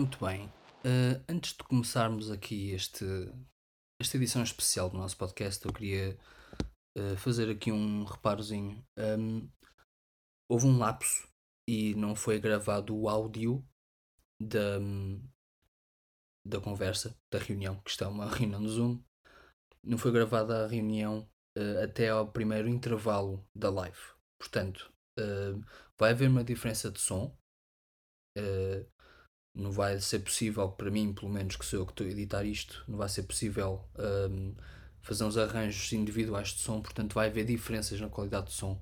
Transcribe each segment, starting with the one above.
Muito bem. Eh, antes de começarmos aqui este, esta edição especial do nosso podcast, eu queria eh, fazer aqui um reparozinho. Ahm, houve um lapso e não foi gravado o áudio da, da conversa, da reunião, que está uma reunião no Zoom. Não foi gravada a reunião eh, até ao primeiro intervalo da live. Portanto, vai haver uma diferença de som. Eh, não vai ser possível, para mim, pelo menos que sou eu que estou a editar isto, não vai ser possível ahm, fazer uns arranjos individuais de som, portanto vai haver diferenças na qualidade de som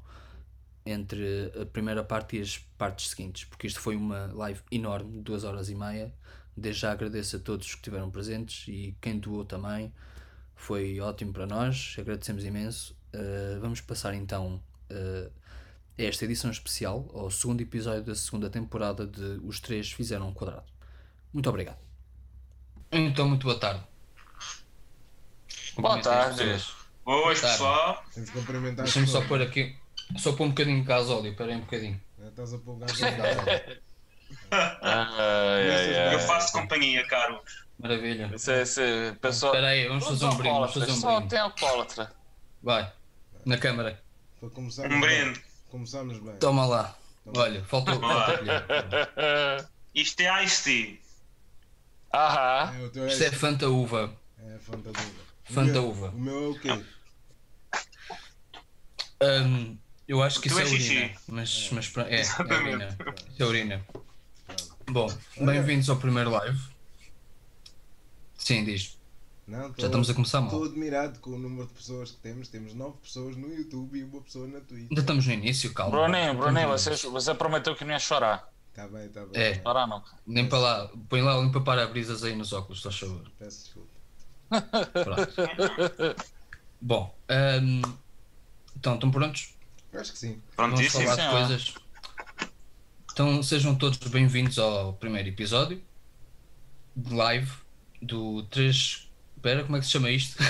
entre a primeira parte e as partes seguintes, porque isto foi uma live enorme, duas horas e meia. Desde já agradeço a todos que estiveram presentes e quem doou também. Foi ótimo para nós, agradecemos imenso. Uh, vamos passar então uh, esta edição especial, ao segundo episódio da segunda temporada de Os Três Fizeram um Quadrado. Muito obrigado. Então, muito boa tarde. Boa as tarde. Boas, Tarde. pessoal. Temos que cumprimentar as Deixa-me só pôr aqui, só pôr um bocadinho de gasóleo, espera aí um bocadinho. Estás a pôr o gajo a dar. Ai, ai, ai. Eu faço companhia, Carlos. Maravilha. Esse, esse pessoal. Espera aí, vamos fazer um brinde, vamos fazer um Só brinde. tem alcoólatra. Vai, na câmara. Para começar. Um brinde. Começamos bem. Toma lá. Olha, faltou Vamos lá. colher. Isto é Ice Tea. Aham. É, o teu Isto é Fanta Uva. É Fanta Uva. O Fanta meu- Uva. O meu é o quê? Hum, eu acho que Tu isso é xixi. urina. Mas, mas pra- é, é urina. Isso é urina. Bom, bem-vindos ao primeiro live. Sim, diz. Não, Já estamos a começar Estou mal. admirado com o número de pessoas que temos. Temos 9 pessoas no YouTube e uma pessoa na Twitch. Ainda estamos no início, calma. Bruninho, Bruninho, Estamos você, prometeu que não ia chorar. Está bem, está bem. É. tá bem. Chorar não. início. Limpa lá, põe lá, limpa para-brisas aí nos óculos, estás favor. Peço desculpa. Pronto. Bom, hum, então, estão prontos? Acho que sim. Vamos Prontíssimo. falar de coisas. Então sejam todos bem-vindos ao primeiro episódio de live do 3. Espera, como é que se chama isto?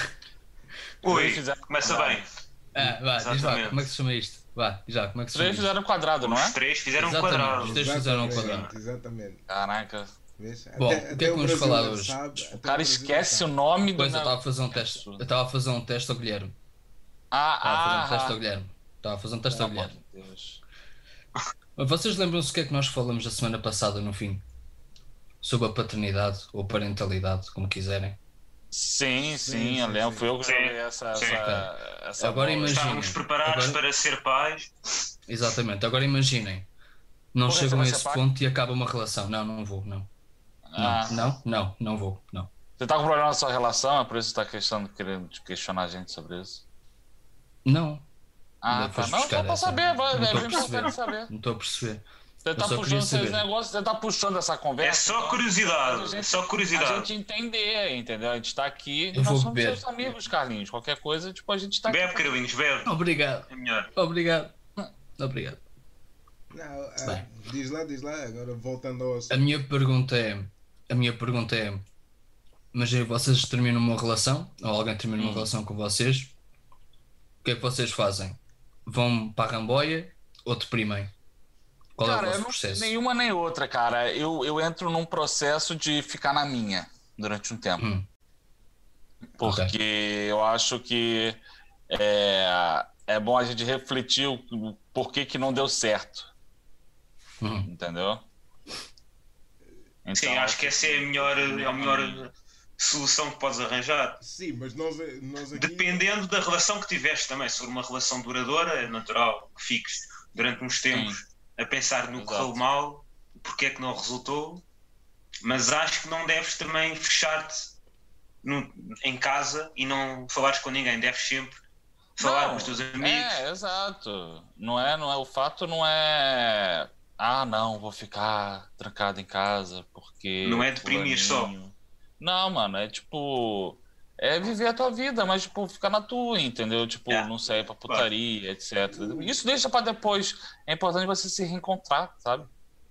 Ui, começa bem. Ah, vá, diz lá, como é que se chama isto? Vá, lá, como é que se chama Três isto? fizeram quadrado, não Os é? três fizeram um Exatamente. quadrado. Os três fizeram um quadrado. Exatamente. Caraca. Vês? Bom, Até- o que é que vamos falar hoje? sabe, O cara brasileiro esquece o sabe. nome do. Pois, eu estava a fazer um teste. Eu estava a fazer um teste ao Guilherme. Estava a fazer Ah, um teste ah, ao Guilherme. Estava a fazer um teste ah. ao Guilherme. de Deus. Mas Vocês lembram-se o que é que nós falamos a semana passada no fim? Sobre a paternidade ou parentalidade, como quiserem. Sim, sim, Sim, eu sim, lembro. sim. Fui eu que joguei essa. sim. essa, essa Agora bola. imagina. Estávamos preparados Agora- para ser pais. Exatamente. Agora imaginem. Não Porra, chegam a esse ponto e acaba uma relação. Não, não vou, não. Ah, Não, não, não, não vou, não. Você tá com problema na sua relação, é por isso que tá questando, querendo questionar a gente sobre isso? Não, Ah, tá. Não, só saber, vai, Não é tô a perceber. não estou a perceber. Você tá só puxando esses negócios, você tá puxando essa conversa. É só então, curiosidade. a gente- É só A curiosidade. gente entender, entendeu? A gente tá aqui, Eu nós somos beber. seus amigos, Carlinhos. Qualquer coisa, tipo, a gente tá Bebe, aqui. Carlinhos, bebe. Obrigado, É melhor. obrigado. Obrigado. Não, ah, Bem. diz lá, diz lá. Agora voltando ao A assunto. minha pergunta é. A minha pergunta é. Imaginem, vocês terminam uma relação, ou alguém termina uma Hum. relação com vocês. O que é que vocês fazem? Vão para a ramboia ou deprimem? Qual é Cara, o eu não processo? nenhuma nem outra, cara. Eu, eu entro num processo de ficar na minha durante um tempo. Hum. Porque eu acho que é, é bom a gente refletir o, o porquê que não deu certo, Hum. entendeu? Então, Sim, acho que essa é a melhor, é a melhor solução que podes arranjar. Sim, mas nós, nós aqui. Dependendo da relação que tiveste também. Se for uma relação duradoura, é natural que fiques durante uns tempos a pensar no que correu mal, porque é que não resultou. Mas acho que não deves também fechar-te em casa e não falares com ninguém. Deves sempre falar Não, com os teus amigos. É, exato. Não é, não é, o fato não é. Ah, não, vou ficar trancado em casa porque. Não é deprimir só. fulaninho." Não, mano, é tipo. É viver a tua vida, mas, tipo, ficar na tua, entendeu? Tipo, É, não sair pra putaria, etc. Isso deixa pra depois. É importante você se reencontrar, sabe?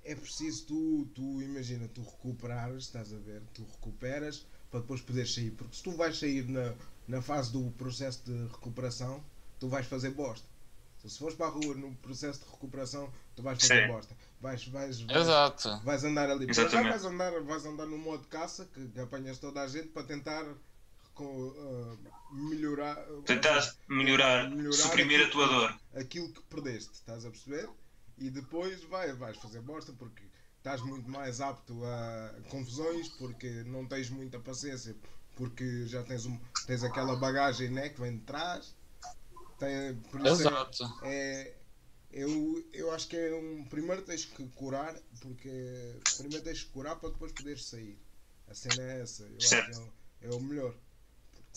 É preciso tu, tu, imagina, tu recuperares, estás a ver? Tu recuperas para depois poderes sair. Porque se tu vais sair na, na fase do processo de recuperação, tu vais fazer bosta. Se fores para a rua no processo de recuperação, tu vais fazer Sim. bosta. Vais, vais, vais, Exato. vais andar ali. Vais andar, vais andar no modo de caça, que, que apanhas toda a gente para tentar com, ah, melhorar. Tentar melhorar, melhorar suprimir a aquilo- tua dor. aquilo que perdeste, estás a perceber? E depois vai, vais fazer bosta porque estás muito mais apto a confusões, porque não tens muita paciência, porque já tens, um, tens aquela bagagem né, que vem de trás. Tem, por isso é- Exato. é, eu, eu acho que é um. Primeiro tens que curar, porque primeiro tens que curar para depois poderes sair. A cena é essa, eu acho Certo. que é o, é o melhor.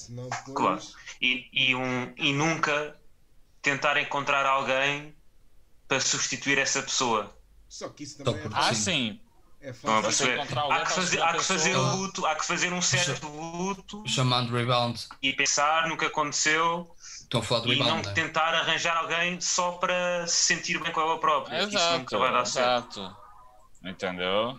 Senão depois. Claro. E, e, um, e nunca tentar encontrar alguém para substituir essa pessoa. Só que isso também é Ah, fácil. sim. É fácil. Alguém Há que fazer, há que fazer luto, há que fazer um certo luto Chamando rebound. e pensar no que aconteceu Estão a falar do e não rebound, né? tentar arranjar alguém só para se sentir bem com ela própria. Isso Exato. nunca vai dar certo. Exato. Entendeu?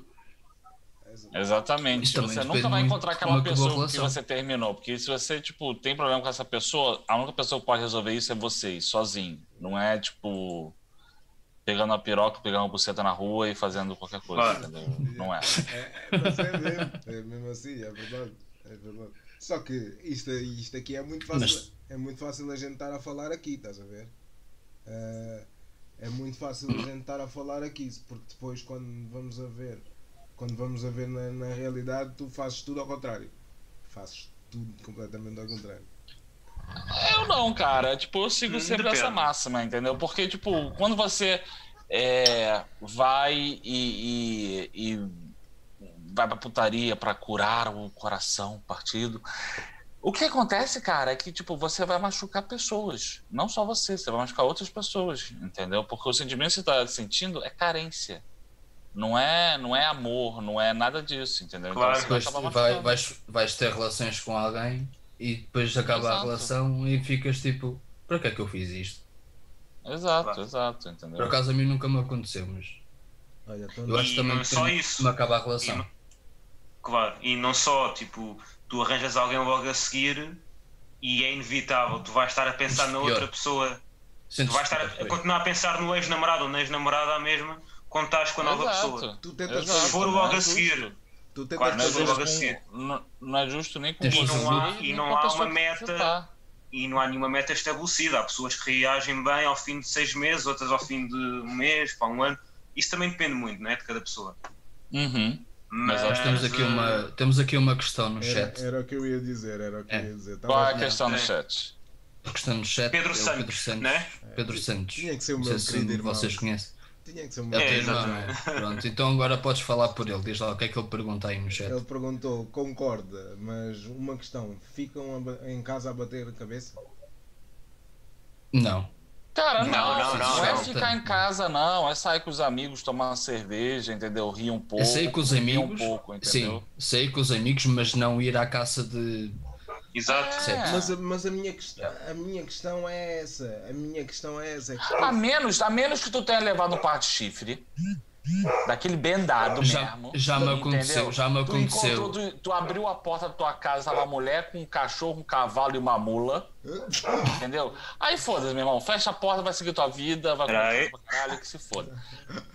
Exatamente. Isso também Você nunca vai encontrar aquela a pessoa que você terminou. Porque se você, tipo, tem problema com essa pessoa, a única pessoa que pode resolver isso é você, sozinho. Não é, tipo, pegando a piroca, pegando uma buceta na rua e fazendo qualquer coisa, Claro. entendeu? Não é. É, é mesmo, é mesmo assim, é verdade, é verdade. Só que isto, isto aqui é muito fácil, Mas- é muito fácil a gente estar a falar aqui, estás a ver? É, é muito fácil a gente estar a falar aqui, porque depois quando vamos a ver, quando vamos a ver na, na realidade, tu fazes tudo ao contrário. Fazes tudo completamente ao contrário. Eu não, cara. Tipo, eu sigo Hum, sempre depende. essa máxima, entendeu? Porque, tipo, quando você é, vai e, e- e vai pra putaria pra curar o coração partido, o que acontece, cara, é que, tipo, você vai machucar pessoas. Não só você, você vai machucar outras pessoas, entendeu? Porque o sentimento que você tá sentindo é carência. Não é, não é amor, não é nada disso, entendeu? Claro. Então você vai vai- vais, vais ter relações com alguém e depois acaba a Exato. relação e ficas tipo, para que é que eu fiz isto? Exato, Claro. exato, Por entendeu? acho a mim nunca me aconteceu, mas Olha, então, eu acho E também não que só isso. me acaba a E relação. não- Claro, e não só, tipo, tu arranjas alguém logo a seguir e é inevitável, tu vais estar a pensar na Pior. outra pessoa, tu Sentes vais estar a, a continuar a pensar no ex-namorado ou na ex-namorada à mesma quando estás com a nova pessoa. Exato. tu tentas Exato, for não logo é a justo. seguir. tu tentas Claro, Não é, Mas fazer- logo justo assim. com, não, não é justo nem com de não há- nem e não a há pessoa uma meta. tá. E não há nenhuma meta estabelecida. Há pessoas que reagem bem ao fim de seis meses, outras ao fim de um mês, para um ano. Isso também depende muito, não é? De cada pessoa. Uhum. Mas, Nós temos aqui, eh, uma, temos aqui uma questão no Era, chat. era o que eu ia dizer, era o que É. eu ia dizer. Qual é a Tava- questão no É. chat? A questão no chat Pedro é Santos, Pedro Santos. né? Pedro Santos. Tinha que ser o Não meu querido se irmão. vocês conhecem. Tinha que ser o É meu o teu É, é? Pronto, então agora podes falar por ele. Diz lá o que é que ele pergunta aí no chat. Ele perguntou, concorda, mas uma questão, ficam em casa a bater a cabeça? Não. Cara, não, Não, não, não, não, é ficar em casa, não. É sair com os amigos, tomar uma cerveja, entendeu? Rir um pouco. É sair com os amigos. um pouco, entendeu? sim, sair com os amigos, mas não ir à caça de. Exato. É. Mas, a- mas a, minha quest- a minha questão é essa, a minha questão é essa. é A menos, a menos que tu tenha levado um par de chifre. Daquele bendado Já, mesmo. já me entendeu? aconteceu, já me Tu aconteceu. tu, tu abriu a porta da tua casa, tava uma mulher com um cachorro, um cavalo e uma mula. Entendeu? Aí foda-se, meu irmão. Fecha a porta, vai seguir tua vida, vai comer pra caralho, que se foda.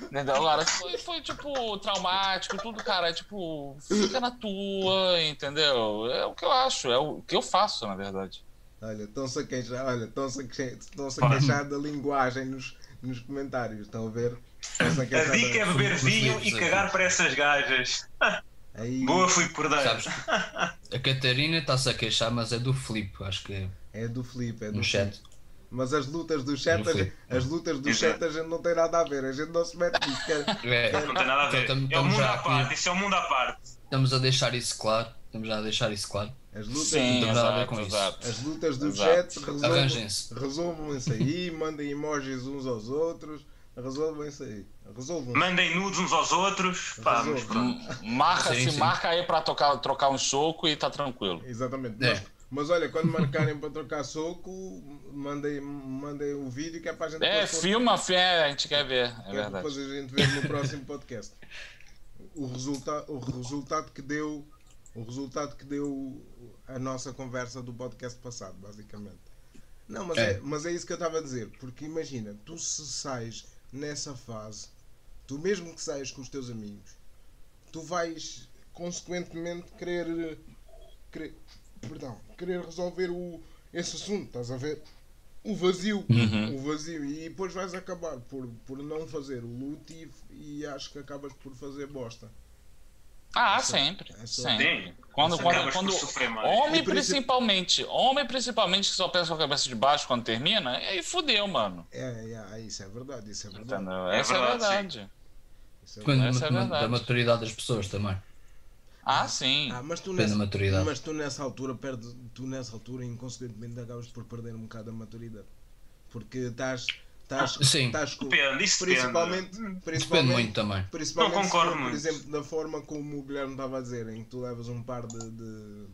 Entendeu? Agora, foi, foi, tipo, traumático, tudo, cara. É tipo, fica na tua, entendeu? É o que eu acho, é o que eu faço, na verdade. Olha, estão-se a queixar, olha, estão-se a queixar, estão-se a queixar da linguagem nos, nos comentários, estão a ver? Estão-se A dica é beber vinho e cagar para essas gajas. Aí, Boa, fui por dentro. Sabes? A Catarina está-se a queixar, mas é do Flip, acho que é É do Felipe, é do no Filipe. chat. Mas as lutas do chat, Filipe. gente- as lutas do Exato. chat a gente não tem nada a ver, a gente não se mete nisso. Quer, É, Não tem nada a ver. Então, é o mundo à aqui- parte. Isso é o mundo à parte. Estamos a deixar isso claro. Estamos já a deixar isso claro. as lutas, Sim, tem nada a ver exato, com isso. exato. as lutas do Exato. chat resolvam-se aí, mandem emojis uns aos outros, resolvam-se aí. Resolvam. Mandem nudes uns aos outros. Pá, mas Resolvam. pronto. M- Marca, Sim, se sim. marca aí pra tocar, trocar um soco e tá tranquilo. Exatamente. É. Mas, mas olha, quando marcarem para trocar soco, mandem, mandem o vídeo que é para a gente É, filma, fi- é, a gente quer ver, é é para verdade. depois a gente ver no próximo podcast. O, resulta, o resultado que deu o resultado que deu a nossa conversa do podcast passado, basicamente. Não, mas É. é. mas é isso que eu estava a dizer. Porque imagina, tu se sais nessa fase, tu mesmo que saias com os teus amigos, tu vais consequentemente querer, querer, perdão, querer resolver o, esse assunto, estás a ver? O vazio, Uhum. o vazio, e depois vais acabar por, por não fazer o luto e, e acho que acabas por fazer bosta. Ah, Essa- sempre. essa- Sempre. Sim. Quando, quando, quando sofrer mais. homem principalmente, homem principalmente que só pensa com a cabeça de baixo quando termina, aí fudeu, mano. É, é, isso é verdade, isso é verdade. Entendeu? É Essa é verdade, verdade. Isso é verdade. Essa é da- da verdade. maturidade das pessoas também. Ah, sim. Ah, mas tu nessa, maturidade. mas tu nessa altura perdes, tu nessa altura inconsequentemente acabas por perder um bocado a maturidade. Porque estás estás Ah, sim. estás com Depende, isso principalmente depende. Depende principalmente muito também. principalmente Não concordo se for, por muito. exemplo da forma como o Guilherme estava a dizer em que tu levas um par de de,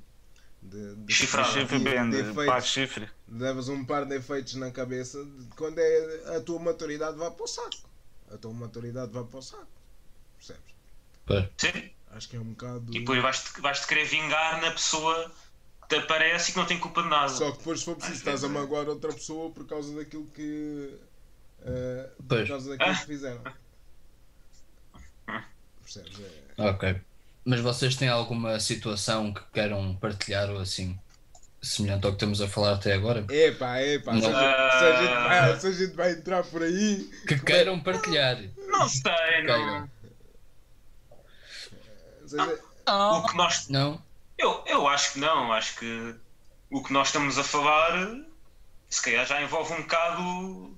de, de, Chifrado. de- Chifre de pá, chifre. levas um par de efeitos na cabeça quando é a tua maturidade vai para o saco a tua maturidade vai para o saco percebes. Sim. acho que é um bocado E depois vais-te vais-te querer vingar na pessoa que te aparece e que não tem culpa de nada. Só que depois, se for preciso, estás a magoar outra pessoa por causa daquilo que. Eh, por Pois. causa daquilo que fizeram. Percebes? É. Ok. Mas vocês têm alguma situação que queiram partilhar ou assim, semelhante ao que estamos a falar até agora? Epá, epá, se a, Não. gente, se, a gente vai, se a gente vai entrar por aí. Que queiram partilhar. Não sei, não. Queiram. se a gente- Não. O que nós. Não? Eu, eu acho que não. Acho que o que nós estamos a falar, se calhar já envolve um bocado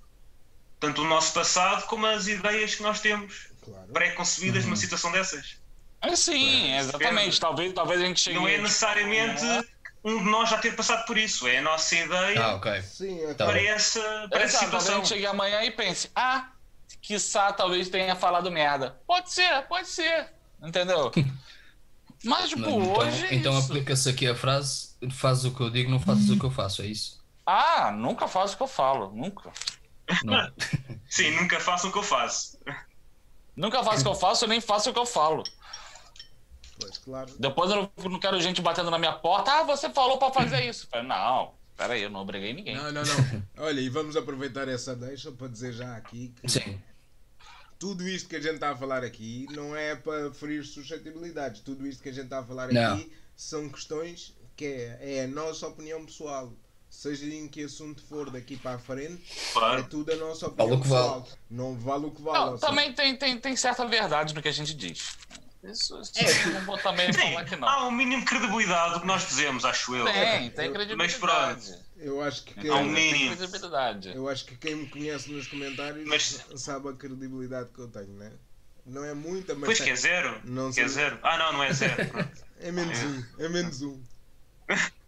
tanto o nosso passado como as ideias que nós temos Claro. pré-concebidas Uhum. numa situação dessas. É sim, exatamente. Depende. Talvez, talvez a gente chegue. Não é necessariamente um de nós já ter passado por isso. É a nossa ideia Ah, ok. Sim, é Tá para, bem. essa, para essa Exato, talvez a situação. gente chegue amanhã e pense, ah, quiçá talvez tenha falado merda. Pode ser, pode ser. Entendeu? Mas, tipo, Não, hoje. é então então aplica-se aqui a frase: fazes o que eu digo, não fazes o que eu faço, é isso? Ah, nunca faço o que eu falo. Nunca. Não. Sim, nunca façam o que eu faço. Nunca faço o que eu faço, eu nem faço o que eu falo. Pois, claro. Depois eu não, quero gente batendo na minha porta. Ah, você falou pra fazer isso. Falei, não, peraí, eu não obriguei ninguém. Não, não, não. Olha, e vamos aproveitar essa deixa para dizer já aqui que Sim. tudo isto que a gente está a falar aqui não é para ferir suscetibilidades. Tudo isto que a gente está a falar Não. aqui são questões que é, é a nossa opinião pessoal. Seja em que assunto for daqui para a frente, é Claro. tudo a nossa opinião Vale o que vale. Não vale o que vale. Não, também tem, tem, tem certa verdade no que a gente diz. Isso, isso É. não vou também Sim, falar que não. há um mínimo de credibilidade do que nós dizemos, acho eu. Tem, tem Eu- credibilidade. Eu acho que quem, Há um mínimo. credibilidade. eu acho que quem me conhece nos comentários Mas- sabe a credibilidade que eu tenho, né? Não é muita, mas Pois que é zero? Não que é sei. zero? Ah, não, não é zero. Pronto. é menos um, é menos um.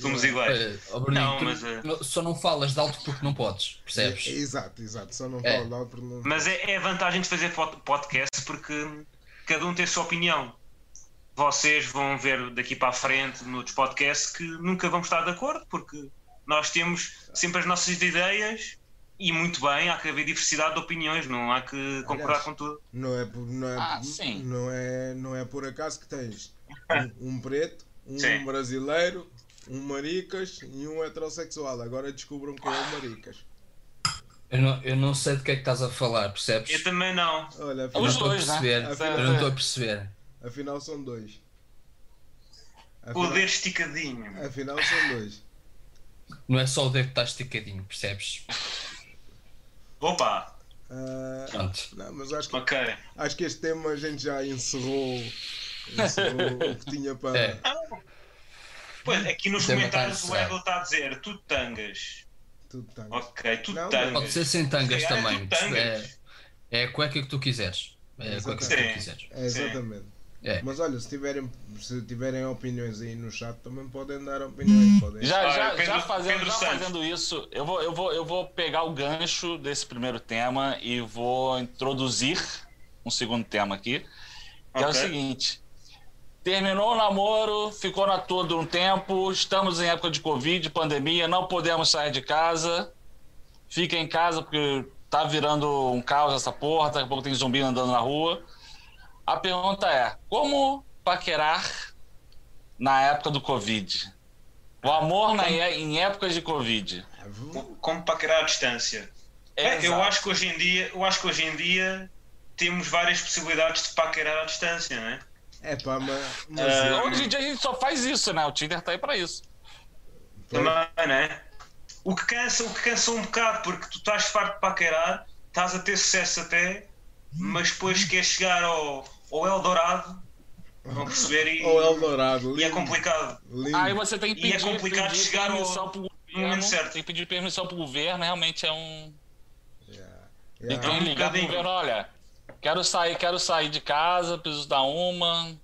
Somos iguais. Olha, ó Bruninho, Não, tu mas, não- só não falas de alto porque não podes, É, percebes? exato, exato. Só não É. falo lá porque não. Mas é, é a vantagem de fazer pod- podcast porque cada um tem a sua opinião. Vocês vão ver daqui para a frente noutros podcasts que nunca vamos estar de acordo porque nós temos sempre as nossas ideias e muito bem, há que haver diversidade de opiniões, não há que concordar Aliás, com tudo. Não é por, não é, Ah, sim. Não é, não é por acaso que tens um, um preto, um Sim. brasileiro, um maricas e um heterossexual. Agora descubram quem é o maricas. Eu, não, eu não sei de que é que estás a falar, percebes? Eu também não. Olha, Eu afinal, não Os estou a dois, né? perceber. Afinal- Eu não estou a perceber. afinal são dois. Afinal, Poder esticadinho. afinal são dois. Não é só o dedo que está esticadinho, percebes? Opa, Ah, Pronto. não, mas acho que, ok. acho que este tema a gente já encerrou, encerrou o que tinha para. É. Pois, aqui nos O tema comentários o Edel está a dizer tu tangas. Tudo tá. Ok, tu Não, tangas. Pode ser sem tangas Se é também. tu tangas. É, é a cueca que tu quiseres. É a cueca que tu quiseres. É, exatamente. É. Mas olha, se tiverem, se tiverem opiniões aí no chat, também podem dar opiniões. Podem. Já, já, Pedro- já, fazendo, já fazendo isso, eu vou, eu, vou, eu vou pegar o gancho desse primeiro tema e vou introduzir um segundo tema aqui. Que é o seguinte: terminou o namoro, ficou na toa de um tempo, estamos em época de Covid, pandemia, não podemos sair de casa. Fica em casa porque tá virando um caos essa porra, daqui a pouco tem zumbi andando na rua. A pergunta é: como paquerar na época do Covid? O amor na, é- em épocas de Covid. Como paquerar à distância. É, eu acho que hoje em dia, eu acho que hoje em dia temos várias possibilidades de paquerar à distância, não é? É pá, mas. mas Ah, Hoje em dia a gente só faz isso, né? O Tinder tá aí pra isso. Também, não é? O que cansa, o que cansa um bocado, porque tu estás farto de paquerar, estás a ter sucesso até, mas depois queres chegar ao, ao Eldorado, vão perceber, e, Ou Eldorado, e é complicado. lindo. Aí você tem que E é pedir, complicado pedir chegar ao- permissão pro no governo. momento certo. Tem que pedir permissão pro governo, realmente é um. Yeah, yeah. que um ligar pro bocadinho. governo, olha, quero sair, quero sair de casa, preciso dar uma.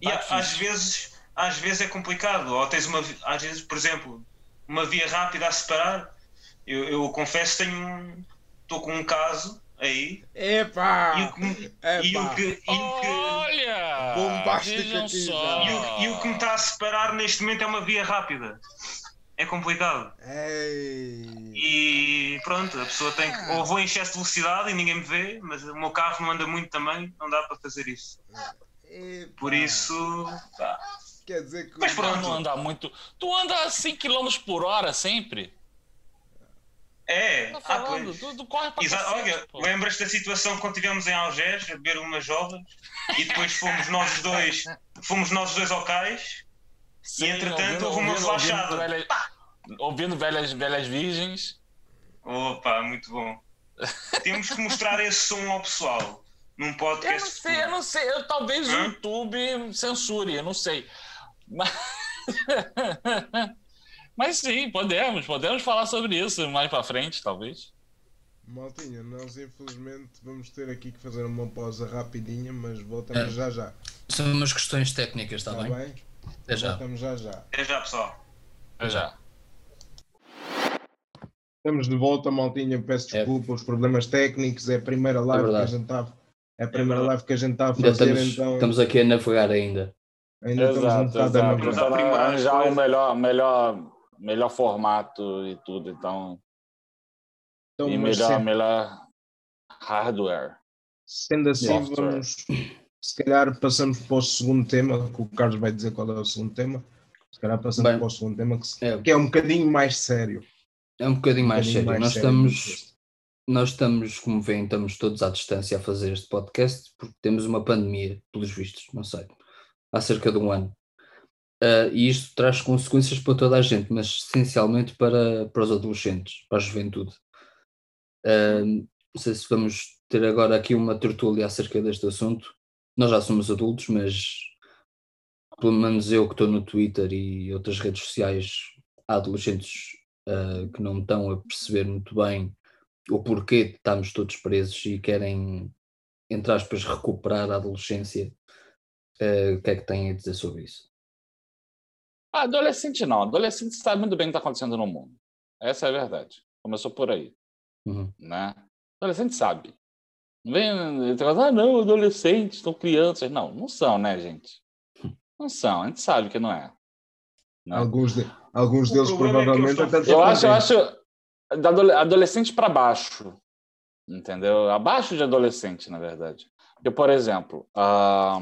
E Tá a- difícil. às vezes, às vezes é complicado. Ou tens uma, às vezes, por exemplo, uma via rápida a separar. Eu, eu confesso tenho um. Estou com um caso aí. Epá! E o que, Epá! e o que, e o que, Olha! Bombástica vejam aqui e o, e o que me está a separar neste momento é uma via rápida. É complicado. Ei! E pronto, a pessoa tem que. Ou vou em excesso de velocidade e ninguém me vê, mas o meu carro não anda muito também, não dá para fazer isso. Epá. Por isso. pá. Quer dizer que. Mas pronto. não anda muito. Tu anda a 100 km por hora sempre? É, Tá ah, falando, pois. tu, tu corre pra Exa cacete, olha, lembras da situação quando estivemos em Algés a beber umas jovens e depois fomos nós os dois, fomos nós dois ao cais Sim, e entretanto houve uma relaxada. Ouvindo velhas, ouvindo velhas, velhas virgens. Opa, muito bom. Temos que mostrar esse som ao pessoal num Eu não podcast. sei, eu não sei. Eu, talvez o Hã? YouTube censure, eu não sei. Mas... Mas sim, podemos. Podemos falar sobre isso mais pra frente, talvez. Maltinha, nós infelizmente vamos ter aqui que fazer uma pausa rapidinha, mas voltamos É. já já. São umas questões técnicas, está Está bem? bem? Até já. Voltamos já já. Até já, pessoal. Até já. Estamos de volta, maltinha. Peço É. desculpa os problemas técnicos. É a primeira live que a gente está. É a primeira verdade. live que a gente está a fazer, estamos, então estamos aqui a navegar ainda. ainda estamos Exato, bocado a navegar. Arranjar coisas. melhor, melhor, melhor formato e tudo, então. Então, e melhor, sempre- melhor hardware. Sendo assim, Software. vamos. Se calhar passamos para o segundo tema, que o Carlos vai dizer qual é o segundo tema. Se calhar passamos Bem, para o segundo tema, que, se- É, que é um bocadinho mais sério. é um bocadinho mais bocadinho sério. nós, sério estamos, nós estamos, como veem, estamos todos à distância a fazer este podcast porque temos uma pandemia, pelos vistos, não sei, há cerca de um ano. Ah, e isto traz consequências para toda a gente, mas essencialmente para, para os adolescentes, para a juventude. Ah, não sei se vamos ter agora aqui uma tertúlia acerca deste assunto. Nós já somos adultos, mas pelo menos eu que estou no Twitter e outras redes sociais, há adolescentes ah, que não estão a perceber muito bem o porquê de estarmos todos presos e querem, entre aspas, recuperar a adolescência. Ah, o que é que têm a dizer sobre isso? Ah, adolescente não. Adolescente sabe muito bem o que está acontecendo no mundo. Essa é a verdade. Começou por aí, Uhum. né? Adolescente sabe. Não vem ah, não, adolescentes são crianças. Não, não são, né, gente? Não são. A gente sabe que não é. Né? Alguns, de- alguns deles é provavelmente eles até estão- Eu estão acho, eu acho adolescente para baixo, entendeu? Abaixo de adolescente, na verdade. Porque, por exemplo, a,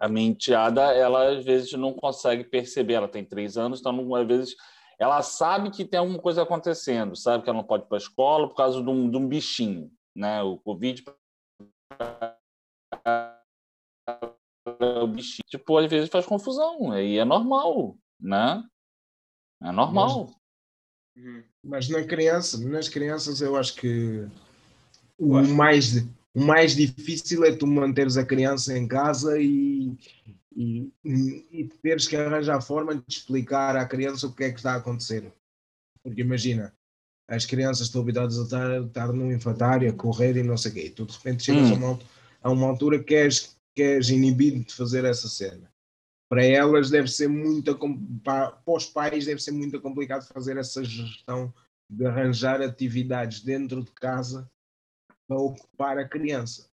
a minha enteada, ela às vezes não consegue perceber. Ela tem três anos, então não- às vezes ela sabe que tem alguma coisa acontecendo, sabe que ela não pode ir para a escola por causa de um, de um bichinho, né? O Covid o bichinho, tipo, às vezes faz confusão, e é normal, né? É normal. Uhum. Mas na criança, nas crianças eu acho que o acho mais, o mais difícil é tu manteres a criança em casa e, e, e teres que arranjar a forma de explicar à criança o que é que está a acontecer. Porque imagina, as crianças estão habituadas a estar, estar no infantário, a correr e não sei o quê. E tu de repente chegas Hum. a, uma, a uma altura que és, que és inibido de fazer essa cena. Para elas deve ser muito, para, para os pais deve ser muito complicado fazer essa gestão de arranjar atividades dentro de casa para ocupar a criança.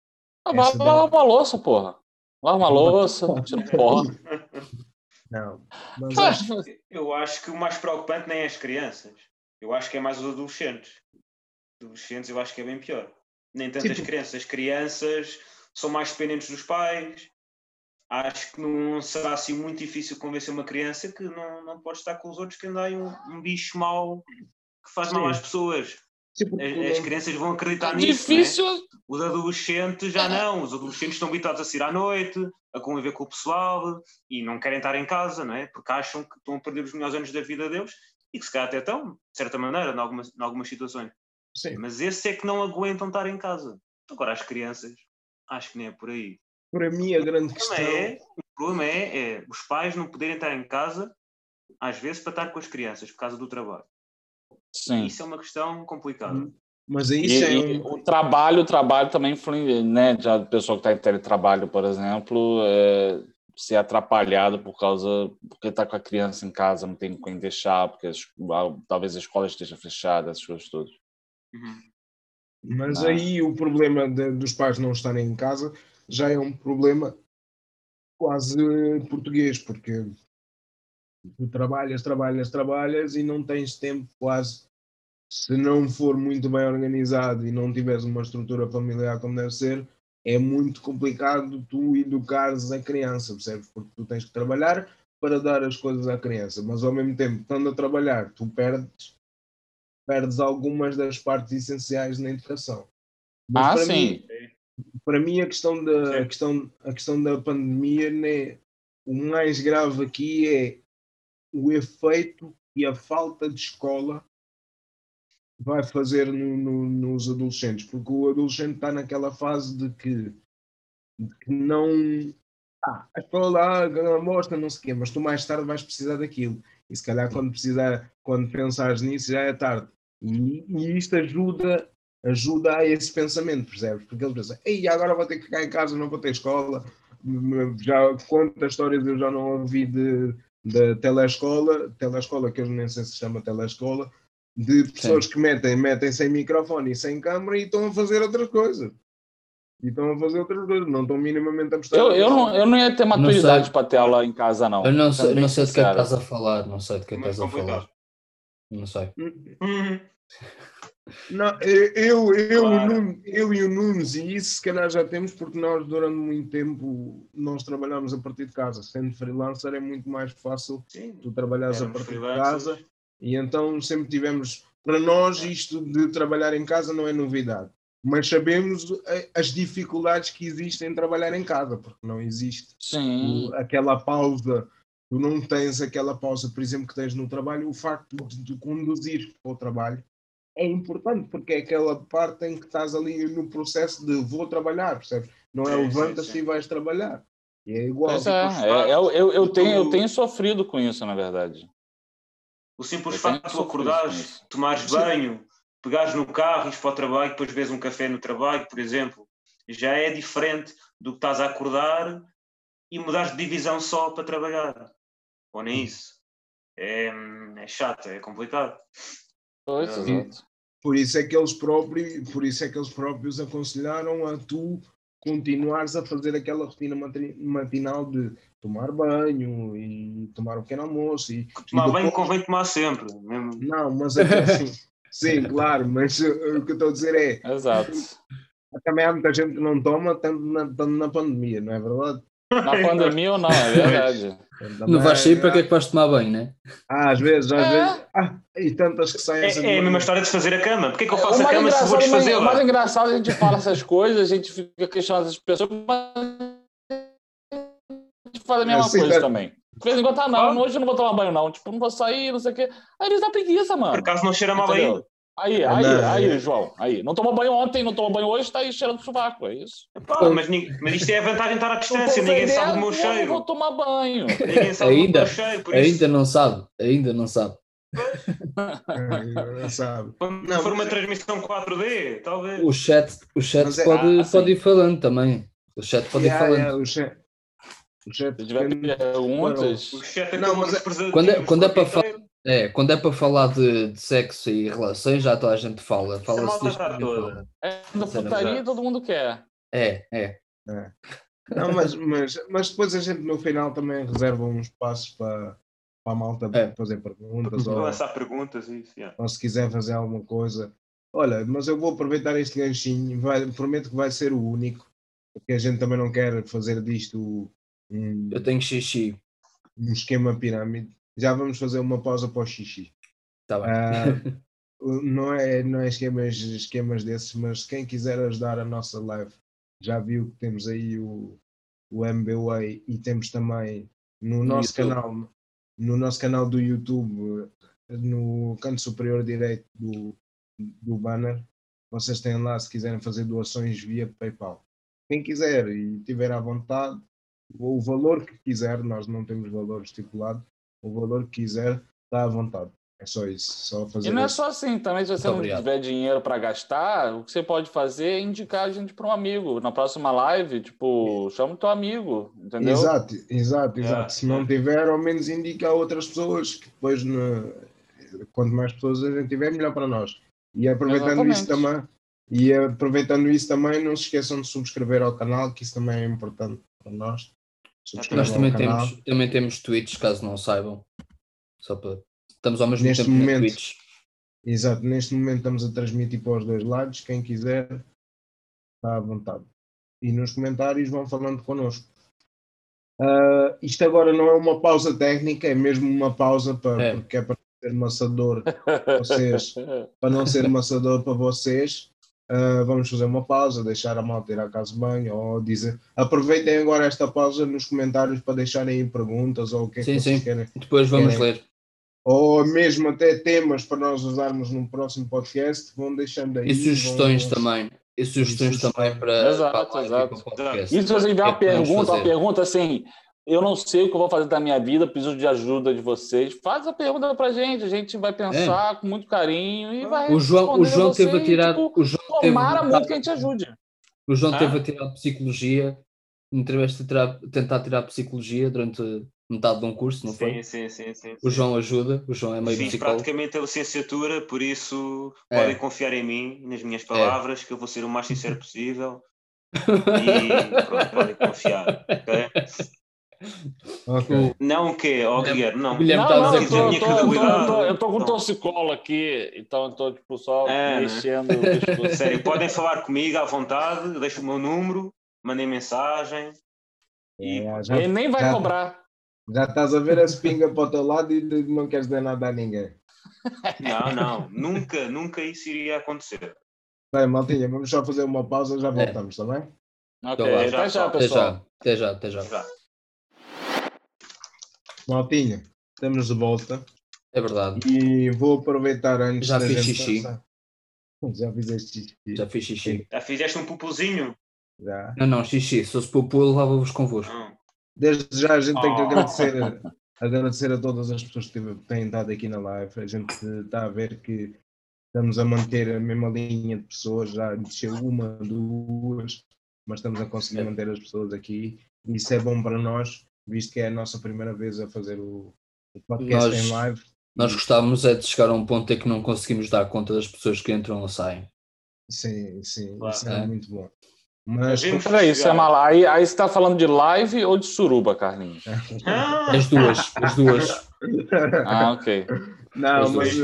Ah, Essa vai lavar uma louça, porra. Lava uma louça, tira pó. Não, mas acho, Eu acho que o mais preocupante nem é as crianças. Eu acho que é mais os adolescentes. Adolescentes eu acho que é bem pior. Nem tanto as Tipo- crianças. As crianças são mais dependentes dos pais. acho que não será assim muito difícil convencer uma criança que não, não pode estar com os outros que anda aí um, um bicho mau que faz mal Sim. às pessoas. Porque As, as crianças vão acreditar É nisso. né? difícil. Os adolescentes já não, os adolescentes estão habituados a sair à noite, a conviver com o pessoal e não querem estar em casa, não é? Porque acham que estão a perder os melhores anos da vida deles e que se calhar até estão, de certa maneira, em algumas, em algumas situações. Sim. Mas esses é que não aguentam estar em casa. Agora, as crianças, acho que nem é por aí. Para mim, a grande O questão. problema, é, o problema é, é os pais não poderem estar em casa, às vezes, para estar com as crianças, por causa do trabalho. Sim. Isso é uma questão complicada. Mas aí E, isso é e um- o trabalho, o trabalho também influi, né? Já a pessoa que está em teletrabalho, por exemplo, é, ser atrapalhado por causa porque está com a criança em casa, não tem quem deixar, porque as- talvez a escola esteja fechada, essas coisas todas. Uhum. Mas Ah. aí o problema de- dos pais não estarem em casa já é um problema quase português, porque tu trabalhas, trabalhas, trabalhas e não tens tempo quase. Se não for muito bem organizado e não tiveres uma estrutura familiar como deve ser, é muito complicado tu educares a criança, percebes? Porque tu tens que trabalhar para dar as coisas à criança, mas ao mesmo tempo, estando a trabalhar, tu perdes perdes algumas das partes essenciais na educação. Mas Ah, para sim. Mim, para mim, a questão da, a questão, a questão da pandemia, né, o mais grave aqui é o efeito e a falta de escola vai fazer no- no- nos adolescentes, porque o adolescente está naquela fase de que, de que não. Ah, a escola ah, mostra, não sei o quê, mas tu mais tarde vais precisar daquilo. E se calhar quando precisar, quando pensares nisso, já é tarde. E, e isto ajuda, ajuda a esse pensamento, percebes? Porque ele pensa, ei, agora vou ter que ficar em casa, não vou ter escola. Já quantas histórias eu já não ouvi de, da telescola, telescola que eu nem sei se chama telescola, de pessoas que metem, metem sem microfone e sem câmara e estão a fazer outras coisas. E estão a fazer outras coisas, não estão minimamente a prestar Eu, eu, não, eu não ia ter maturidade para tela em casa, não. Eu não sei, não sei de que é estás a falar, não sei de que é estás a falar. Não sei. Uhum. Não, eu, eu, eu, Claro. o Nuno- eu e o Nunes, e isso se calhar já temos, porque nós durante muito tempo nós trabalhamos a partir de casa. Sendo freelancer é muito mais fácil Sim. tu trabalhares a partir de casa e então sempre tivemos, para nós isto de trabalhar em casa não é novidade, mas sabemos eh, as dificuldades que existem em trabalhar em casa, porque não existe Sim. aquela pausa, tu não tens aquela pausa, por exemplo, que tens no trabalho, o facto de, de conduzir para o trabalho é importante, porque é aquela parte em que estás ali no processo de vou trabalhar, percebes? Não é levantas-te sim. e vais trabalhar. E é igual. Pois tipo, é, é, é, eu, eu, eu tenho, eu tenho sofrido com isso, na verdade. O simples Eu de tu acordares, tomares Sim. banho, pegares no carro, ires para o trabalho, depois vês um café no trabalho, por exemplo, já é diferente do que estás a acordar e mudares de divisão só para trabalhar. Ou nem isso. É, é chato, é complicado. Pois, exato. Por isso é que eles próprios, por isso é que eles próprios aconselharam a tu continuares a fazer aquela rotina mati- matinal de tomar banho e tomar um pequeno almoço e, Tomar e banho depois- convém tomar sempre. Mesmo. Não, mas até assim, sim, claro, mas o que eu estou a dizer é Exato. também há muita gente que não toma tanto na, tanto na pandemia, não é verdade? Na pandemia ou não, é verdade. Também Não vais sair, para que é que vais tomar banho, né? há, às vezes, às É. vezes. Ah, e tantas que saem É, é a mesma história de fazer a cama. Porquê que eu O faço a cama se vou engraçado, o mais- o desfazê-la? mais engraçado é a gente fala essas coisas, a gente fica questionando as pessoas, mas a gente faz a mesma É, sim, coisa tá. também. De vez em quando, ah, não, hoje eu não vou tomar banho, não. Tipo, não vou sair, não sei o quê. Aí eles dá preguiça, mano. Por acaso não cheira mal ainda. Aí, Ah, aí, não, aí, é. João. Aí. Não tomou banho ontem, não tomou banho hoje, tá aí cheirando sovaco, é isso. Epá, mas, mas isto é a vantagem de estar à distância. Ninguém sabe do meu Eu não vou cheiro. tomar banho. Ninguém sabe do Ainda- meu cheiro. Por isso, Ainda não sabe, ainda não sabe. É, sabe? quando Não, for uma mas- transmissão 4D, talvez. O chat, o chat Mas é- pode, ah, sim. pode ir falando também. O chat pode ir Yeah, falando. yeah, o chat, o chat tem- perguntas, O chat Não, acabou mas é- Quando é- quando é o para tempo fa- inteiro. É, quando é para falar de, de sexo e relações, já toda a gente fala. Essa Fala-se toda. fala. é da é putaria todo mundo quer. É, é. Não, mas, mas, mas depois a gente no final também reserva uns espaços para, para a malta É. fazer perguntas ou, lançar perguntas e isso. yeah. ou se quiser fazer alguma coisa. Olha, mas eu vou aproveitar este ganchinho, vai, prometo que vai ser o único, porque a gente também não quer fazer disto um, Eu tenho xixi. um esquema pirâmide. Já vamos fazer uma pausa para o xixi. Tá bem. Ah, não é, não é esquemas, esquemas desses, mas quem quiser ajudar a nossa live, já viu que temos aí o, o MBWay e temos também no nosso YouTube. canal, no nosso canal do YouTube, no canto superior direito do, do banner, vocês têm lá se quiserem fazer doações via PayPal. Quem quiser e tiver à vontade, o valor que quiser, nós não temos valor estipulado, o valor que quiser está à vontade. É só isso, só fazer E não é isso. só assim, também se você Muito não obrigado. tiver dinheiro para gastar, o que você pode fazer é indicar a gente para um amigo. Na próxima live, tipo, chama o teu amigo, entendeu? Exato, exato, exato. É, Se não é. tiver, ao menos indica a outras pessoas que depois, no- quanto mais pessoas a gente tiver, melhor para nós. E aproveitando isso Exatamente. também, e aproveitando isso também, não se esqueçam de subscrever ao canal, que isso também é importante para nós. Nós também temos, também temos tweets, caso não saibam. Só para. Estamos ao mesmo Neste tempo momento. na Twitch. Exato, neste momento estamos a transmitir para os dois lados. Quem quiser, está à vontade. E nos comentários vão falando connosco. Ah, isto agora não é uma pausa técnica, é mesmo uma pausa para, É. porque é para ser maçador vocês, para não ser maçador para vocês. Ah, vamos fazer uma pausa, deixar a malta ir à casa de banho ou dizer. Aproveitem agora esta pausa nos comentários para deixarem aí perguntas ou o que é Sim, que vocês sim. querem Depois vamos Querem- ler. ou mesmo até temas para nós usarmos num próximo podcast, vão deixando aí. E sugestões vão- também. E sugestões sugestões. também para, Exato, para a e exato. para o podcast. E se você O que é pergunta, fazer? pergunta assim, eu não sei o que eu vou fazer da minha vida, preciso de ajuda de vocês, faz a pergunta pra gente, a gente vai pensar com muito carinho e vai É. O João, o João você teve a tirar. tipo, o João teve, tomara muito que a gente ajude. o João teve a tirar psicologia. Me tiveste tirar- tentar tirar psicologia durante metade de um curso, não foi? Sim, sim, sim, sim. O João ajuda, o João é meio Fiz psicólogo. praticamente a licenciatura, por isso É. podem confiar em mim, nas minhas palavras, que eu vou ser o mais sincero possível. E pronto, podem confiar. ok? Ok. O- Não o quê, ó Guilherme, não. O Guilherme Não, está a não, dizer eu que já- tô com Não. torcicolo aqui, então tô tipo só É, né? mexendo pescoço. Sério, podem falar comigo à vontade, deixo o meu número, mandem mensagem. E É, já, Ele nem vai já- cobrar. já estás a ver a espinga para o teu lado e não queres dar nada a ninguém. não, não, nunca, nunca isso iria acontecer. Bem, maltinha, vamos só fazer uma pausa, já É. voltamos, está bem? Ok, Então até já, Até pessoal. já, até já, até já. Maltinha, estamos de volta É verdade. e vou aproveitar antes Já da fiz gente xixi. passar. Já fizeste xixi? Já fiz xixi. Já fizeste um pupuzinho? Já. Não, não, xixi. Se fosse pupu, levava-vos convosco. Não. Desde já a gente tem que Oh. agradecer, agradecer a todas as pessoas que têm estado aqui na live. A gente está a ver que estamos a manter a mesma linha de pessoas, já desceu uma, duas, mas estamos a conseguir manter as pessoas aqui. E isso é bom para nós, visto que é a nossa primeira vez a fazer o, o podcast Nós- em live. Nós gostávamos é de chegar a um ponto em que não conseguimos dar conta das pessoas que entram ou saem. Sim, sim, Claro. isso é É. muito bom. Mas Vimos Peraí, isso é uma lá. Aí, você tá falando de live ou de suruba, Carlinhos? Ah, As duas, as duas. Ah, ok. não, Mas.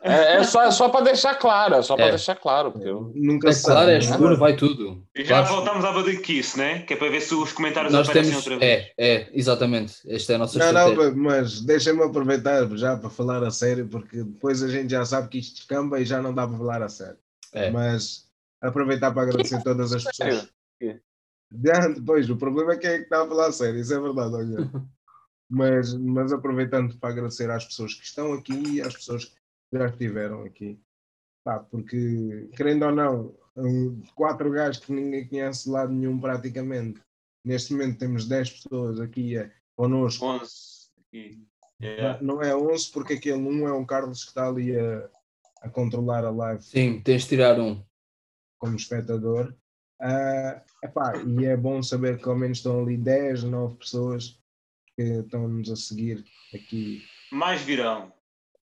É, é só, é só para deixar claro, é só para É. deixar claro. Porque eu... nunca É se claro, sabe, é escuro, vai tudo. E já Claro. voltamos à Badiquice, né? Que é para ver se os comentários Nós aparecem temos. outra vez. É, é, exatamente. Esta é a nossa Não, não, mas deixem-me aproveitar já para falar a sério, porque depois a gente já sabe que isto descamba e já não dá para falar a sério. É. Mas aproveitar para agradecer todas as pessoas. Já, depois, o problema é quem é que está a falar a sério, isso é verdade, olha. Mas, mas aproveitando para agradecer às pessoas que estão aqui e às pessoas que já estiveram aqui. Pá, porque, querendo ou não, um, quatro gajos que ninguém conhece de lado nenhum praticamente. Neste momento temos 10 pessoas aqui eh, connosco 11. aqui. Yeah. não é 11 porque aquele um é o Carlos que está ali a, a controlar a live Sim, tens de tirar um. Como espectador. Ah, epá, e é bom saber que ao menos estão ali 10, 9 pessoas que estão-nos a seguir aqui. Mais virão.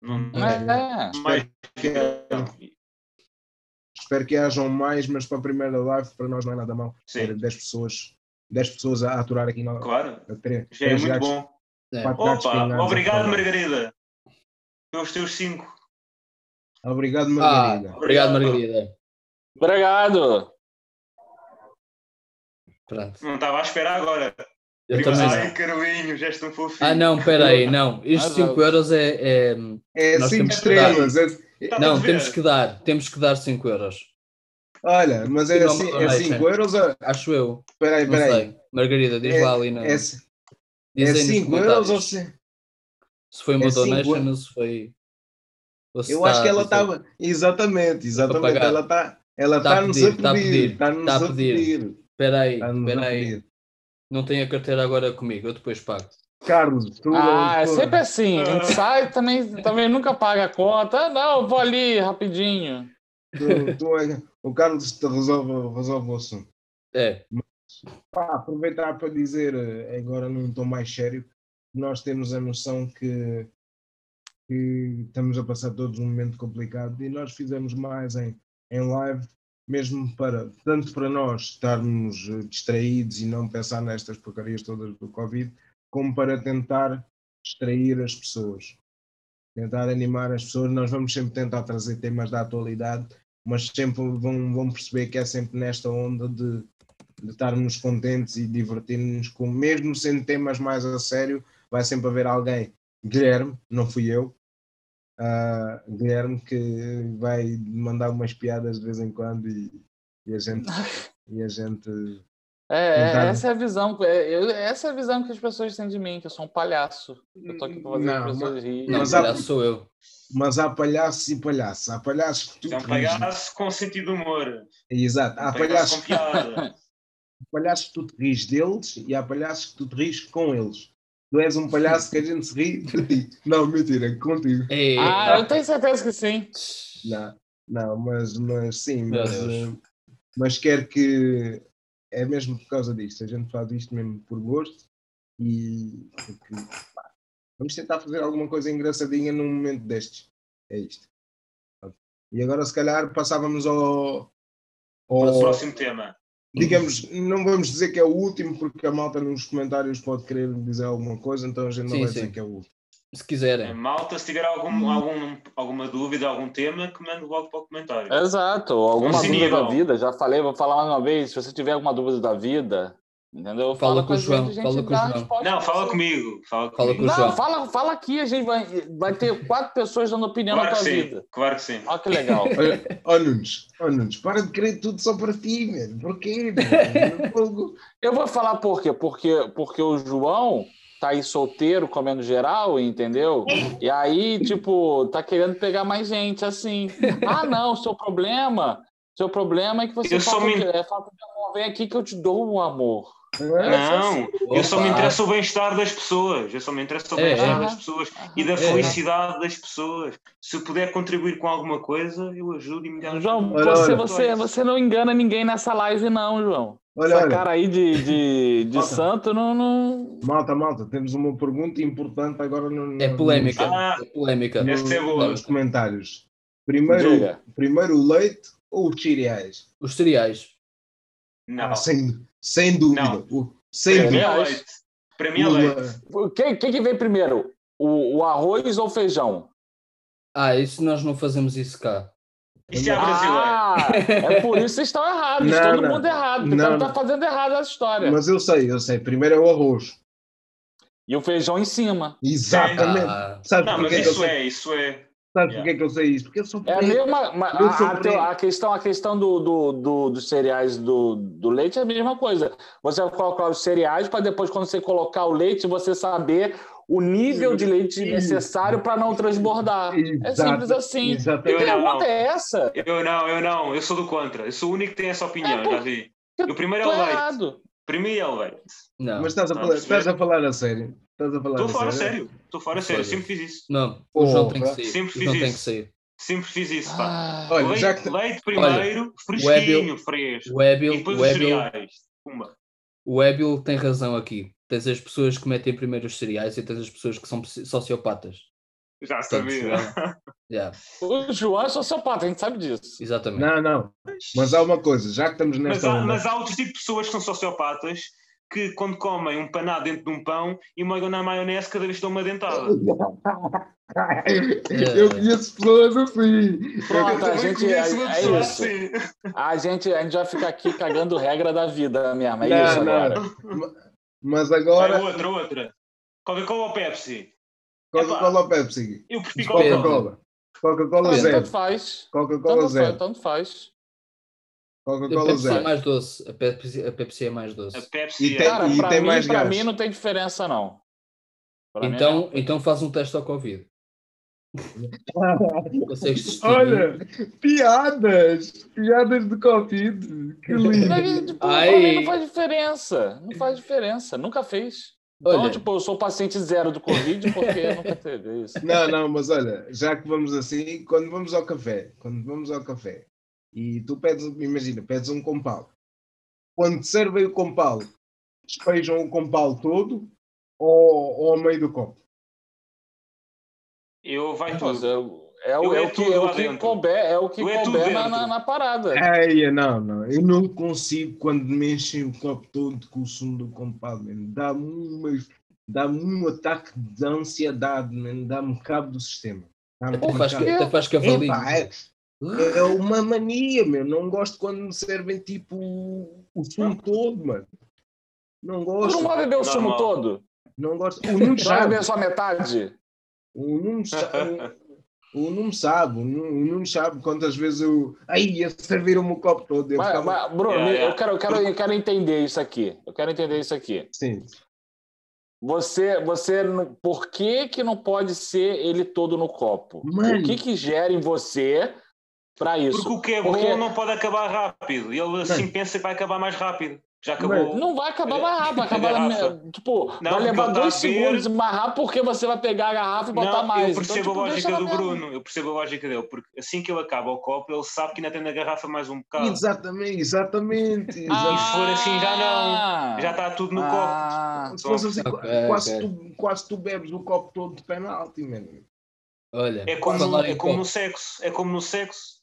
Não, É, mais virão. Espero que hajam mais, mas para a primeira live para nós não é nada mal. Sim. Ter 10 pessoas, 10 pessoas a aturar aqui na Claro, a três, já é muito gatos, bom. É. Opa, obrigado, falar. Margarida. Pelos teus 5. Obrigado, Ah, Margarida. obrigado, Margarida. Obrigado. Pronto. Não estava a esperar agora. Eu também Ai, não. Carlinhos, és tão fofinho. Ah, não, espera aí, não. Estes Mas, 5 ó, euros é. é- É Nós 5 temos que dar. estrelas. é- Tá Não, temos que dar. Temos que dar 5 euros. Olha, mas é Não, assim, não, é 5 euros. ó, Acho eu. Espera aí, espera aí. Margarida, diz É- lá ali na. É diz é aí nos 5 euros ou se... Se foi uma é donation ou se foi. ou se Eu tá- acho que ela estava. Exatamente, exatamente. Ela está. Ela Tá a está-nos pedir, a tá a pedir. Está-nos tá a a pedir. Espera aí, Está-nos espera aí. Não tenho a carteira agora comigo, eu depois pago. Carlos, tu. Ah, é sempre assim. A gente sai também, também nunca paga a conta. Ah, não, eu vou ali rapidinho. tu- tu é- o Carlos te resolve, resolve o assunto. É, Pá, aproveitar para dizer, eh, agora num tom mais sério, nós temos a noção que, que estamos a passar todos um momento complicado e nós fizemos mais em, em live, mesmo para, tanto para nós estarmos eh, distraídos e não pensar nestas porcarias todas do Covid, como para tentar distrair as pessoas. Tentar animar as pessoas, nós vamos sempre tentar trazer temas da atualidade, mas sempre vão, vão perceber que é sempre nesta onda de, de estarmos contentes e divertir-nos com, mesmo sendo temas mais a sério, vai sempre haver alguém, Guilherme, não fui eu, ah, Guilherme que vai mandar umas piadas de vez em quando e, e a gente e a gente É, é, Tentar- essa é a visão. é, eu- essa é a visão que as pessoas têm de mim, que eu sou um palhaço. Eu tô aqui pra fazer Não, as pessoas rirem. não, Mas mas há- sou eu. mas há palhaços e palhaços, há palhaços que tu É um rires. palhaço com sentido de humor. Exato, há Um palhaço palhaços, com piada. palhaços que tu te rires deles e há palhaços que tu te rires com eles. Tu és um palhaço que a gente se ri de ti. Não, mentira, contigo. Ei, Ah, eu tenho certeza que sim. Não, não, mas, mas sim, Meu mas, Deus. eh, mas quero que é mesmo por causa disto. A gente faz isto mesmo por gosto e porque, pá, vamos tentar fazer alguma coisa engraçadinha num momento destes. É isto. E agora se calhar passávamos ao, Para o ao próximo tema. Digamos, não vamos dizer que é o último porque a malta nos comentários pode querer dizer alguma coisa, então a gente não Sim, vai sim. dizer que é o último. se quiserem. malta, se tiver algum, algum, alguma dúvida, algum tema, que mande logo para o comentário. Exato. Alguma dúvida da vida, já falei, vou falar mais uma vez. Se você tiver alguma dúvida da vida, entendeu? Fala com a o João, gente, a fala gente com o João. Não, fala comigo. Fala Fala comigo. com o João. Não, fala, fala aqui, a gente vai, vai ter quatro pessoas dando opinião Claro na tua sim. vida. Claro que sim. Olha que legal. Olha, ó Nunes, Nunes, para de querer tudo só para ti, mano. Porquê? mano? Fogo. Eu vou falar por quê? Porque, porque o João tá aí solteiro, comendo geral, entendeu? E aí, tipo, tá querendo pegar mais gente, assim. Ah, não, seu problema, seu problema é que você Eu falta, é falta de amor. Vem aqui que eu te dou o amor. Não, eu só me interesso o bem-estar das pessoas. Eu só me interesso o É, bem-estar é. das pessoas e da É. felicidade das pessoas. Se eu puder contribuir com alguma coisa, eu ajudo imediatamente. João, Olha, você, olha. você, você não engana ninguém nessa live, não, João. Olha, Essa olha, cara aí de, de, de Malta. santo não, não. malta, malta, temos uma pergunta importante agora no, É no- polémica. Ah, é polémica. no- é boa. nos comentários. Primeiro, Diga. primeiro o leite ou os cereais? Os cereais. não. Ah, sem, dúvida. Não. O- sem Para mim dúvida. é Cereais. leite. Para mim é O- leite. O que, que, que vem primeiro? O, o arroz ou o feijão? Ah, isso nós não fazemos isso cá. Isto é brasileiro. Ah, é por isso que vocês estão errados. Não, todo não. mundo errado. Porque Não, não, tá não. fazendo errado essa história. Mas eu sei, eu sei. Primeiro é o arroz. E o feijão em cima. Exatamente. Ah, Sabe Não, mas isso é, isso é. Sabe Yeah. porquê que eu sei isso? Porque eu sou É a mesma. A, sou a, questão, a questão do, do, do- dos cereais do, do leite é a mesma coisa. Você vai colocar os cereais para depois, quando você colocar o leite, você saber o nível de leite Isso. necessário para não transbordar. É Exato, simples assim. Que Exatamente. Eu não. pergunta é essa? Eu não, eu não, eu sou do contra. Eu sou o único que tem essa opinião, É, pô. já vi. O primeiro é o leite. errado. Primeiro é o leite. não. Mas estás a, Não, falar, perceber? estás a falar a sério? Estás a falar Estou a fora sério? sério. Estou fora sério. Sério. Sempre fiz isso. Não, o João tem que sair. Sempre fiz João tem que isso. sair. Sempre fiz isso, pá. Ah, Olha, leite, já que- leite primeiro, fresquinho, Webbil- fresco. O E depois o cereais. Pumba. o Ebil tem razão aqui. Tens as pessoas que metem primeiro os cereais e tens as pessoas que são sociopatas. Já sabia. Yeah, O João é sociopata, a gente sabe disso. exatamente. Não, não. Mas há uma coisa, já que estamos Mas nesta há, onda. mas há outro tipo de pessoas que são sociopatas que quando comem um panado dentro de um pão e molham na maionese cada vez dão uma dentada. Eu conheço pessoas assim. Pronto, Eu a gente é, uma é isso. assim. A gente, a gente vai ficar aqui cagando regra da vida mesmo. É Não, isso não. agora. Mas agora, Vai outra, outra. Coca-Cola ou Pepsi? Coca-Cola ou Pepsi? Eu prefiro. Coca-Cola. Coca-Cola. Coca-Cola Tanto zero. faz. Coca-Cola Tanto faz, zero. tanto faz. A Coca-Cola Pepsi é zero. mais doce. A Pepsi, a Pepsi é mais A doce. Pepsi E é. tem- Cara, e tem mim, mais pra gás. mim não tem diferença, não. Pra mim, Então, então faz um teste ao Covid. Olha, piadas! Piadas de Covid. Que lindo. Mas, tipo, Ai. mim não faz diferença. Não faz diferença. Nunca fez. Então, Olha. tipo, eu sou paciente zero do Covid porque nunca teve isso. Não, não, mas olha, já que vamos assim, quando vamos ao café, quando vamos ao café e tu pedes, imagina, pedes um compal. Quando te servem o compal, despejam o compal todo ou, ou ao meio do copo? Eu vai Mas tudo. É, é o, Eu é é o que, é o que couber, é o que é couber na, na, na parada. Eia, não, não, eu não consigo quando me enchem o copo todo com o sumo do compal, mano. Dá-me dá-me um ataque de ansiedade, mano. dá-me cabo do sistema. Até faz, até faz cavalinho. É, é uma mania, meu. Não gosto quando me servem tipo o sumo todo, mano. Não Tu gosto. não vai beber o sumo todo? Não gosto. O Nuno Tu vai beber só metade? O Nuno sabe. O Nuno sabe, o Nuno, o Nuno sabe quantas vezes eu. Aí, serviram-me o copo todo. Eu Mas, ficava... mas, Bruno, Yeah, yeah. Eu, quero, eu, quero, eu quero entender isso aqui. Eu quero entender isso aqui. Sim. Você, você, não- por que que não pode ser ele todo no copo? Mano. O que que gera em você para isso? Porque o que é Porque- bom não pode acabar rápido. Ele assim pensa que vai acabar mais rápido. Já acabou. Não vai acabar rápido, vai A acabar, garrafa. tipo, Não, vai levar dois ver- segundos rápido porque você vai pegar a garrafa e botar Não, mais. eu percebo então, tipo, a lógica do mesmo. Bruno. Eu percebo a lógica dele. Porque assim que ele acaba o copo, ele sabe que ainda tem na garrafa mais um bocado. Exatamente, exatamente. Ah, se for assim, já não. Já está tudo no copo. Ah, Se fosse assim, Ok, quase, ok. Tu, quase tu bebes o copo todo de penalti, mano. Olha, É como, é como no copo. sexo. É como no sexo.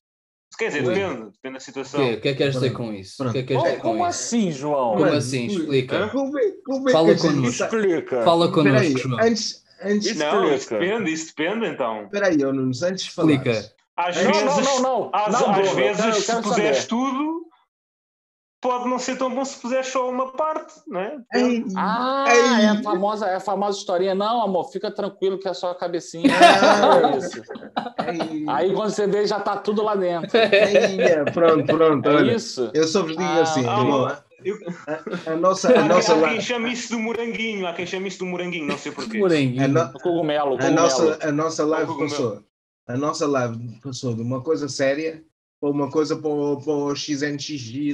Quer dizer, depende. Depende da situação. O que é que queres dizer com isso? O que é que queres como, dizer com como isso? assim, João? Como Mano, assim? Explica. Como é, como é Fala que a gente connosco. Explica. Fala connosco, aí, João. antes, antes, Não, isso depende, isso depende então. espera aí, ó, Nunes, antes de falar. Explica. Às Não, vezes, não, não, não. Às, Não, às vezes, se puseres tudo, pode não ser tão bom se puseres só uma parte, não é? Ei, Ah, Ei. é a famosa, é a famosa historinha. Não, amor, fica tranquilo que é só a cabecinha. Ah. É Aí quando você vê, já tá tudo lá dentro. ei, é, pronto, pronto. É olha, isso? Eu só vos digo Ah, assim, ah, irmão, eu- a, a nossa, a Há, nossa, há quem chame isso do moranguinho, há quem chame isso do moranguinho, não sei porquê. Moranguinho. a, no- O cogumelo, o a cogumelo. nossa, a nossa live cogumelo. passou, a nossa live passou de uma coisa séria para uma coisa para o, para o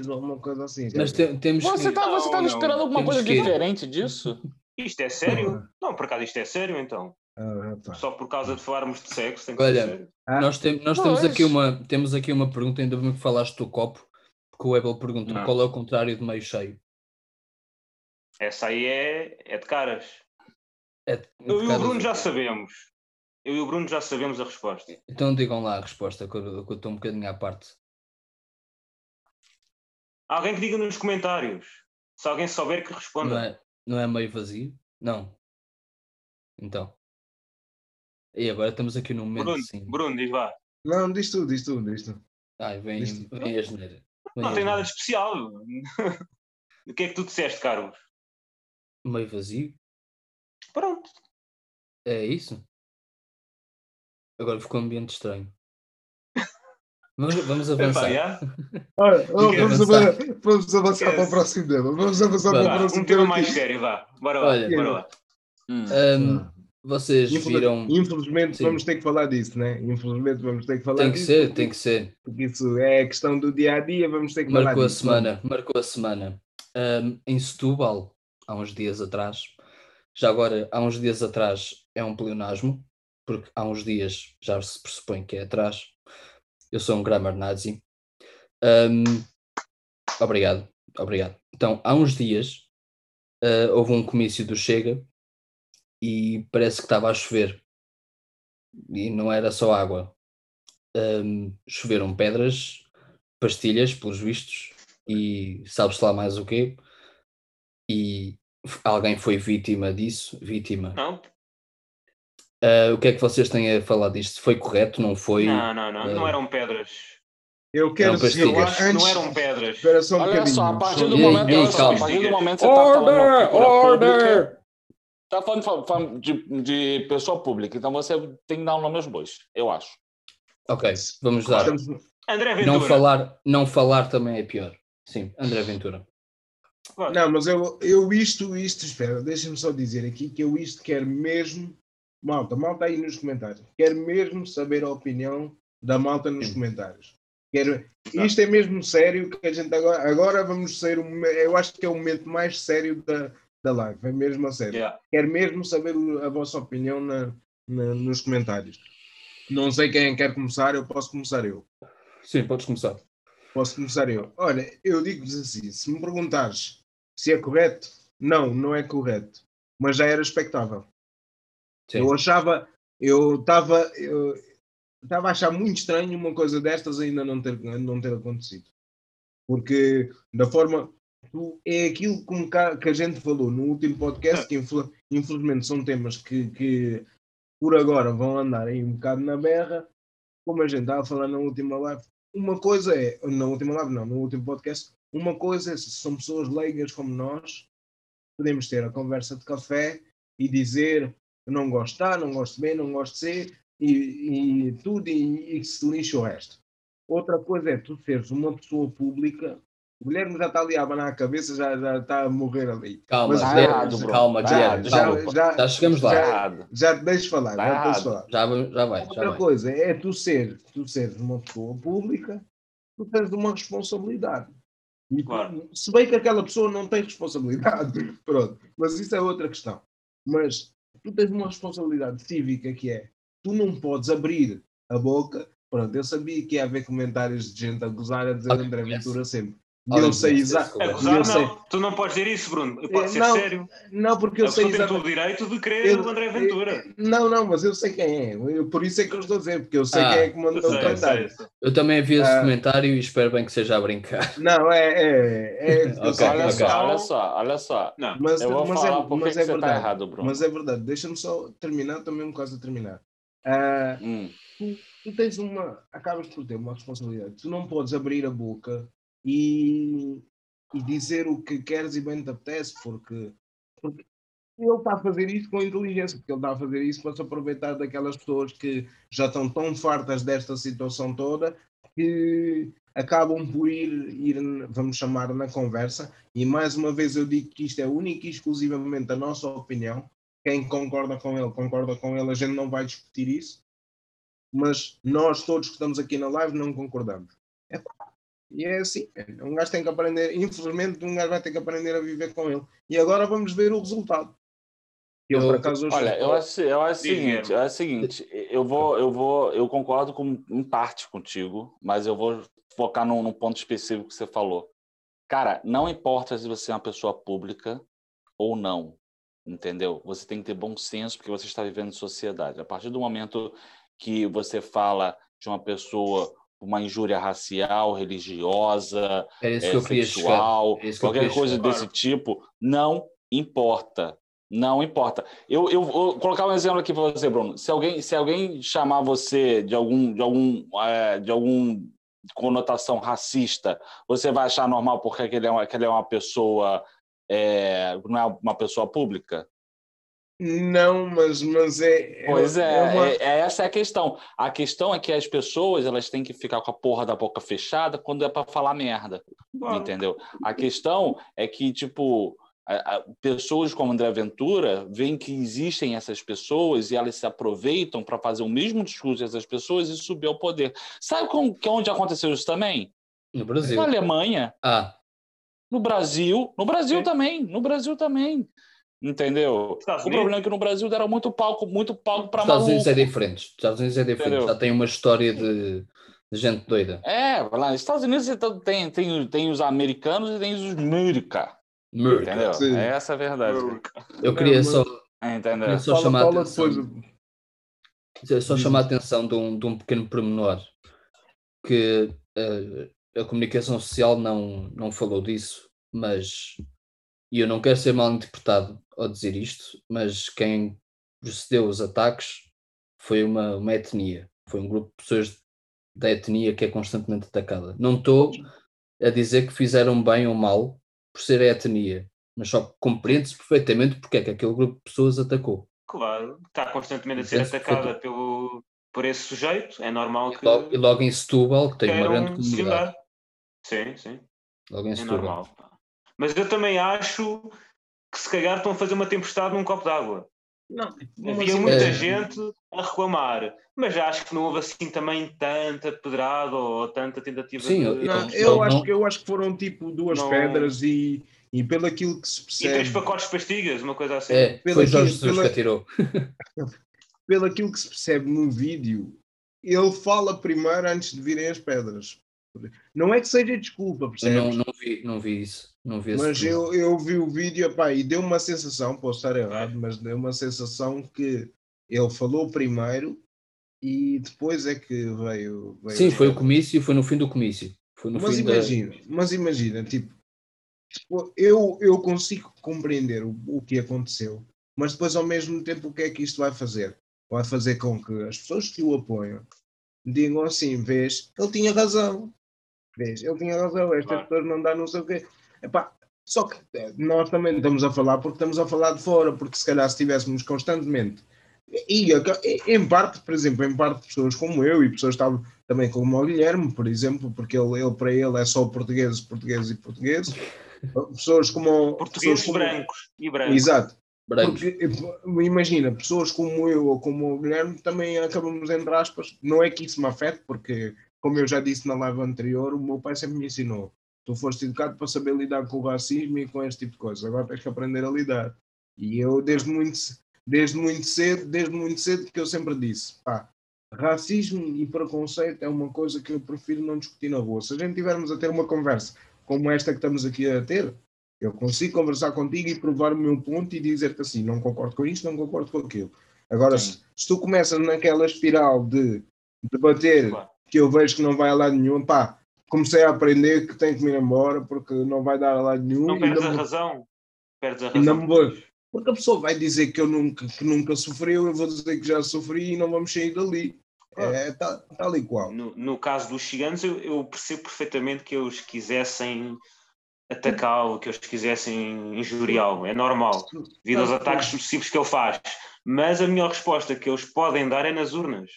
ou uma coisa assim. Mas te- temos Você que... tá, você Não, tava não. esperando alguma Temos coisa que- diferente disso? Isto é sério? Não, por acaso isto é sério então. Ah, pá. Só por causa de falarmos de sexo tem que Olha, ser sério. Ah, Nós, tem- nós Pois. temos, aqui uma, temos aqui uma pergunta, ainda bem que falaste do copo, porque o Abel perguntou Não. qual é o contrário de meio cheio. Essa aí é, é de caras. É de- Eu e o Bruno já sabemos. Eu e o Bruno já sabemos a resposta. Então digam lá a resposta, que eu que eu estou um bocadinho à parte. Alguém que diga nos comentários. Se alguém souber que Não responda. é, não é meio vazio? Não. Então. E agora estamos aqui num momento Bruno, assim. Bruno, diz lá. Não, diz tu, diz tu, diz tu. Ai, vem, Isto- vem a geneira. Vem Não a tem nada de especial. o que é que tu disseste, Carlos? Meio vazio? Pronto. É isso? Agora ficou um ambiente estranho. Vamos, vamos avançar. vamos, avançar? vamos avançar para o próximo tema. Vamos avançar Vá, para o próximo um tema mais aqui. sério, vá. Bora lá. Olha. bora lá. Hum. Ahm, vocês viram. Infelizmente Sim. vamos ter que falar disso, né? Infelizmente vamos ter que falar Tem que disso. ser, porque- tem que ser. Porque isso é questão do dia a dia, vamos ter que falar Marcou a disso. semana, marcou a semana. Ahm, em Setúbal, há uns dias atrás, já agora, há uns dias atrás é um pleonasmo, porque há uns dias já se pressupõe que é atrás. Eu sou um grammar nazi. Ahm, obrigado, obrigado. Então, há uns dias ah, houve um comício do Chega e parece que estava a chover. E não era só água. Ahm, choveram pedras, pastilhas, pelos vistos, e sabe-se lá mais o quê. E alguém foi vítima disso, vítima. Não, Ah, o que é que vocês têm a falar disto? Foi correto, não foi? não, não, não. Não eh, eram pedras. Eu quero dizer, que não eram pedras. Espera só um Olha bocadinho. só, a partir do Ei, momento, ei, olha só, a calma. partir do momento você tá falando Order, de figura order. pública, tá falando, falando de, de pessoa pública, então você tem que dar um nome aos bois, eu acho. Ok, vamos dar. André Ventura. Não falar, não falar também é pior. Sim, André Ventura. Não, mas eu, eu isto, isto, espera, deixa-me só dizer aqui que eu isto quero mesmo, malta, malta aí nos comentários, quero mesmo saber a opinião da malta nos Sim. comentários. Quero, isto é mesmo sério que a gente agora, agora vamos ser, momen- eu acho que é o momento mais sério da, da live, é mesmo a sério. Yeah. Quero mesmo saber a vossa opinião na, na- nos comentários. Não sei quem quer começar, eu posso começar eu. Sim, podes começar. Posso começar eu. Olha, eu digo-vos assim: se me perguntares se é correto, não, não é correto. Mas já era expectável. Sim. Eu achava, eu estava, eu estava a achar muito estranho uma coisa destas ainda não ter, não ter acontecido. Porque da forma. É aquilo que a gente falou no último podcast, que infel- infelizmente são temas que, que por agora vão andar aí um bocado na berra, como a gente estava a falar na última live, uma coisa é, na última live não, no último podcast, uma coisa é se são pessoas leigas como nós, podemos ter a conversa de café e dizer eu não gosto de A, não gosto de B, não gosto de C e, e tudo e, e que se lixe o resto. Outra coisa é tu seres uma pessoa pública, o Guilherme já está ali a abanar a cabeça, já, já está a morrer ali. Calma, Mas Tá já- Guilherme, calma, Tá Guilherme. Já, calma. desculpa. já, Já chegamos lá. Tá Já- errado. já te deixo falar, Tá já te deixo falar. Já, vai- já vai, já Outra vai. coisa é tu ser, tu seres uma pessoa pública, tu tens uma responsabilidade. E Claro. Se bem que aquela pessoa não tem responsabilidade, pronto, mas isso é outra questão. Mas tu tens uma responsabilidade cívica que é, tu não podes abrir a boca, pronto, eu sabia que ia haver comentários de gente a gozar a dizer Alguém André? Ventura sempre. E eu sei. A Eu sei. não. Tu não podes dizer isso, Bruno. Pode Eh, ser não, sério. Não, porque A eu sei pessoa tem todo exatamente. o direito de querer Eu- o André Ventura. Não, não, mas eu sei quem é. Eu- por isso é que eu estou a dizer, porque eu sei Ah, quem é que mandou Eu o comentário. sei. Eu também vi esse Ah. comentário e espero bem que seja a brincar. Não, é. é, é eu Ok, sei. Olha ok. só, olha só, olha só. Não. Mas, Eu vou mas falar é, por que mas que é você tá verdade. errado, Bruno. Mas é verdade. Deixa-me só terminar também um caso a terminar. Ah, Hum. tu tens uma. Acabas por ter uma responsabilidade. Tu não podes abrir a boca e, e dizer o que queres e bem te apetece, porque, porque ele está a fazer isso com inteligência, porque ele está a fazer isso para se aproveitar daquelas pessoas que já estão tão fartas desta situação toda que acabam por ir, ir, vamos chamar, na conversa. E mais uma vez eu digo que isto é única e exclusivamente a nossa opinião. Quem concorda com ele, concorda com ele, a gente não vai discutir isso. Mas nós todos que estamos aqui na live não concordamos. É pá, e é assim, um gajo tem que aprender, infelizmente um gajo vai ter que aprender a viver com ele. E agora vamos ver o resultado. Eu, Eu- por acaso, hoje Olha, eu acho, eu acho o seguinte, eu acho o seguinte, eu vou, eu vou, eu concordo com em parte contigo, mas eu vou focar num, num ponto específico que você falou. Cara, não importa se você é uma pessoa pública ou não, entendeu? Você tem que ter bom senso porque você está vivendo em sociedade. A partir do momento que você fala de uma pessoa uma injúria racial, religiosa, é, chegar. sexual, É qualquer coisa desse tipo, não importa. Não importa. Eu, eu vou colocar um exemplo aqui para você, Bruno. Se alguém, se alguém chamar você de algum, de algum, é, de algum conotação racista, você vai achar normal porque aquele é uma, aquele é uma pessoa, é, não é uma pessoa pública? Não, mas, mas é. Pois é, uma- é- é- essa é a questão. A questão é que as pessoas elas têm que ficar com a porra da boca fechada quando é para falar merda. Claro. Entendeu? A questão é que, tipo, a- a- pessoas como André Ventura veem que existem essas pessoas e elas se aproveitam para fazer o mesmo discurso dessas pessoas e subir ao poder. Sabe com, que onde aconteceu isso também? No Brasil. Na Alemanha, Ah, no Brasil, no Brasil Sim. também, no Brasil também. Entendeu? Estados o Unidos. problema é que no Brasil deram muito palco, muito palco para Estados Unidos maluco. é diferente. Estados Unidos é diferente. Entendeu? Já tem uma história de, de gente doida. É, lá nos Estados Unidos você tá- tem, tem, tem os americanos e tem os América. America. Entendeu? Sim. É essa a verdade. Eu queria Não, só, Entendeu? queria só Fala- chamar a fala atenção. depois. Queria Só chamar a atenção de um, de um pequeno pormenor que eh, a comunicação social não, não falou disso, mas e eu não quero ser mal interpretado ao dizer isto, mas quem procedeu aos ataques foi uma, uma etnia, foi um grupo de pessoas da etnia que é constantemente atacada. Não estou a dizer que fizeram bem ou mal por ser a etnia, mas só compreende-se perfeitamente porque é que aquele grupo de pessoas atacou. Claro, está constantemente a ser atacada pelo, por esse sujeito, é normal E que logo, e logo em Setúbal, que tem uma grande comunidade. Sim, sim. Logo em É Setúbal. normal. Mas eu também acho que se calhar estão a fazer uma tempestade num copo d'água. Havia muita é- gente a reclamar, mas acho que não houve assim também tanta pedrada ou tanta tentativa Sim, de. eu- Não, eu, acho não- que, eu acho que foram tipo duas Não- pedras e, e pelo aquilo que se E percebe. três pacotes de pastilhas, uma coisa assim. É, Pelo foi Jorge Jesus pela- que atirou. pelo aquilo que se percebe no vídeo, ele fala primeiro antes de virem as pedras. Não é que seja desculpa, percebes? não, não, vi, não vi isso. Não vi Mas eu, eu vi o vídeo epá, e deu uma sensação, posso estar errado, mas deu uma sensação que ele falou primeiro e depois é que veio. veio Sim, foi o comício, foi no fim do comício. Mas fim da- imagina, mas imagina, tipo, eu, eu consigo compreender o, o que aconteceu, mas depois ao mesmo tempo o que é que isto vai fazer? Vai fazer com que as pessoas que o apoiam digam assim, vês, ele tinha razão, vês, ele tinha razão, estas Claro. pessoas não dão não sei o quê. Epá, só que eh, nós também estamos a falar porque estamos a falar de fora, porque se calhar se estivéssemos constantemente e, e, em parte, por exemplo, em parte pessoas como eu e pessoas estavam também como o Guilherme, por exemplo, porque ele, ele para ele é só portugueses, portugueses e portugueses. Pessoas como Portugueses pessoas como- brancos e brancos. Exato. Brancos. Porque, eh, imagina, pessoas como eu ou como o Guilherme também acabamos, entre aspas, não é que isso me afete, porque, como eu já disse na live anterior, o meu pai sempre me ensinou: tu foste educado para saber lidar com o racismo e com este tipo de coisas, agora tens que aprender a lidar. E eu, desde muito, desde muito cedo, desde muito cedo, que eu sempre disse: pá, racismo e preconceito é uma coisa que eu prefiro não discutir na rua. Se a gente tivermos a ter uma conversa como esta que estamos aqui a ter, eu consigo conversar contigo e provar o meu ponto e dizer-te assim, não concordo com isto, não concordo com aquilo. Agora, se, se tu começas naquela espiral de debater Claro. Que eu vejo que não vai a lado nenhum, pá, comecei a aprender que tenho que me ir embora porque não vai dar a lado nenhum. Não perdes a me- razão. Perdes a razão. me Porque a pessoa vai dizer que eu nunca, que nunca sofreu, eu vou dizer que já sofri e não vamos sair dali. Claro. É tal, tal e qual. No, no caso dos ciganos, eu, eu percebo perfeitamente que eles quisessem atacá-lo, que eles quisessem injuriá-lo. É normal, devido aos ataques sucessivos que ele faz. Mas a melhor resposta que eles podem dar é nas urnas,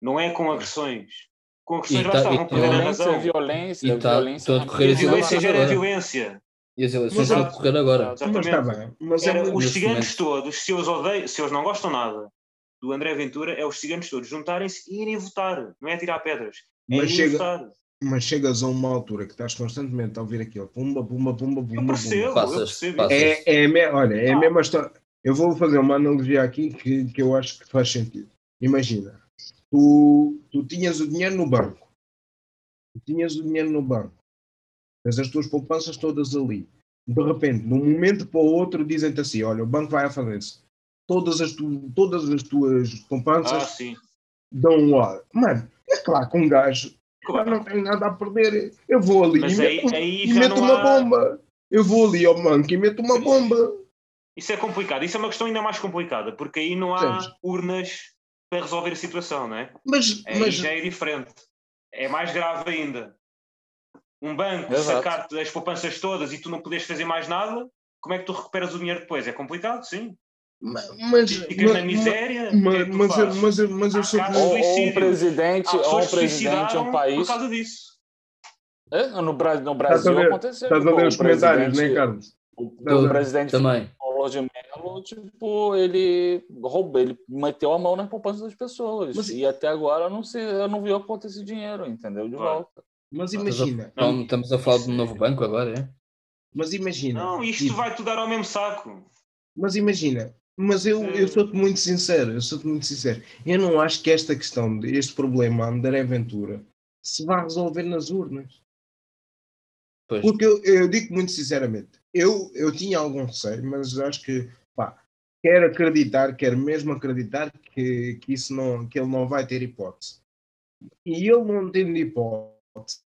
não é com agressões. Com E já tá- estavam e a perder a Violência, razão. violência, E tá- violência. a decorrer A violência eleições gera agora. violência. E as eleições Mas estão a decorrer agora. Mas está Exatamente. bem. Mas é Era muito- os ciganos todos, se eles odeiam, se eles não gostam nada do André Ventura, é os ciganos todos juntarem-se e irem votar. Não é tirar pedras. É Mas chega- votar. mas chegas a uma altura que estás constantemente a ouvir aquilo, pumba, pumba, pumba, pumba, Eu pumba. percebo, eu Passas- percebo. passas. isso. É, é, olha, é a Ah. mesma história. Eu vou fazer uma analogia aqui que, que eu acho que faz sentido. Imagina, tu, tu tinhas o dinheiro no banco, tu tinhas o dinheiro no banco, tens as tuas poupanças todas ali. De repente, de um momento para o outro, dizem-te assim: olha, o banco vai à falência. Todas as, tu, todas as tuas Ah, poupanças sim. dão um ar. Mano, é claro que um gajo Claro. não tenho nada a perder. Eu vou ali Mas e aí- meto, aí meto uma há- bomba. Eu vou ali ao banco e meto uma bomba. Isso é complicado. Isso é uma questão ainda mais complicada, porque aí não há Percebes? urnas para resolver a situação, não é? Mas, Aí mas já é diferente. É mais grave ainda. Um banco sacar-te as poupanças todas e tu não podes fazer mais nada, como é que tu recuperas o dinheiro depois? É complicado, sim. mas, mas, Ficas na miséria. o é mas, tu mas, eu, mas, eu, mas eu sou Ou, ou um presidente, ou um presidente, um país. por causa disso. É, no, no Brasil aconteceu. estás a o os comentários, né, Carlos? O, o não. presidente Também. Paulo de Mello, tipo, ele roubou, ele meteu a mão na poupança das pessoas. Mas- E até agora eu não sei, eu não vi a conta esse dinheiro, entendeu? De Claro. volta. Mas imagina, Então, estamos a falar de um novo banco agora, é? mas imagina. Não, isto tipo, vai-te dar ao mesmo saco. Mas imagina, mas eu, eu sou-te muito sincero, eu sou-te muito sincero. Eu não acho que esta questão, este problema, André Ventura, se vá resolver nas urnas. Pois. Porque eu, eu digo muito sinceramente, eu, eu tinha algum receio, mas acho que, pá, quero acreditar, quero mesmo acreditar que, que, isso não, que ele não vai ter hipótese. E ele não tendo hipótese,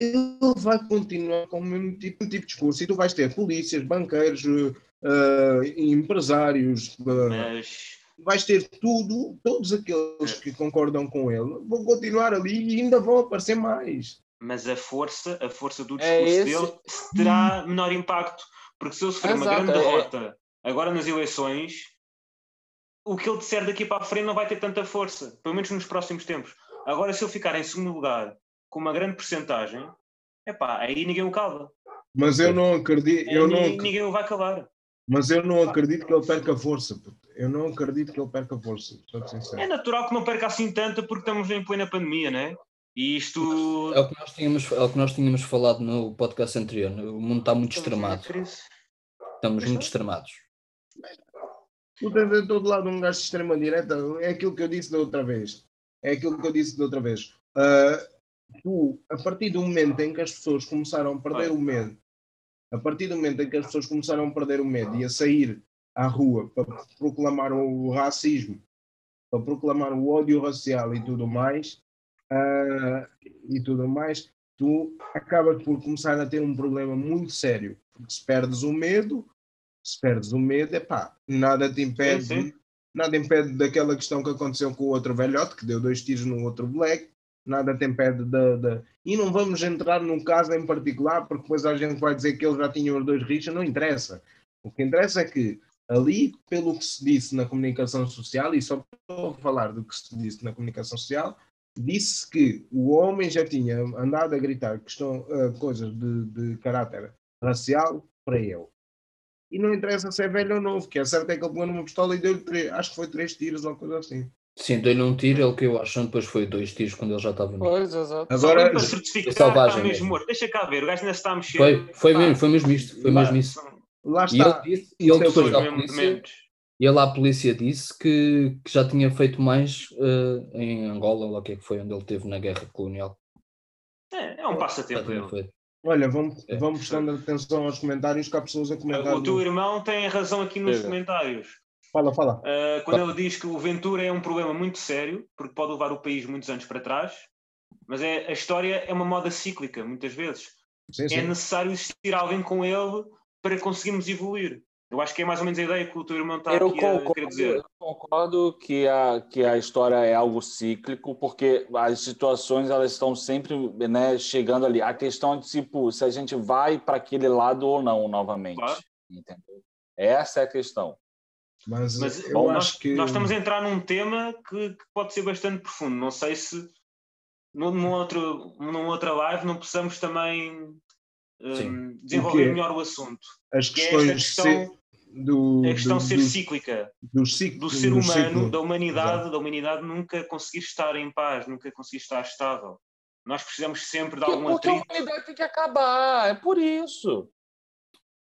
ele vai continuar com o mesmo tipo, tipo de discurso. E tu vais ter polícias, banqueiros, eh, empresários, eh, Mas vais ter tudo, todos aqueles que concordam com ele vão continuar ali e ainda vão aparecer mais. Mas a força, a força do É discurso esse- dele terá menor impacto. Porque se ele sofrer uma Exato, grande é- derrota agora nas eleições, o que ele disser daqui para a frente não vai ter tanta força, pelo menos nos próximos tempos. Agora, se ele ficar em segundo lugar com uma grande percentagem, epá, aí ninguém o cala. Mas eu não acredito, Aí eu não, ninguém, ninguém o vai calar. mas eu não acredito que ele perca força. Eu não acredito que ele perca força. É natural que não perca assim tanta porque estamos em plena pandemia, né? E isto. É o, que nós tínhamos, é o que nós tínhamos falado no podcast anterior. O mundo está muito extremado. Estamos muito extremados. Tu tens em todo lado um gajo de extrema-direita, é aquilo que eu disse da outra vez. É aquilo que eu disse da outra vez. Ah, tu, a partir do momento em que as pessoas começaram a perder o medo, a partir do momento em que as pessoas começaram a perder o medo e a sair à rua para proclamar o racismo, para proclamar o ódio racial e tudo mais, ah, e tudo mais, tu acabas por começar a ter um problema muito sério. Porque se perdes o medo, se perdes o medo, é pá, nada te impede, Sim, sim. nada impede daquela questão que aconteceu com o outro velhote, que deu dois tiros no outro black, nada te impede da. da- E não vamos entrar num caso em particular, porque depois a gente vai dizer que eles já tinham os dois rixas, não interessa. O que interessa é que ali, pelo que se disse na comunicação social, e só estou a falar do que se disse na comunicação social, disse que o homem já tinha andado a gritar questão, ah, coisas de, de caráter racial para ele. E não interessa se é velho ou novo, que é certo é que ele pegou numa pistola e deu-lhe três, acho que foi três tiros ou coisa assim. Sim, dei-lhe um tiro, ele que eu acho, depois foi dois tiros quando ele já estava no. Pois, exato. Agora, para certificar é selvagem que está mesmo morto. Deixa cá ver, o gajo ainda está a mexer. Foi, foi, mesmo, foi mesmo isto, foi Lá- mesmo isso. lá E está. ele, disse, e ele é depois mesmo polícia. E ele à polícia disse que, que já tinha feito mais eh, em Angola, lá o que é que foi, onde ele esteve na guerra colonial. É, é um passatempo. Olha, vamos, É. vamos prestando atenção aos comentários que há pessoas a comentar. O teu no- irmão tem razão aqui nos Diga. comentários. Fala, fala. Uh, quando ele diz que o Ventura é um problema muito sério, porque pode levar o país muitos anos para trás, mas é, a história é uma moda cíclica, muitas vezes. Sim, É sim. necessário existir alguém com ele para conseguirmos evoluir. Eu acho que é mais ou menos a ideia que o teu irmão está Eu aqui a querer concordo, dizer. eu concordo que a, que a história é algo cíclico, porque as situações elas estão sempre né, chegando ali. A questão é tipo, se a gente vai para aquele lado ou não novamente. Claro. Entendeu? Essa é a questão. Mas, Mas eu bom, acho nós, que. nós estamos a entrar num tema que, que pode ser bastante profundo. Não sei se num, outro, numa outra live não possamos também um, Sim. desenvolver melhor o assunto. as Que é esta questões questão, se- do, a questão do, de ser do, cíclica, do ciclo, do ser humano, ciclo. da humanidade, da humanidade nunca conseguir estar em paz, nunca conseguir estar estável. Nós precisamos sempre de Porque, algum porque a atrito. humanidade tem que acabar, é por isso.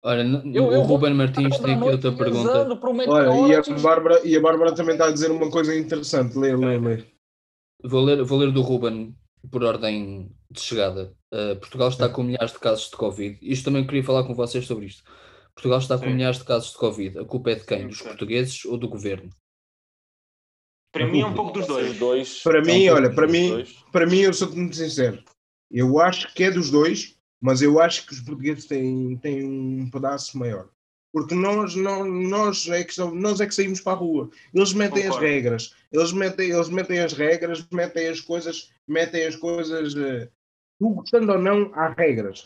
Olha, Eu- o eu Ruben Martins tem aqui outra pergunta. Olha, e a, Bárbara, e a Bárbara também está a dizer uma coisa interessante. Lê, lê, lê. Vou ler, vou ler do Ruben por ordem de chegada. Uh, Portugal está com milhares de casos de Covid. Isto também queria falar com vocês sobre isto. Portugal está com Sim. milhares de casos de Covid. A culpa é de quem? Sim, Dos portugueses ou do governo? Para mim é um pouco dos dois. Dois. Para é um mim, olha, para mim- dois. Para mim, eu sou muito sincero. Eu acho que é dos dois, mas eu acho que os portugueses têm, têm um pedaço maior. Porque nós, não, nós, é que, nós é que saímos para a rua. Eles metem Concordo. as regras. Eles metem, eles metem as regras, metem as coisas, metem as coisas. eh, tu gostando ou não, há regras.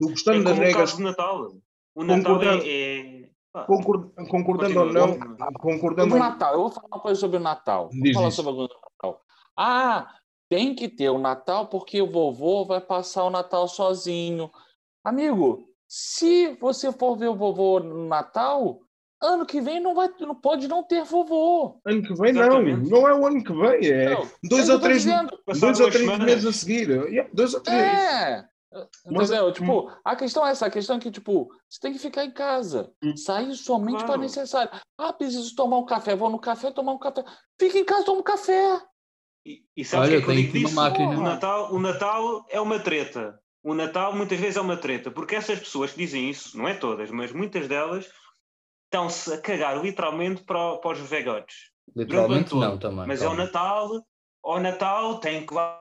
Tu É gostando das como o regras, caso do Natal. O Natal Concordando. é. é- pá, concor- concordando ou não, concordando o Natal, eu vou falar uma coisa sobre o Natal. Vou Diz falar isso. sobre do Natal. Ah, tem que ter o Natal porque o vovô vai passar o Natal sozinho. Amigo, se você for ver o vovô no Natal, ano que vem não vai, não pode não ter vovô. Ano que vem, não. Exatamente. Não é o ano que vem. É Não, dois é ou o três, dizendo. Dois ou três semanas. meses a seguir. Yeah, dois ou três. É. Mas- Entendeu? Tipo, a questão é essa, a questão é que, tipo, você tem que ficar em casa. Hum. Sair somente Claro. para necessário. Ah, preciso tomar um café, vou no café tomar um café. Fica em casa, toma um café. E, e sabes Olha, o que é que disso? máquina. O Natal, o Natal é uma treta. O Natal muitas vezes é uma treta, porque essas pessoas que dizem isso, não é todas, mas muitas delas, estão-se a cagar literalmente para, para os vegotes. Literalmente não também. Mas é o. Natal, ao Natal tem que lá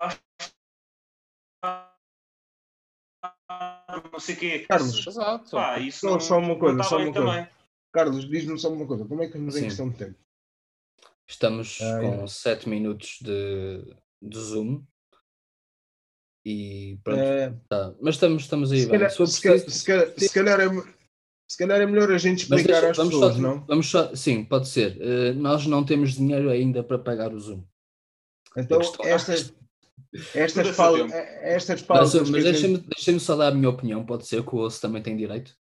não sei o quê. Carlos, Exato. Pá, isso Só- não, só uma coisa, não está só uma coisa. também. Carlos, diz-me só uma coisa. Como é que estamos em Sim. questão de tempo? Estamos Ah, com 7 minutos de, de Zoom. E pronto, Eh, tá. mas estamos, estamos aí se, bem. calhar, Se se, calhar, se, calhar, se calhar é, se calhar é melhor a gente explicar deixa- às vamos pessoas, só, não? vamos só, sim, pode ser. Eh, nós não temos dinheiro ainda para pagar o Zoom. Então, questão- estas, pau- tempo. estas Mas, pausas. mas gente- deixa-me deixa só dar a minha opinião, pode ser que o osso também tem direito.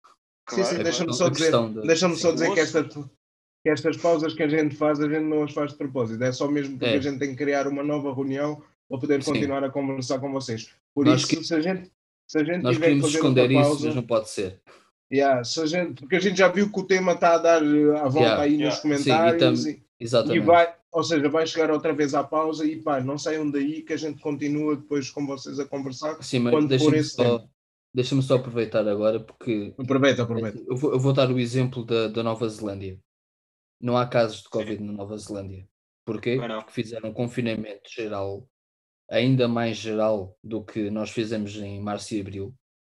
Sim, sim, Claro. deixa-me só dizer, de- deixa-me só sim. dizer que estas, que estas pausas que a gente faz, a gente não as faz de propósito. É só mesmo porque É. a gente tem que criar uma nova reunião para poder Sim. continuar a conversar com vocês. Por Nós isso, que- se a gente, se a gente Nós tiver que queríamos fazer esconder outra isso, pausa, mas não pode ser. yeah, se a gente, porque a gente já viu que o tema está a dar eh, a volta Yeah. aí nos Yeah. Sim, e comentários tam- e, e Exatamente. vai, ou seja, vai chegar outra vez à pausa e pá, não saiam daí que a gente continua depois com vocês a conversar. Sim, mas quando for deixa-me esse só, tempo. deixa só aproveitar agora, porque Aproveita, aproveita. eu vou, eu vou dar o exemplo da, da Nova Zelândia. Não há casos de Covid na Nova Zelândia. Porquê? Não. Porque fizeram um confinamento geral, ainda mais geral do que nós fizemos em março e abril,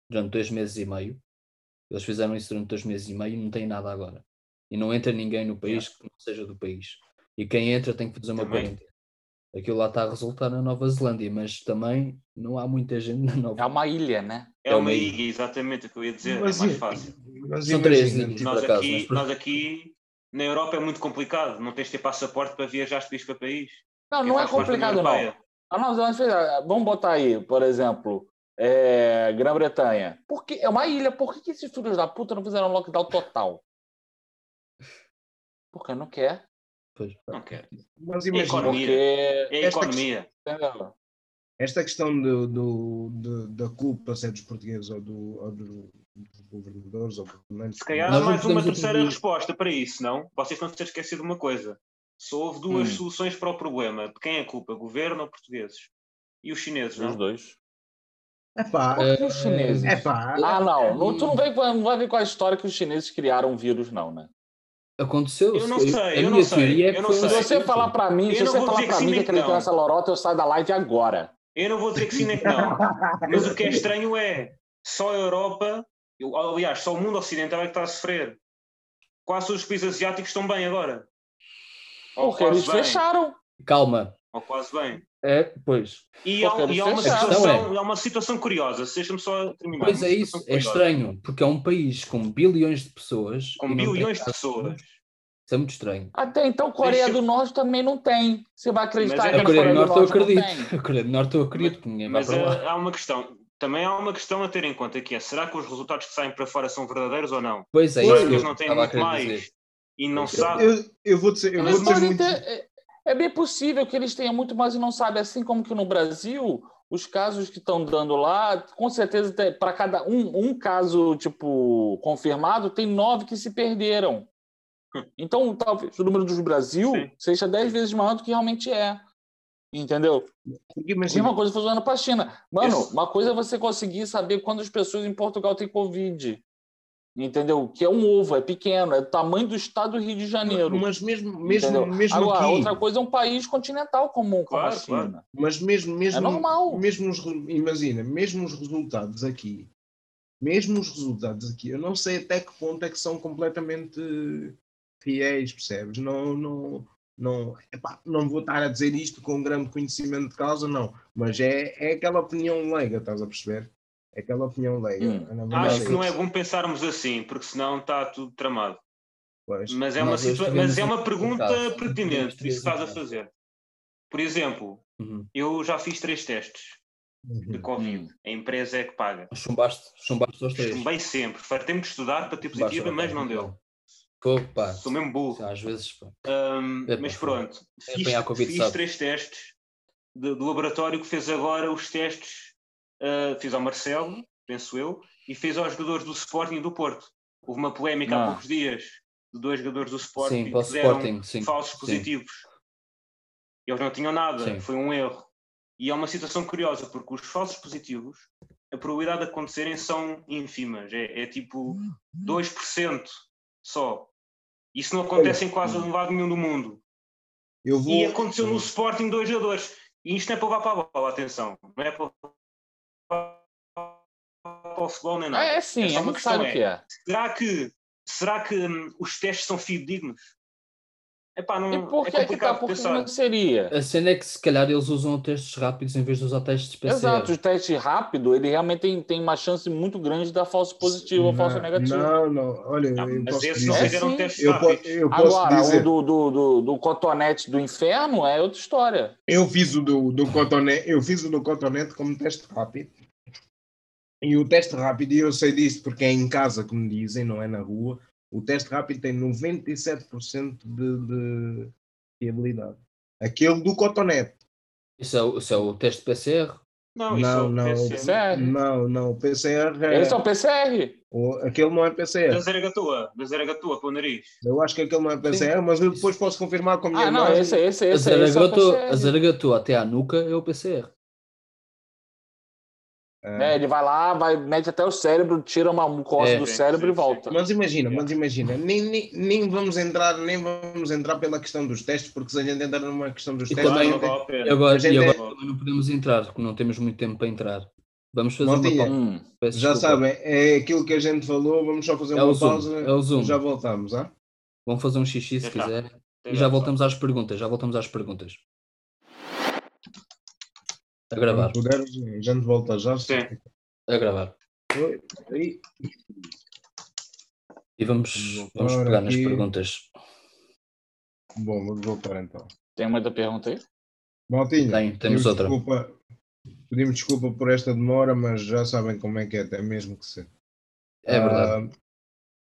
durante dois meses e meio. Eles fizeram isso durante dois meses e meio e não tem nada agora. E não entra ninguém no país que não seja do país. E quem entra tem que fazer uma Também. quarentena. Aquilo lá está a resultar na Nova Zelândia, mas também não há muita gente na Nova É uma ilha, né? É É uma uma ilha, exatamente o que eu ia dizer. Mas é mais fácil. mas São três ilhas. Nós acaso, aqui, mas nós aqui na Europa é muito complicado. Não tens de ter passaporte para viajar de país para país. Não, Quem não é complicado, não. Europeia. Ah, não, mas, eh, vamos botar aí, por exemplo, é, Grã-Bretanha. Por que- É uma ilha. Por que, que esses filhos da puta não fizeram lockdown total? Porque não quer. Pois. Não quero. Mas a imagina, economia? É economia. Esta questão do, do, do- da culpa ser dos portugueses ou, do, ou do- dos governadores ou governantes. Se calhar há mais uma terceira atribuir- resposta para isso, não? Vocês estão a esquecer de uma coisa. Só houve duas Hum. soluções para o problema. De quem é a culpa? Governo ou portugueses? E os chineses, Os não? dois. É pá, os chineses? é pá. Ah, não. não tu não vai, não vai ver com a história que os chineses criaram um vírus, não, né? Aconteceu. Eu não se- sei, a eu não sei, é eu não Se um sei. você acidente. falar pra mim, Eu se não você vou falar pra sim mim que que acredita não. nessa lorota, eu saio da live agora. Eu não vou dizer que sim nem que não. Mas o que é estranho é só a Europa, eu- aliás, só o mundo ocidental é que está a sofrer. Quase todos os países asiáticos estão bem agora. Ou Porque eles bem. fecharam. Calma. Ou quase bem. É, pois. E há, eles e há uma, situação, há uma situação curiosa. Deixa-me só terminar. Pois é isso, é curiosa. estranho, porque é um país com bilhões de pessoas. Com bilhões de pessoas. Isso é muito estranho. Até então, Coreia Deixa- do Norte também não tem. Você vai acreditar Mas é que A na Coreia do Norte eu acredito. A Coreia do Norte eu acredito que ninguém vai Mas para lá. eh, há uma questão. Também há uma questão a ter em conta que é, será que os resultados que saem para fora são verdadeiros ou não? Pois é, isso eu não têm muito mais dizer. e não Eu- sabem. Eu, eu vou dizer, eu Eles vou dizer muito. é, é bem possível que eles tenham muito mais e não sabem. Assim como que no Brasil, os casos que estão dando lá, com certeza, para cada um, um caso tipo confirmado, tem nove que se perderam. Então, talvez o número do Brasil Sim. seja dez vezes maior do que realmente é. Entendeu? Porque A imagina, mesma coisa funcionando para a China. Mano, Isso. uma coisa é você conseguir saber quantas pessoas em Portugal têm Covid. Entendeu? Que é um ovo, é pequeno, é do tamanho do estado do Rio de Janeiro. mas mesmo, mesmo, entendeu? mesmo Agora, aqui, outra coisa é um país continental como, como a China. claro. mas mesmo, mesmo, É normal. mesmo os, imagina, mesmo os resultados aqui, mesmo os resultados aqui, eu não sei até que ponto é que são completamente fiéis, percebes? Não, não, não, epá, não vou estar a dizer isto com grande conhecimento de causa, não, mas é, é aquela opinião leiga, estás a perceber? É aquela opinião leiga. Hum. Acho que não é bom pensarmos assim, porque senão está tudo tramado. Pois. Mas é uma, situa- mas é um uma pergunta caso. Tivemos pertinente, isso três que estás a fazer. Por exemplo, Uhum. eu já fiz três testes de Uhum. Covid. Hum. A empresa é que paga. Chumbaste, chumbaste os três. Chumbei sempre. Fartei-me de estudar para ter Chumbaste, positiva, mas não deu. Pá. Sou mesmo burro. Às vezes. Ahm, É, mas pronto, É, fiz, fiz sabe. três testes de- do laboratório que fez agora os testes. Ah, fiz ao Marcelo, penso eu, e fez aos jogadores do Sporting e do Porto. Houve uma polémica há Ah. poucos dias de dois jogadores do Sporting Sim, que deram Sporting, sim. falsos sim. positivos. Eles não tinham nada, foi um erro. E é uma situação curiosa, porque os falsos positivos, a probabilidade de acontecerem são ínfimas. É, é tipo 2% só. Isso não acontece em quase um lado nenhum do mundo. Eu vou, E aconteceu no Sporting dois jogadores. E isto não é para levar para a bola, atenção. Não é para, para o futebol nem nada. É, é sim, só a uma gente questão sabe o que é. Será que, será que hum, os testes são fidedignos? Epá, não, E por é que é que tá complicado por pensar. não seria? A cena é que se calhar eles usam testes rápidos em vez de usar testes PCR. Exato, o teste rápido, ele realmente tem, tem uma chance muito grande de dar falso positivo ou falso Não, negativo. Não, não, olha, Não, eu posso esses não dizer. fizeram sim. testes Eu, po- rápidos. eu posso Agora, dizer, o do, do, do, do cotonete do inferno é outra história. eu fiz o do, do cotonete, eu fiz o do cotonete como teste rápido. E o teste rápido, e eu sei disso porque é em casa que me dizem, não é na rua. O teste rápido tem 97% de, de fiabilidade. Aquele do cotonete. Isso é, o- isso é o teste PCR? Não, isso é Não, o não, PCR. PCR. não, não, o PCR é, Esse é o PCR. o- aquele não é Da PCR. Zaragatua, da Zaragatua para o nariz. Eu acho que aquele não é PCR, mas eu depois posso confirmar com a minha Ah, não, esse, esse, A esse, esse é o zaragatua, a PCR. zaragatua até à nuca é o PCR. É, ele vai lá, vai, mete até o cérebro, tira uma mucosa É. do Sim, cérebro sim, e volta. Mas imagina, mas imagina, nem, nem, nem vamos entrar, nem vamos entrar pela questão dos testes, porque se a gente entrar numa questão dos E testes, também- não não tem- vale a pena. E agora, gente e é- agora não podemos entrar, porque não temos muito tempo para entrar. Vamos fazer Maltinha, uma pausa. Hum. Peço já desculpa. sabem, é aquilo que a gente falou, vamos só fazer É uma o Zoom, pausa, é o Zoom. já voltamos, ah? Vamos fazer um xixi se quiser. E já voltamos às perguntas. Já voltamos às perguntas. A gravar. Quando puderes, a gente volta já. Sim. A gravar. E vamos, Vamos pegar nas aqui. perguntas. Bom, vamos voltar então. Tem uma outra pergunta aí? Maltinha, Tem, temos pedimos outra. Desculpa, pedimos desculpa por esta demora, mas já sabem como é que é, até mesmo que ser. É verdade. Ah,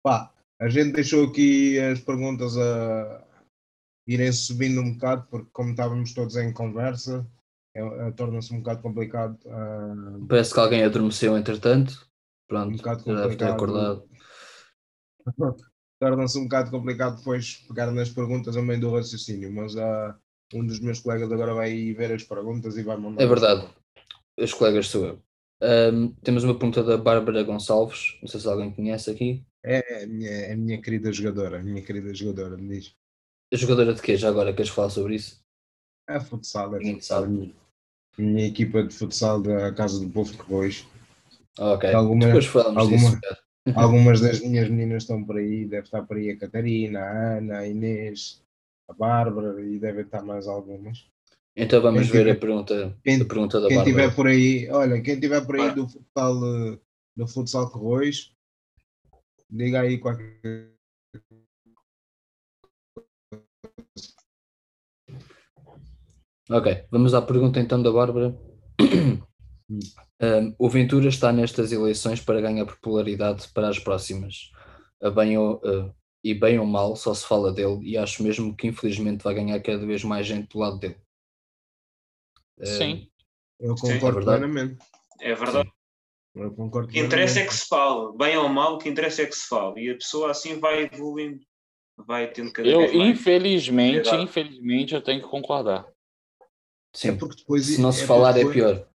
pá, a gente deixou aqui as perguntas a irem subindo um bocado, porque como estávamos todos em conversa, é- é- torna-se um bocado complicado. ah, Parece que alguém adormeceu entretanto. Pronto, um bocado já deve ter complicado. acordado. Torna-se um bocado complicado depois pegar nas perguntas ao meio do raciocínio, mas ah, um dos meus colegas agora vai ver as perguntas e vai mandar. É verdade. Os colegas sou eu. Ahm, temos uma pergunta da Bárbara Gonçalves. Não sei se alguém conhece aqui. É a minha, é a minha querida jogadora, a minha querida jogadora, me diz. A jogadora de quê? Já agora queres falar sobre isso? É futsal, é futsal. sabe. Minha, equipa de futsal da Casa do Povo de Reis. Ok. Alguma- Depois falamos alguma- disso. Algumas das minhas meninas estão por aí, deve estar por aí a Catarina, a Ana, a Inês, a Bárbara e devem estar mais algumas. Então vamos Quem ver a tiver- pergunta, quem- a pergunta da Quem Bárbara. tiver por aí, olha, quem tiver por aí Bora. do futsal, eh, do futsal Corroios, diga aí qualquer Ok, vamos à pergunta então da Bárbara. Um, o Ventura está nestas eleições para ganhar popularidade para as próximas. A bem ou, uh, e bem ou mal só se fala dele e acho mesmo que infelizmente vai ganhar cada vez mais gente do lado dele. Um, Sim. Eu Sim. concordo É verdade. plenamente. É verdade. Eu concordo O que interessa é plenamente. que se fale, bem ou mal, o que interessa é que se fale. E a pessoa assim vai evoluindo, vai tendo cada Eu, vez mais. infelizmente, infelizmente, eu tenho que concordar. É Sim, porque depois se não se é falar é porque- pior.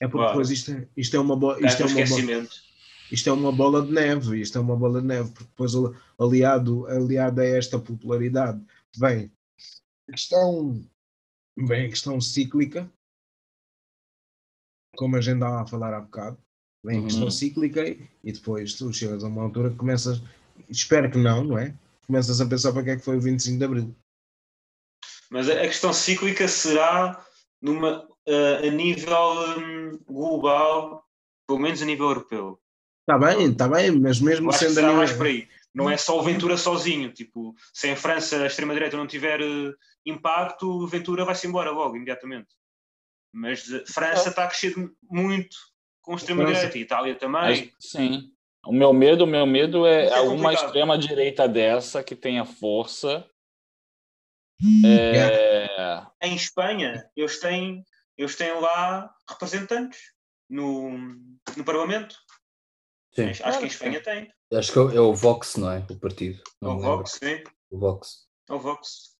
É porque depois isto, é- isto é uma bola. Isto é isto é uma bola de neve, isto é uma bola de neve, porque depois ali- aliado, aliado a esta popularidade vem a questão, vem a questão cíclica, como a gente estava a falar há bocado, vem a Uhum. questão cíclica e, e depois tu chegas a uma altura que começas, espero que não, não é? Começas a pensar para que é que foi o 25 de Abril. Mas a questão cíclica será numa, eh, a nível hum, global, pelo menos a nível europeu. Está bem, está bem, mas mesmo acho que sendo a será nível- mais por aí. Não é só o Ventura sozinho. Tipo, se em França a extrema-direita não tiver eh, impacto, o Ventura vai-se embora logo, imediatamente. Mas eh, França está a crescer muito com a extrema-direita. E Itália também. Mas, sim. O meu medo, o meu medo é é alguma complicado. extrema direita dessa que tenha força. É, Em Espanha, eles têm, eles têm lá representantes no, no Parlamento. Sim. Acho acho que em Espanha tem. Acho que é o- é o Vox, não é? O partido. É Não o. Vox, sim. O Vox. É o Vox.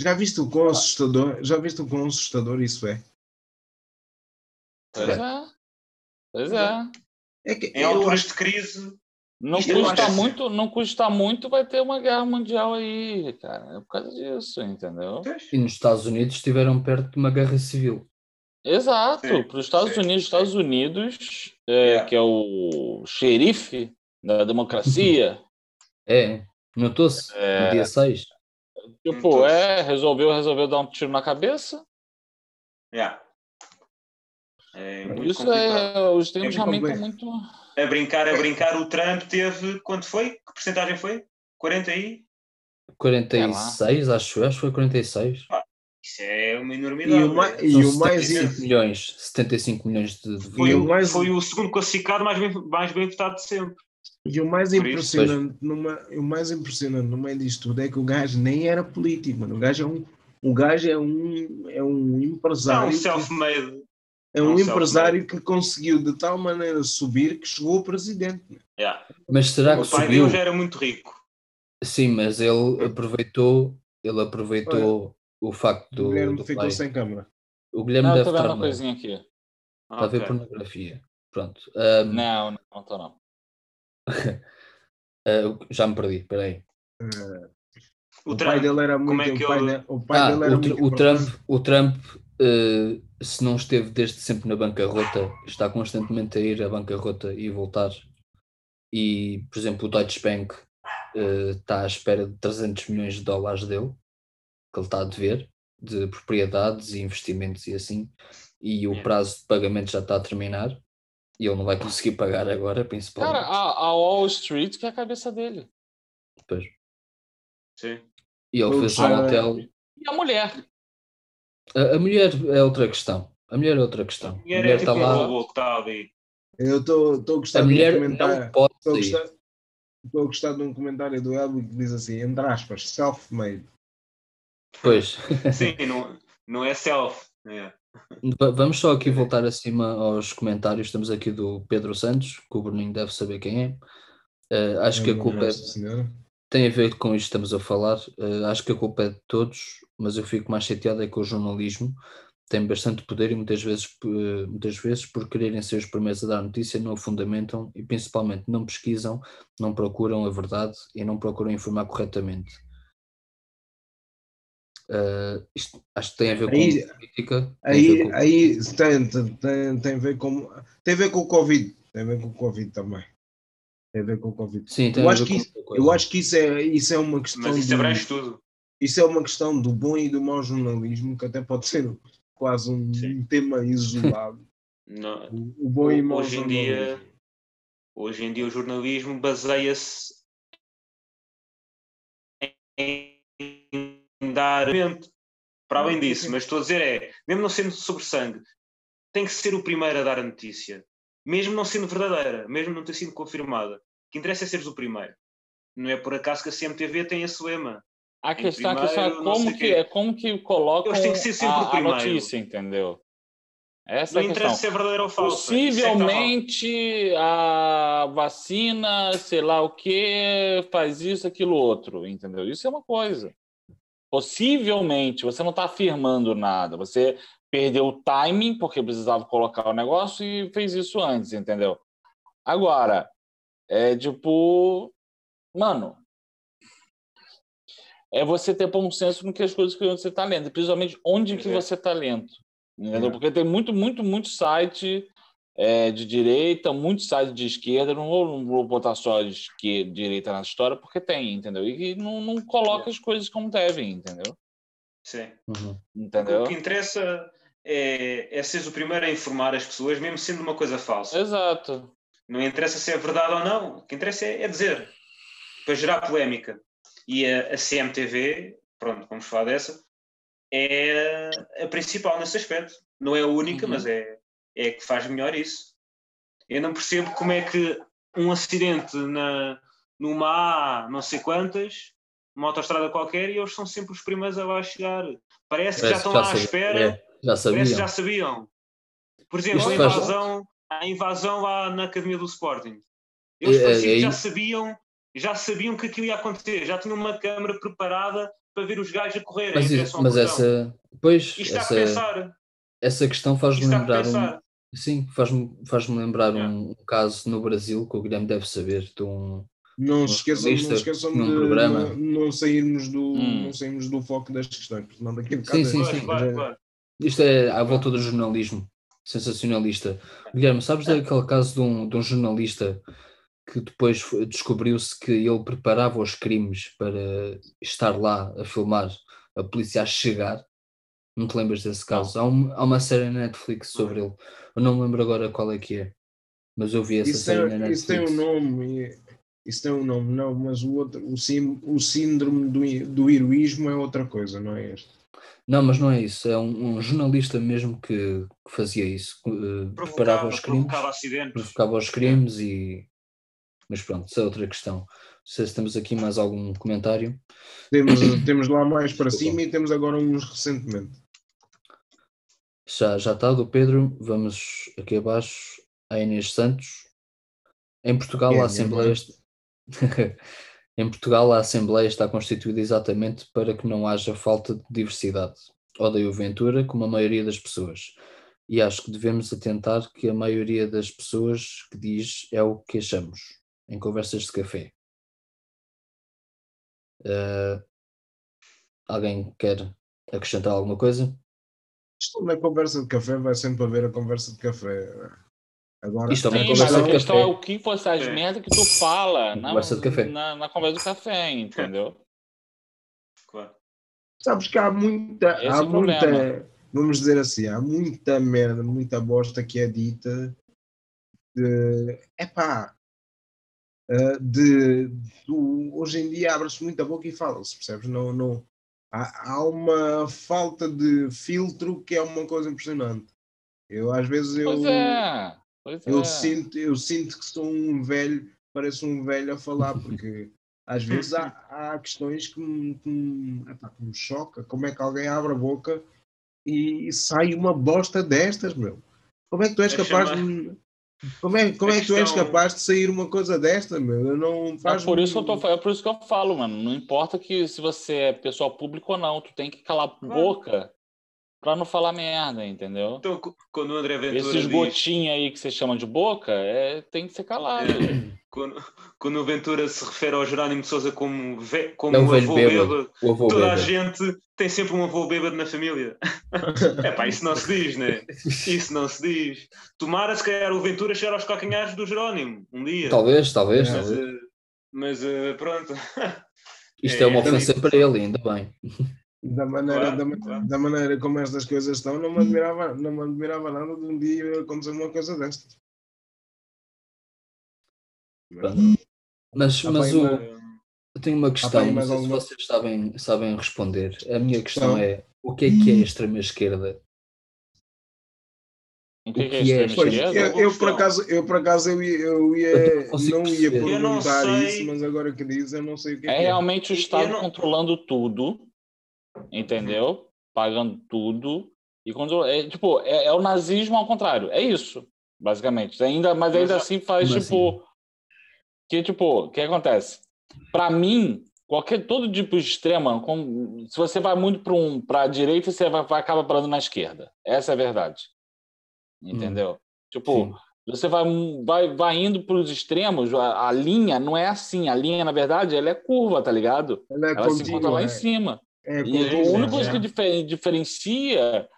Já viste o quão assustador, já viste o quão assustador isso é? pois é. Pois é. É que Em eu alturas de crise, Não custa acho- muito, não custa muito, vai ter uma guerra mundial aí, cara. É por causa disso, entendeu? E nos Estados Unidos estiveram perto de uma guerra civil. Exato, Sim, para os Estados sim, Unidos, sim. Estados Unidos, é, Yeah. que é o xerife da democracia, É, notou-se É. no dia 6. Tipo, é, resolveu, resolveu dar um tiro na cabeça. Yeah. É muito Isso complicado. é. Os tempos É realmente estão muito. A brincar, a brincar, o Trump teve. Quanto foi? Que porcentagem foi? 40 aí? 46, acho eu, acho que foi 46. Isso é uma E enormidade. o, ma- é. e o mais 75 milhões, 75 milhões de, de Foi, E o mais- foi o segundo classificado mais bem, mais bem votado de sempre. E o mais Por isso, impressionante, numa, o mais impressionante no meio disto tudo é que o gajo nem era político, mano. O gajo é um, o gajo é um, é um empresário. um que- self-made. É um um empresário que conseguiu de tal maneira subir que chegou a presidente. Yeah. Mas será que O pai subiu? dele já era muito rico. Sim, mas ele aproveitou, ele aproveitou o facto O do, Guilherme do ficou pai. sem câmara. O Guilherme Não, deve estar uma coisinha aqui. Está a ver pornografia. Pronto. Ahm, Não, não, não tô não. ah, já me perdi, espera aí. O, O, Trump. pai dele era como muito. é que o, pai ele- de- o pai Ah, dele era o, muito o Trump, o Trump eh, se não esteve desde sempre na bancarrota, está constantemente a ir à bancarrota e voltar. E, por exemplo, o Deutsche Bank eh, está à espera de 300 milhões de dólares dele, que ele está a dever, de propriedades e investimentos e assim. E o prazo de pagamento já está a terminar. E ele não vai conseguir pagar agora, principalmente. Cara, a, a Wall Street que é a cabeça dele. Pois. Sim. E ele fez um hotel. E a mulher. A, a mulher é outra questão. A mulher é outra questão. A E era mulher tipo está um lá. robô que está ali. Eu estou a gostar A de um mulher comentário. não pode Estou a sair. gostar, estou a gostar de um comentário do Elby que diz assim, entre aspas, self-made. Pois. Sim, não, não é self. É. Va- Vamos só aqui voltar acima aos comentários. Estamos aqui do Pedro Santos, que o Bruninho deve saber quem é. Eh, acho que a culpa é- senhora. Tem a ver com isto que estamos a falar. Eh, acho que a culpa é de todos, mas eu fico mais chateado é com o jornalismo. Tem bastante poder e muitas vezes, eh, muitas vezes, por quererem ser os primeiros a dar notícia, não a fundamentam e principalmente não pesquisam, não procuram a verdade e não procuram informar corretamente. Eh, isto acho que tem a ver com Aí- política. tem a ver Aí, com- aí tem, tem, tem, tem a ver com tem a ver com o Covid. Tem a ver com o Covid também. Tem a ver com o Covid. Sim, tem Eu a acho ver que com isso-. Eu acho que isso é, isso é uma questão Mas isso do- abrange tudo. isso é uma questão do bom e do mau jornalismo, que até pode ser quase um, Sim. tema isolado. Não- O, o bom e mau Hoje em dia- jornalismo. Hoje em dia o jornalismo baseia-se em dar para além disso, mas estou a dizer é, mesmo não sendo sobre sangue, tem que ser o primeiro a dar a notícia, mesmo não sendo verdadeira, mesmo não ter sido confirmada. O que interessa é seres o primeiro. Não é por acaso que a CMTV tem esse lema. A questão, a questão é primeiro, como que, é como que colocam Eles têm que ser sempre o a, a primeiro. notícia, entendeu? Essa Não é a interessa se é verdadeiro ou. Isso é mal. Possivelmente a vacina, sei lá o que, faz isso, aquilo, outro, entendeu? Isso é uma coisa. Possivelmente, você não está afirmando nada, você perdeu o timing porque precisava colocar o negócio e fez isso antes, entendeu? Agora, é tipo, mano, é você ter bom senso no que as coisas que você está lendo, principalmente onde que É. você está lendo. Entendeu? É. Porque tem muito, muito, muito site é, de direita, muito site de esquerda. Não vou, não vou botar só de esquerda, direita na história, porque tem, entendeu? E não, não coloca as coisas como devem, entendeu? Sim. Uhum. Entendeu? O que interessa é, é seres o primeiro a informar as pessoas, mesmo sendo uma coisa falsa. Exato. Não interessa se é verdade ou não. O que interessa é, é dizer, para gerar polémica. E a, a CMTV, pronto, vamos falar dessa, é a principal nesse aspecto. Não é a única, Uhum. mas é, é a que faz melhor isso. Eu não percebo como é que um acidente na, numa A, não sei quantas, uma autostrada qualquer, e eles são sempre os primeiros a lá chegar. Parece que já Parece estão que lá à espera. é, já Parece que sabiam. já sabiam. Por exemplo, Isto a faz- invasão, a invasão lá na Academia do Sporting. Eles É, é, é já sabiam, já sabiam que aquilo ia acontecer, já tinham uma câmara preparada para ver os gajos a correrem. Mas, isso- mas essa, pois, Isto está a essa, pensar. essa questão faz-me lembrar um, sim, faz-me faz-me lembrar Yeah. um, um caso no Brasil que o Guilherme deve saber de um Não Um se esqueçam, não esqueçam de programa. não, não sairmos do, Hum. não sairmos do foco das questões, senão daqui a Sim, bocado sim, é- sim. claro, claro. Isto é à volta do jornalismo sensacionalista. Guilherme, sabes daquele caso de um, de um jornalista que depois descobriu-se que ele preparava os crimes para estar lá a filmar a polícia a chegar. Não te lembras desse caso? Há, um- há uma série na Netflix sobre ele. Eu não me lembro agora qual é que é. Mas eu vi essa Isso série na tem, Netflix. isso tem um nome. Isso tem um nome, não, mas o, outro, o, sim, o síndrome do, do heroísmo é outra coisa, não é este? Não, mas não é isso. É um, um jornalista mesmo que, que fazia isso. eh, preparava os crimes. provocava acidentes. provocava os crimes e. Mas pronto, isso é outra questão. Não sei se temos aqui mais algum comentário. Temos, temos lá mais para Desculpa. cima e temos agora uns recentemente. Já, já está do Pedro. Vamos aqui abaixo. A Inês Santos. Em Portugal, É, a Assembleia. em Portugal, a Assembleia está constituída exatamente para que não haja falta de diversidade. Odeio Ventura, como a maioria das pessoas. E acho que devemos atentar que a maioria das pessoas que diz é o que achamos, em conversas de café. Eh, alguém quer acrescentar alguma coisa? Isto na conversa de café vai sempre haver a conversa de café. Agora, Isto é uma Sim, conversa mas de a questão café. é o que fosse as É. merdas que tu fala na Conversa de café. Na, na conversa do café, entendeu? Claro. Sabes que há muita, Esse há é o muita, problema. vamos dizer assim, há muita merda, muita bosta que é dita de, epá, eh, de, do- hoje em dia abre-se muita boca e fala-se, percebes? Não, não, há, há uma falta de filtro que é uma coisa impressionante. Eu às vezes eu, Pois é. Eu é. sinto, eu sinto que sou um velho, pareço um velho a falar, porque às vezes há, há questões que me, que, me, epá, que me choca. Como é que alguém abre a boca e sai uma bosta destas, meu? Como é que tu és É capaz chamar- de. Como é, como A é que tu és capaz de sair uma coisa desta, meu? Eu não faz É por, isso que eu tô, é por isso que eu falo, mano. Não importa que se você é pessoa pública ou não, tu tem que calar a boca pra não falar merda, entendeu? Então, quando o André Ventura Esses diz, gotinhos aí que você chama de boca, é, tem que ser calado. É. quando, quando o Ventura se refere ao Jerónimo de Souza como, ve, como É um velho avô bêbado. bêbado, O avô toda a bêbado. gente tem sempre um avô bêbado na família. É pá, isso não se diz, né? Isso não se diz. Tomara se calhar o Ventura chegar aos calcanhares do Jerónimo um dia. Talvez, talvez, É. Mas, talvez. eh, mas eh, pronto. Isto é uma é, ofensa é, para ele, ainda bem. Da maneira, Claro, da, claro. da maneira como estas coisas estão, não me admirava, não me admirava nada de um dia acontecer uma coisa destas. Mas, Há mas bem o, uma- eu tenho uma questão, não mais sei se alguma- vocês sabem, sabem responder. A minha questão Não. é: o que é que é a extrema-esquerda? O que, O que é que é Pois, esquerda? eu, eu, por acaso, eu por acaso eu ia, eu ia- Eu não não ia não perguntar sei. isso, mas agora que diz eu não sei o que é, É que é. realmente o Estado não- controlando tudo, entendeu? Pagando tudo. E quando. É, tipo, é, é o nazismo ao contrário. É isso, basicamente. Ainda, mas ainda Mas, assim faz, tipo. Que, tipo, o que acontece? Para mim, qualquer todo tipo de extrema, com- se você vai muito para um, a direita, você vai, vai acaba parando na esquerda. Essa é a verdade. Entendeu? Tipo, Sim. você vai, vai, vai indo para os extremos, a, a linha não é assim. A linha, na verdade, ela é curva, tá ligado? Ela é Ela se encontra lá é, em cima. É E a contínua, única coisa é. que difer- diferencia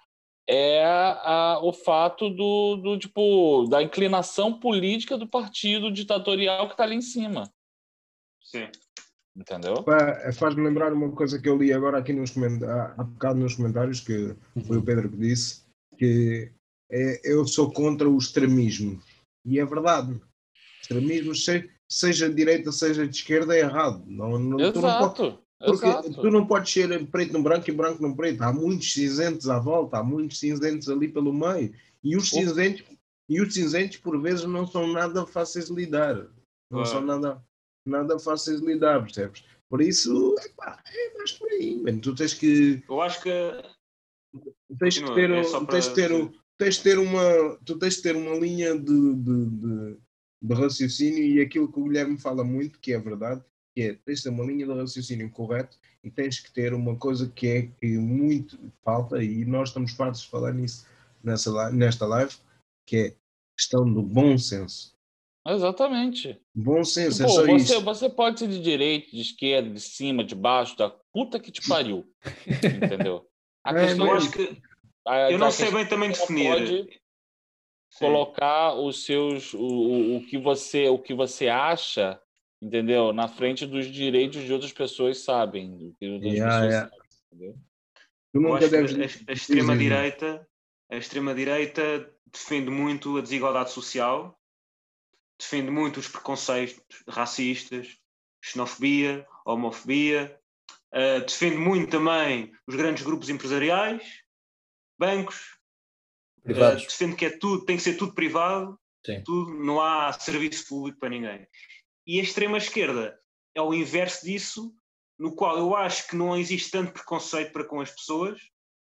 é a- o fato do, do tipo da inclinação política do partido ditatorial que está ali em cima, Sim. entendeu? Fa- Faz-me lembrar uma coisa que eu li agora aqui nos comentários, há bocado nos comentários, que foi o Pedro que disse, que é, eu sou contra o extremismo. E é verdade. Extremismo, se- seja de direita, seja de esquerda, é errado. Não, não, tu não podes- Exato, Porque exato. tu não podes ser preto no branco e branco no preto. Há muitos cinzentos à volta, há muitos cinzentos ali pelo meio. E os cinzentos, e os cinzentos por vezes não são nada fáceis de lidar. Não Claro. são nada, nada fáceis de lidar, percebes? Por isso, epá, é mais por aí. mano. Tu tens que, Eu acho que tu tens que ter, é para tens que ter, tens ter uma, tu tens de ter uma linha de, de, de, de raciocínio e aquilo que o Guilherme fala muito, que é verdade, que é tens de ter uma linha de raciocínio correto e tens que ter uma coisa que é que muito falta e nós estamos fartos de falar nisso nessa, nesta live, que é questão do bom senso. Exatamente. Bom senso, é Pô, só você, isso. você pode ser de direita, de esquerda, de cima, de baixo, da puta que te pariu. Entendeu? A É, questão eu mas- acho que a- eu a não sei bem também é definir. pode- colocar os seus o, o, o que você o que você acha entendeu na frente dos direitos de outras pessoas sabem do que outras Yeah, pessoas yeah. sabem, entendeu? Deves. a, a extrema direita, a extrema direita defende muito a desigualdade social, defende muito os preconceitos racistas, xenofobia, homofobia, eh, defende muito também os grandes grupos empresariais, bancos, Privados. defende que é tudo, tem que ser tudo privado, Sim. tudo, não há serviço público para ninguém. E a extrema esquerda é o inverso disso, no qual eu acho que não existe tanto preconceito para com as pessoas,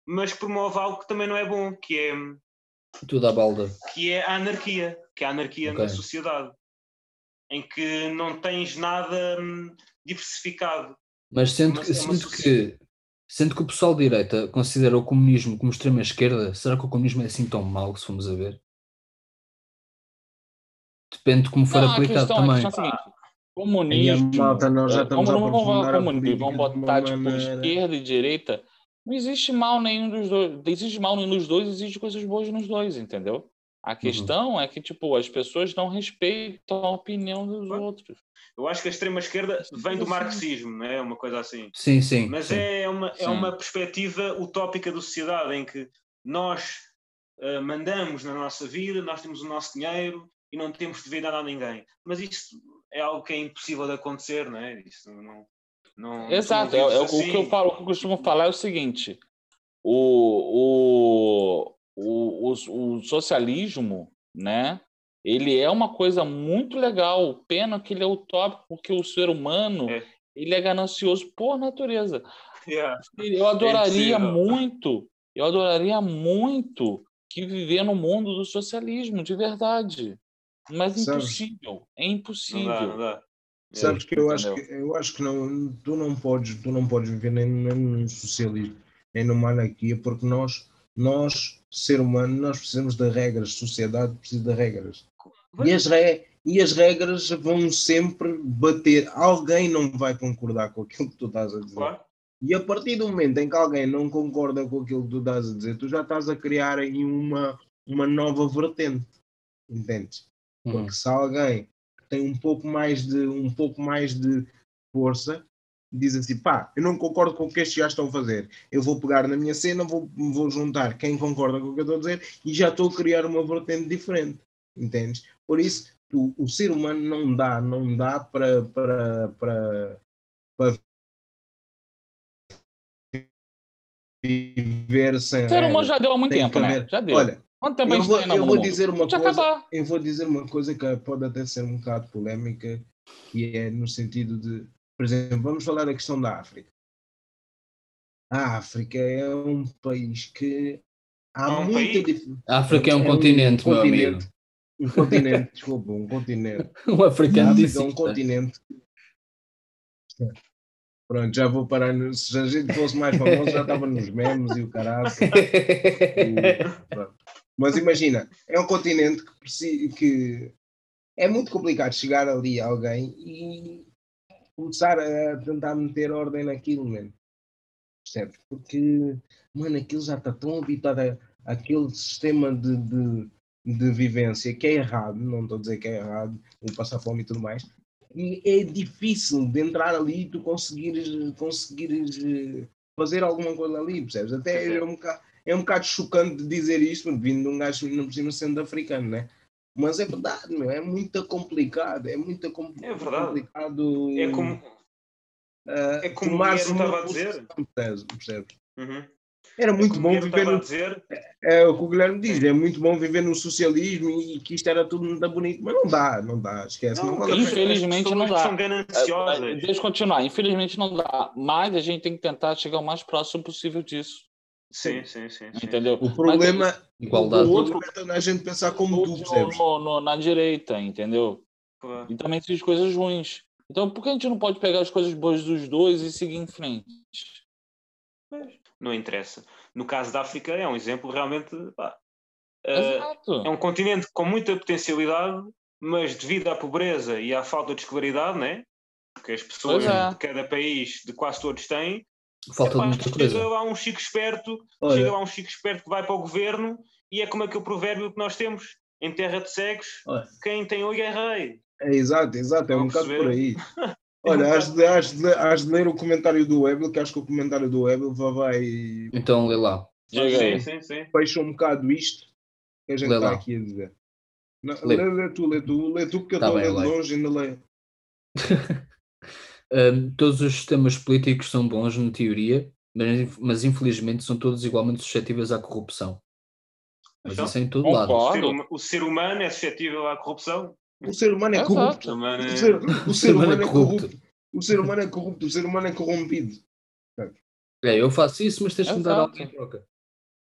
mas promove algo que também não é bom, que é, Tudo à balda. que é a anarquia, que é a anarquia Ok. na sociedade, em que não tens nada hum, diversificado. Mas sendo, Mas que, é sendo, que, sendo que o pessoal de direita considera o comunismo como extrema-esquerda, será que o comunismo é assim tão mau se formos a ver? Depende de como for Não, aplicado também. é comunismo malta, nós já estamos como a não vão falar comunismo, vão botar tipo maneira- esquerda e direita. Não existe mal nenhum dos dois. Não existe mal nenhum dos dois, existe coisas boas nos dois, entendeu? Uhum. A questão é que, tipo, as pessoas não respeitam a opinião dos outros. Eu acho que a extrema esquerda vem do Sim. marxismo, não é? Uma coisa assim. Sim, sim. Mas sim. é uma, é Sim. uma perspectiva utópica da sociedade em que nós ah, mandamos na nossa vida, nós temos o nosso dinheiro e não temos de dever nada a ninguém. Mas isso é algo que é impossível de acontecer, não é? Isso não, não, Exato, é, não é o, vives o que eu assim. falo, o que eu costumo falar é o seguinte: o, o, o, o socialismo, né? Ele é uma coisa muito legal. Pena que ele é utópico, porque o ser humano É. ele é ganancioso por natureza. Yeah. Eu adoraria impossível. muito, eu adoraria muito que viver no mundo do socialismo, de verdade. Mas Sabes? impossível, é Não impossível. dá, não dá. Sabes que eu acho que eu acho que não, tu não podes, tu não podes viver nem, nem no socialismo, nem numa anarquia, porque nós, nós, ser humano, nós precisamos de regras, sociedade precisa de regras. E as, re, e as regras vão sempre bater. Alguém não vai concordar com aquilo que tu estás a dizer. Claro. E a partir do momento em que alguém não concorda com aquilo que tu estás a dizer, tu já estás a criar aí uma, uma nova vertente. Entendes? Uhum. Porque se alguém tem um pouco mais de um pouco mais de força, diz assim, pá, eu não concordo com o que estes já estão a fazer. Eu vou pegar na minha cena, vou, vou juntar quem concorda com o que eu estou a dizer e já estou a criar uma vertente diferente. Entendes? Por isso, tu- o ser humano não dá, não dá para, para, para, viver sem O ser humano já deu há muito Tem tempo, né? Já deu. Olha, Tempo a eu vou, eu vou mundo? dizer uma coisa. acabar. Eu vou dizer uma coisa que pode até ser um bocado polémica, que é no sentido de, por exemplo, vamos falar da questão da África. A África é um país que há É um muita dif- A África é um é um continente, meu amigo. continente. Um continente, desculpa, um continente. Um A africano África disse é um continente. Pronto, já vou parar. no- Se a gente fosse mais famoso, já estava nos memes e o caralho. Pronto. Mas imagina, é um continente que, que é muito complicado chegar ali a alguém e começar a tentar meter ordem naquilo, mano. Percebes? Porque, mano, aquilo já está tão habitado àquele sistema de, de, de vivência que é errado, não estou a dizer que é errado, o passar fome e tudo mais, e é difícil de entrar ali e tu conseguires, conseguires eh, fazer alguma coisa ali, percebes? Até é um bocado, é um bocado chocante de dizer isto, vindo de um gajo não por cima sendo africano, né? Mas é verdade, meu, é muito complicado, é muito com- É verdade. complicado. É como. ah, é como o estava a dizer. percebes? percebes? Uhum. Era muito é bom viver no, dizer. é o que o Guilherme diz, é muito bom viver no socialismo e que isto era tudo muito bonito, mas não dá, não dá, esquece. Não, Não, vale pena. Infelizmente não dá. São gananciosas. Deixa eu continuar. Infelizmente não dá. Mas a gente tem que tentar chegar o mais próximo possível disso. Sim, sim, sim. sim. Entendeu? O problema, Igualdade. o problema é a gente pensar como tu, no, percebes? no- no- na direita, entendeu? Claro. E também existem coisas ruins. Então, por que a gente não pode pegar as coisas boas dos dois e seguir em frente? Não interessa. No caso da África, é um exemplo realmente. pá, eh, Exato. é um continente com muita potencialidade, mas devido à pobreza e à falta de escolaridade, né? que as pessoas é. de cada país, de quase todos têm, Falta epá, muita chega coisa. lá um chico esperto, Olha. chega lá um chico esperto que vai para o governo e é como aquele provérbio que nós temos. em terra de cegos, Olha. quem tem olho é rei. É exato, exato, é um bocado por aí. Olha, has de, has, de, has de ler o comentário do Webel, que acho que o comentário do Webel vai, Então lê lá. Diga Sim, sim, sim. fecha um bocado isto que a gente está aqui a dizer. Não, Lê. lê, lê tu, lê tu, lê tu, porque eu Tá estou a ler de leio. longe, ainda leio. Hum, todos os sistemas políticos são bons na teoria, mas, mas infelizmente são todos igualmente suscetíveis à corrupção. Mas Então, isso é em todo lado. O ser, o ser humano é suscetível à corrupção. O ser humano é corrupto. O humano é- O ser, o ser humano é é corrupto. O ser humano é corrupto, o ser humano é corrompido. É, eu faço isso, mas tens de me dar algo em troca.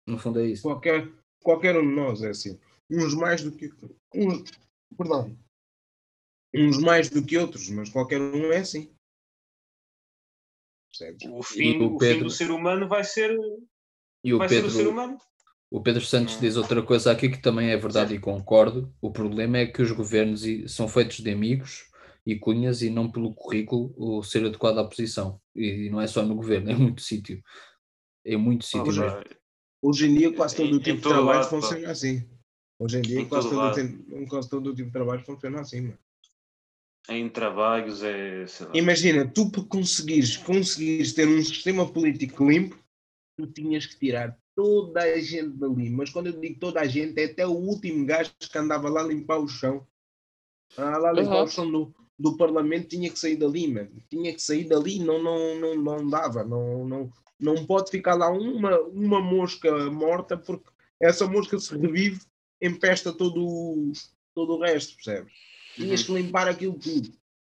No fundo é isso. Qualquer, qualquer um de nós é assim. Uns mais do que uns, perdão. Uns mais do que outros, mas qualquer um é assim. Percebes? O fim, o o Pedro- fim do ser humano vai ser, E o vai ser o ser Pedro, humano. o Pedro Santos diz outra coisa aqui que também é verdade e concordo. O problema é que os governos são feitos de amigos e cunhas e não pelo currículo ou ser adequado à posição. E não é só no governo, é muito sítio. É muito sítio mesmo. ah, Hoje em dia quase todo o tipo de trabalho lado, funciona assim. Hoje em dia Em quase todo todo, o lado. tempo- quase todo o tipo de trabalho funciona assim. mano. Em trabalhos é. sei lá. Imagina, tu para conseguires, conseguires ter um sistema político limpo, tu tinhas que tirar toda a gente dali. Mas quando eu digo toda a gente, é até o último gajo que andava lá a limpar o chão. Ah, lá a limpar o Exato. chão do, do Parlamento tinha que sair dali, mano. Tinha que sair dali, não, não, não, não dava. Não, não, não pode ficar lá uma, uma mosca morta, porque essa mosca se revive, empesta todo, o- todo o resto, percebes? Tinhas que limpar aquilo tudo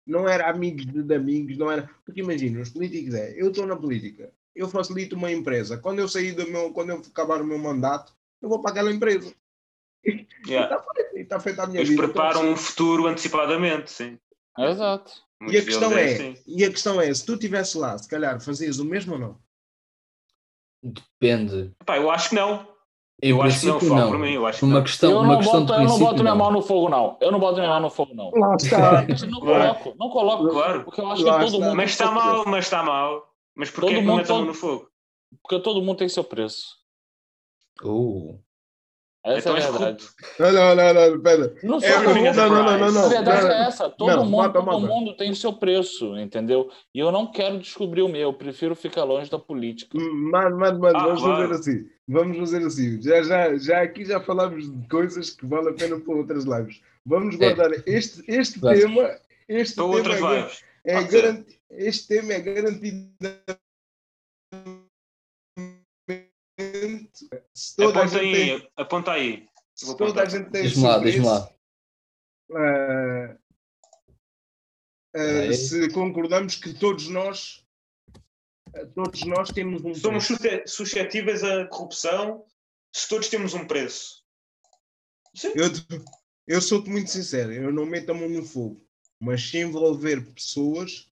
não era amigos de, amigos, não era. Porque imagina, os políticos é, eu estou na política, eu facilito uma empresa, quando eu sair do meu, quando eu acabar o meu mandato, eu vou para aquela empresa. Yeah. E está feita a minha Eles vida. preparam Então, um futuro antecipadamente, sim. Exato. E a questão é, assim. e a questão é, se tu estivesse lá, se calhar fazias o mesmo ou não? Depende. Pá, eu acho que não. Em Eu acho que não, não. por mim, eu acho que Uma não. questão, eu uma não questão boto, de eu não boto minha mão no fogo, não. Eu não boto minha mão no fogo, não. Lá está. Não coloco, não coloco. Claro. Porque eu acho Lá que todo está. mundo. Mas está mal, preço. mas está mal. Mas porquê Todo que não mundo- mete a mão todo- no fogo? Porque todo mundo tem seu preço. Uh, Essa Então é a verdade. Não, não, não, não, pera. Não É, sou não, corrupto. não, não, não, não, A verdade não. é essa. Todo, Não, mundo, mata, todo mata. mundo tem seu preço, entendeu? E eu não quero descobrir o meu. Eu prefiro ficar longe da política. Mano, mano, mano, Ah, vamos claro. fazer assim. Vamos fazer assim. Já, já, já aqui já falámos de coisas que vale a pena para outras lives. Vamos É. guardar este, este tema. Este Para tema outras é, lives. é ser. garanti- este tema é garantido. Toda a Aponta gente tem, aí, aponta aí. se Vou toda a apontar. gente tem diz-me lá, diz-me lá. ah, Peraí. se concordamos que todos nós ah, todos nós temos um Somos preço. susce- suscetíveis à corrupção se todos temos um preço. Sim. Eu, eu sou-te muito sincero, eu não meto a mão no fogo, mas se envolver pessoas,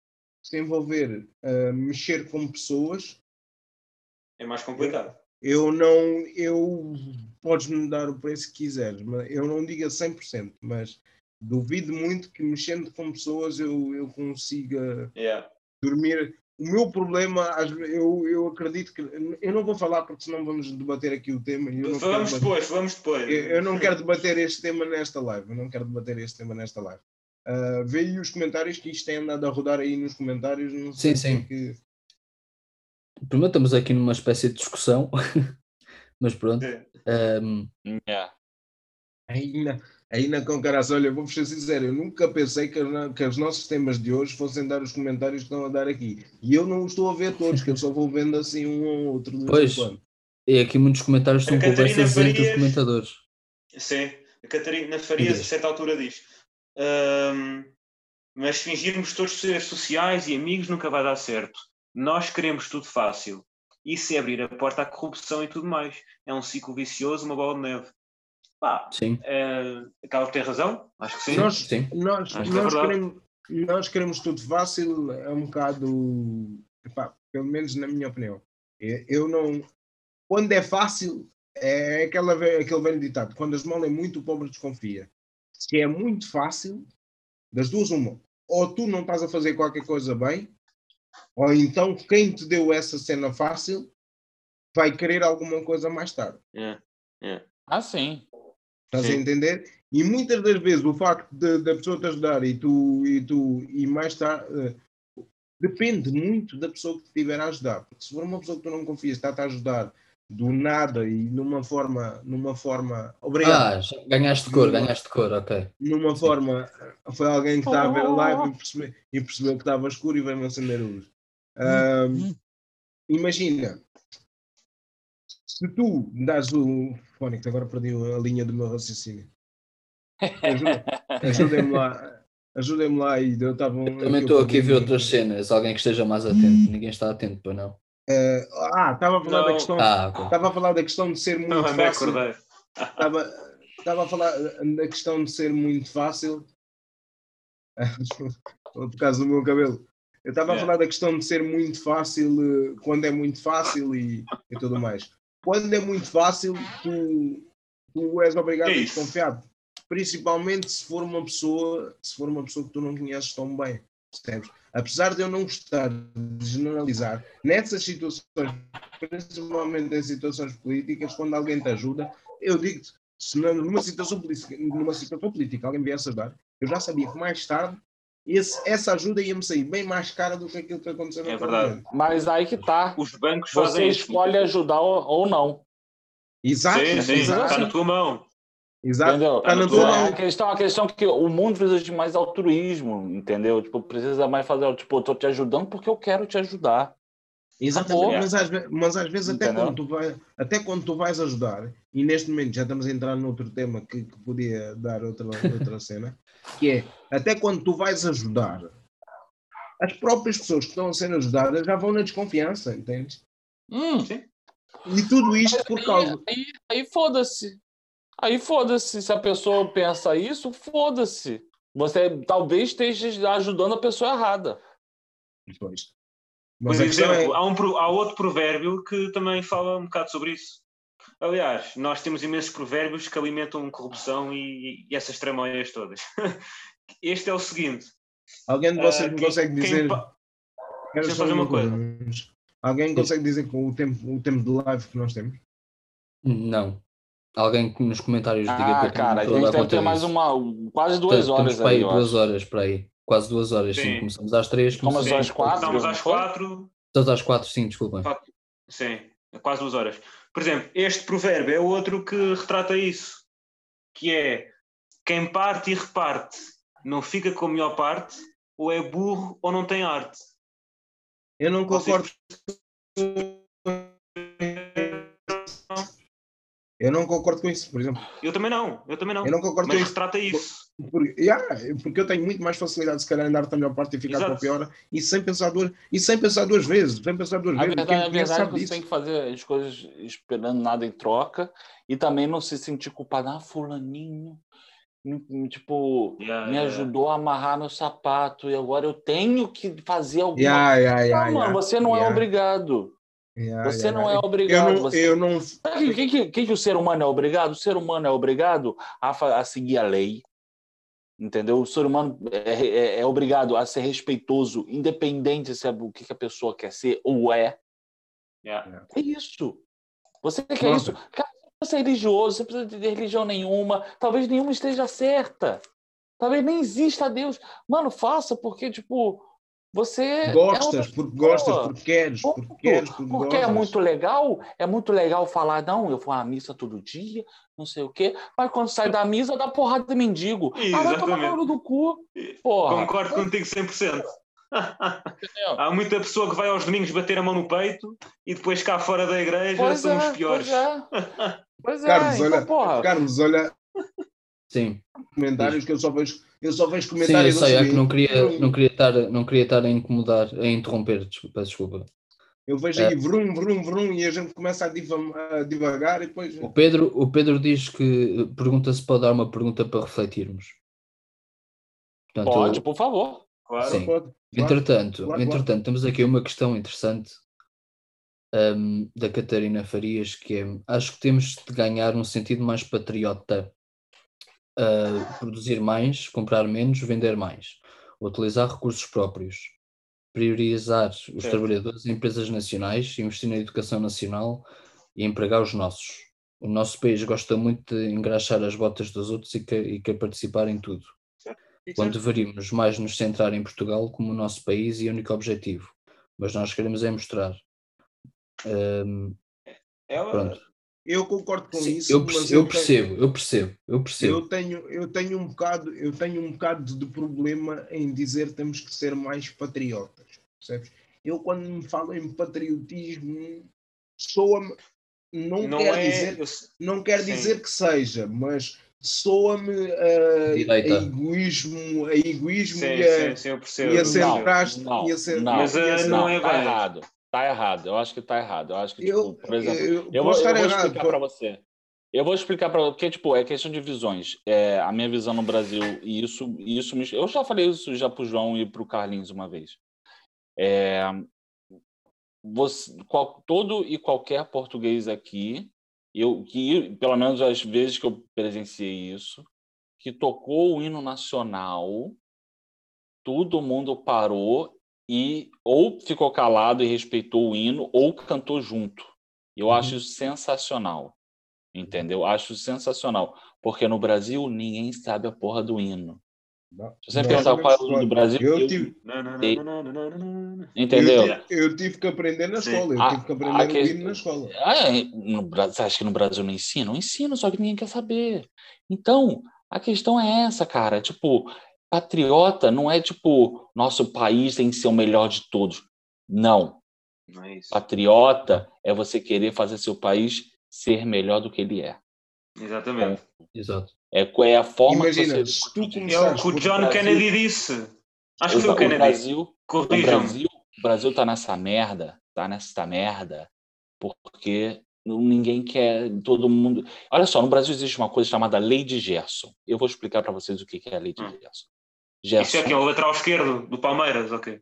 se envolver ah, mexer com pessoas, É mais complicado. Eu não, eu podes-me dar o preço que quiseres, mas eu não digo a 100%, mas duvido muito que mexendo com pessoas eu, eu consiga Yeah. dormir. O meu problema, eu, eu acredito que. Eu não vou falar porque senão vamos debater aqui o tema. e Eu não quero Vamos depois, vamos depois. eu, eu não quero debater este tema nesta live. Eu não quero debater este tema nesta live. Uh, vê aí os comentários que isto tem andado a rodar aí nos comentários. Não sei Sim, é que- Primeiro estamos aqui numa espécie de discussão, mas pronto. Sim. Ahm, Yeah. Ainda, ainda com caras, olha, vou ser sincero, eu nunca pensei que, que os nossos temas de hoje fossem dar os comentários que estão a dar aqui. E eu não os estou a ver todos, que eu só vou vendo assim um ou outro. Pois. e aqui muitos comentários são conversas entre os Farias- comentadores. Sim, a Catarina Farias, a certa altura, diz: "Ahm, Mas fingirmos todos seres sociais e amigos nunca vai dar certo. Nós queremos tudo fácil. Isso é abrir a porta à corrupção e tudo mais. É um ciclo vicioso, uma bola de neve. Pá, Sim, é, acaba por ter razão, acho que sim. Nós, sim. nós, Acho que é nós, verdade. queremos, nós queremos tudo fácil, é um bocado, epá, pelo menos na minha opinião. Eu, não. Quando é fácil, é aquela, aquele velho ditado: quando as mãos é muito, o pobre desconfia. Se é muito fácil, das duas, uma. Ou tu não estás a fazer qualquer coisa bem, ou então quem te deu essa cena fácil vai querer alguma coisa mais tarde. É. Ah, sim. Estás a Sim. entender? E muitas das vezes o facto de- da pessoa te ajudar e tu e, tu, e mais tarde eh, depende muito da pessoa que te estiver a ajudar. Porque se for uma pessoa que tu não confias, está-te a ajudar do nada e numa forma, numa forma. Obrigado. Ah, ganhaste cor, ganhaste cor, ok. numa forma, foi alguém que está a ver a live e percebeu, e percebeu que estava escuro e veio-me acender a luz. Ahm, imagina, se tu me dás o. Fónix, agora perdi a linha do meu raciocínio. Ajudem-me lá. Ajudem-me lá e eu estava. Também estou aqui a ver outras cenas, alguém que esteja mais atento. Ninguém está atento, para não. Ah, estava a falar da Não. questão. Ah, ok. Estava a falar da questão de ser muito Não, me fácil. Estava, a falar da questão de ser muito fácil. Por causa do meu cabelo. Eu estava a Yeah. falar da questão de ser muito fácil, eh, quando é muito fácil e, e tudo mais. Quando é muito fácil, tu, tu és obrigado Que a desconfiar. Principalmente se for uma pessoa, se for uma pessoa que tu não conheces tão bem. Percebes? Apesar de eu não gostar de generalizar, nessas situações, principalmente em situações políticas, quando alguém te ajuda, eu digo-te, se na- numa situação, política, numa situação política alguém viesse ajudar, eu já sabia que mais tarde esse- essa ajuda ia-me sair bem mais cara do que aquilo que aconteceu É naquele verdade. momento. Mas aí que tá. Os bancos Você fazem isso. escolhe ajudar ou, ou não. Exato, Sim, sim, exato, está na tua mão. Exato. Entendeu? Tá É, É a questão, a questão que o mundo precisa de mais altruísmo, entendeu? Tipo, precisa mais fazer, tipo, eu tô te ajudando porque eu quero te ajudar. Exatamente, mas às, mas às vezes até Entendeu? quando, tu vai, até quando tu vais ajudar, e neste momento já estamos a entrar noutro tema que, que podia dar outra, outra cena, que é até quando tu vais ajudar, as próprias pessoas que estão a ser ajudadas já vão na desconfiança, entendes? Hum, E tudo isto por aí, causa. aí, aí foda-se. Aí foda-se. Se a pessoa pensa isso, foda-se. Você talvez esteja ajudando a pessoa errada. Pois. Por Mas a questão exemplo, é, há, um, há outro provérbio que também fala um bocado sobre isso. Aliás, nós temos imensos provérbios que alimentam corrupção e, e essas tramóias todas. Este é o seguinte: alguém de vocês ah, me quem- consegue quem dizer. pa- Quero Deixa eu só fazer uma coisa. mas Alguém consegue dizer com o tempo, o tempo de live que nós temos? Não. Alguém que nos comentários diga que Ah, eu tenho cara, a toda gente deve ter mais uma. Quase duas horas para aí, duas horas para aí. Quase duas horas, sim. Sim. Começamos às três. Começamos começamos- às quatro. Estamos não às quatro, Estamos às quatro, sim, desculpem. sim, quase duas horas. Por exemplo, este provérbio é outro que retrata isso, que é quem parte e reparte não fica com a melhor parte, ou é burro ou não tem arte. Eu não concordo. Eu não concordo com isso, por exemplo. Eu também não, eu também não. Eu não concordo Mas com isso. retrata isso. Porque, yeah, porque eu tenho muito mais facilidade, se calhar, em dar-te a melhor parte e ficar com a pior, e sem pensar duas, e sem pensar duas vezes. Sem pensar duas A vezes. verdade, a verdade é que você disso. tem que fazer as coisas esperando nada em troca e também não se sentir culpado. Ah, fulaninho, me- me- tipo, Yeah, me yeah. ajudou a amarrar meu sapato e agora eu tenho que fazer alguma Yeah, yeah, coisa. yeah, Não, yeah, mano, você não é obrigado. Você não é obrigado. Eu não, você- eu não, Sabe o que, que, que, que o ser humano é obrigado? O ser humano é obrigado a, a seguir a lei. Entendeu? O ser humano é, é- é obrigado a ser respeitoso, independente se é o que, que a pessoa quer ser ou é. Yeah. É isso. Você quer Nossa. isso? Cara, você é religioso, você precisa de religião nenhuma. Talvez nenhuma esteja certa. Talvez nem exista Deus. Mano, faça porque, tipo, você. gostas, é porque gostas, porque queres, porque Ponto. queres, porque, Porque é gostas. muito legal, é muito legal falar, não, eu vou à missa todo dia, não sei o quê, mas quando sai da missa dá porrada de mendigo. Ah, vai tomar Exatamente. no do cu. Porra. Concordo contigo 100%. Entendeu? Há muita pessoa que vai aos domingos bater a mão no peito e depois cá fora da igreja Pois são os é, piores. pois é. Pois é, Carlos, então, olha, porra. Carlos, olha Sim. comentários que eu só vejo, eu só vejo Sim, eu comentários sei, é assim, que não queria, não queria estar, não queria estar a incomodar, a interromper, desculpa, desculpa. Eu vejo aí vrum, vrum, vrum e a gente começa a, divam- a divagar e depois. O Pedro, o Pedro diz que pergunta se pode dar uma pergunta para refletirmos. Portanto, Pode, por favor. Claro. Sim. Pode, claro. Entretanto, Claro, entretanto, temos aqui uma questão interessante hum, da Catarina Farias, que é, acho que temos de ganhar um sentido mais patriota, a produzir mais, comprar menos, vender mais, utilizar recursos próprios, priorizar os trabalhadores e empresas nacionais, investir na educação nacional e empregar os nossos. O nosso país gosta muito de engraxar as botas dos outros e quer, e quer participar em tudo. Quando deveríamos mais nos centrar em Portugal como o nosso país e único objetivo. Mas nós queremos é mostrar. Ahm, É, pronto. Eu concordo com Sim, isso. eu, mas perce- eu tenho- percebo, eu percebo, eu percebo. Eu tenho, eu tenho um bocado, eu tenho um bocado de problema em dizer que temos que ser mais patriotas, percebes? Eu quando me falo em patriotismo, soa-me, não, não quer é. dizer, eu- não quer Sim. dizer que seja, mas soa-me a, a Direita. egoísmo, a egoísmo Sim, e a, sim, sim, eu percebo. e a eu ser percebo. Não, não, e a ser, não, Mas, e a eh, ser- não é bem. errado. Tá errado. Eu acho que tá errado. Eu acho que, tipo, eu, por exemplo, eu, eu vou, eu vou errado, explicar para você. Eu vou explicar para porque tipo é questão de visões. É, a minha visão no Brasil e isso, isso me, eu já falei isso já para o João e para o Carlinhos uma vez. É, você, qual, todo e qualquer português aqui, eu que pelo menos as vezes que eu presenciei isso, que tocou o hino nacional, todo mundo parou e ou ficou calado e respeitou o hino ou cantou junto. Eu acho isso sensacional. Entendeu? Acho sensacional. Porque no Brasil ninguém sabe a porra do hino. Não, Se você perguntar qual é o hino do Brasil, eu eu- tive, Não, não, Ei. não, não, não, não, não, não. entendeu? Eu, tive- eu tive que aprender na Sim. escola, eu A- tive que a aprender o que- hino na escola. Ah, no, você acha que no Brasil não ensina? Não ensina, só que ninguém quer saber. Então, a questão é essa, cara. Tipo, patriota não é tipo, nosso país tem que ser o melhor de todos. Não. Não é isso. Patriota é você querer fazer seu país ser melhor do que ele é. Exatamente. Exato. É, é a forma Imagina, que você. tu É o que o John Brasil- Kennedy disse. Acho que foi o, Kennedy. Brasil, o. Brasil, o Brasil tá nessa merda, tá nessa merda, porque ninguém quer, todo mundo. Olha só, no Brasil existe uma coisa chamada Lei de Gerson. Eu vou explicar para vocês o que que é a Lei de Hum. Gerson. Isso é que é o lateral esquerdo do Palmeiras, ok.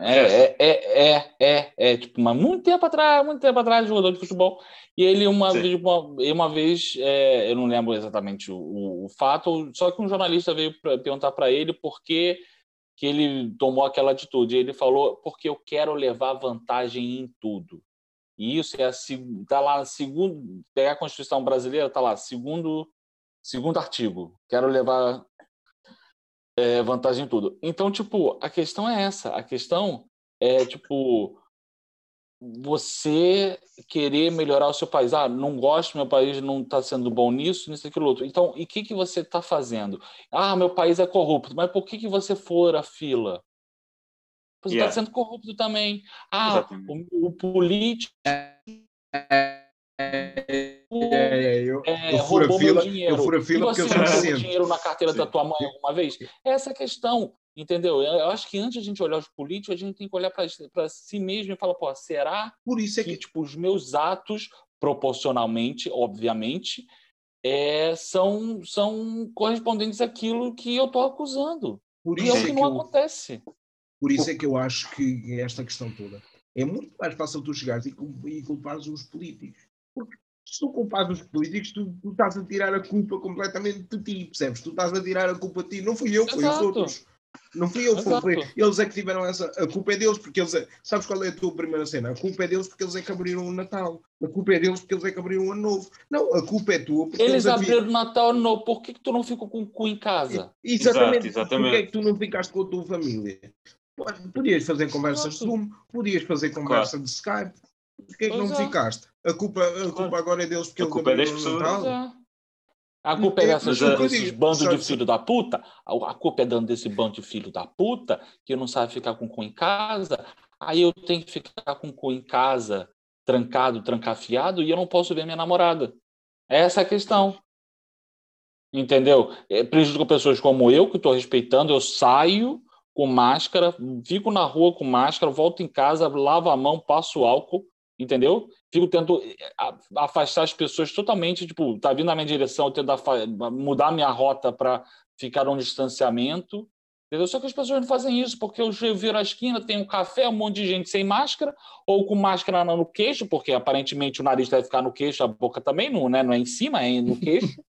é, é, é, é, é, é, tipo, mas muito tempo atrás, muito tempo atrás, jogador de futebol. E ele uma vez, uma, e vez é, eu não lembro exatamente o, fato, só que um jornalista veio perguntar para ele por que, que ele tomou aquela atitude. E ele falou, porque eu quero levar vantagem em tudo. E isso é a, tá lá, segundo, pegar a Constituição brasileira, tá lá, segundo, segundo artigo. Quero levar é, vantagem em tudo. Então, tipo, a questão é essa. A questão é, tipo, você querer melhorar o seu país. Ah, não gosto, meu país não está sendo bom nisso, nisso, aquilo outro. Então, e o que, que você está fazendo? Ah, meu país é corrupto. Mas por que, que você for a fila? Você está Yeah. sendo corrupto também. Ah, o, o político É, é, eu, é, eu furo a roubou meu fila, dinheiro. eu furo a E fila porque você eu roubou dinheiro na carteira da Sim. tua mãe alguma vez? Essa é a questão, entendeu? Eu eu acho que antes de a gente olhar os políticos, a gente tem que olhar para si mesmo e falar, pô, será Por isso é que que tipo, os meus atos, proporcionalmente, obviamente, é, são, são correspondentes àquilo que eu estou acusando. por E é isso o é que não eu, acontece. por isso é que eu acho que esta questão toda é muito mais fácil tu chegares e, e culpares os políticos. Porque se tu culpares os políticos, tu, tu estás a tirar a culpa completamente de ti, percebes? Tu estás a tirar a culpa de ti. Não fui eu, foi os Exato. outros. Não fui eu, foi, Exato. foi- eles é que tiveram essa. A culpa é deles, porque eles. É, sabes qual é a tua primeira cena? A culpa é deles porque eles é que abriram o Natal. A culpa é deles porque eles é que abriram o Ano Novo. Não, a culpa é tua porque Eles avi- abriram o Natal no. Por que, que tu não ficou com o cu em casa? Exatamente. Exato, exatamente. Porque é que tu não ficaste com a tua família? Podias fazer conversas de Zoom, podias fazer conversa de Skype. Porquê é que não é. ficaste? A culpa, a culpa agora é deles porque A culpa é das o pessoas. É. A culpa é dessas, desses bandos de filho da puta? A a culpa é dando desse bando de filho da puta que não sabe ficar com o cu em casa? Aí eu tenho que ficar com o cu em casa, trancado, trancafiado, e eu não posso ver minha namorada. Essa é a questão. Entendeu? É, prejudica pessoas como eu, que estou respeitando, eu saio com máscara, fico na rua com máscara, volto em casa, lavo a mão, passo álcool, entendeu? Fico tentando eh, afastar as pessoas totalmente, tipo, tá vindo na minha direção, eu tento mudar minha rota para ficar num distanciamento, entendeu? Só que as pessoas não fazem isso, porque eu viro a esquina, tem um café, um monte de gente sem máscara, ou com máscara no queixo, porque aparentemente o nariz deve ficar no queixo, a boca também não, né? não é em cima, é no queixo.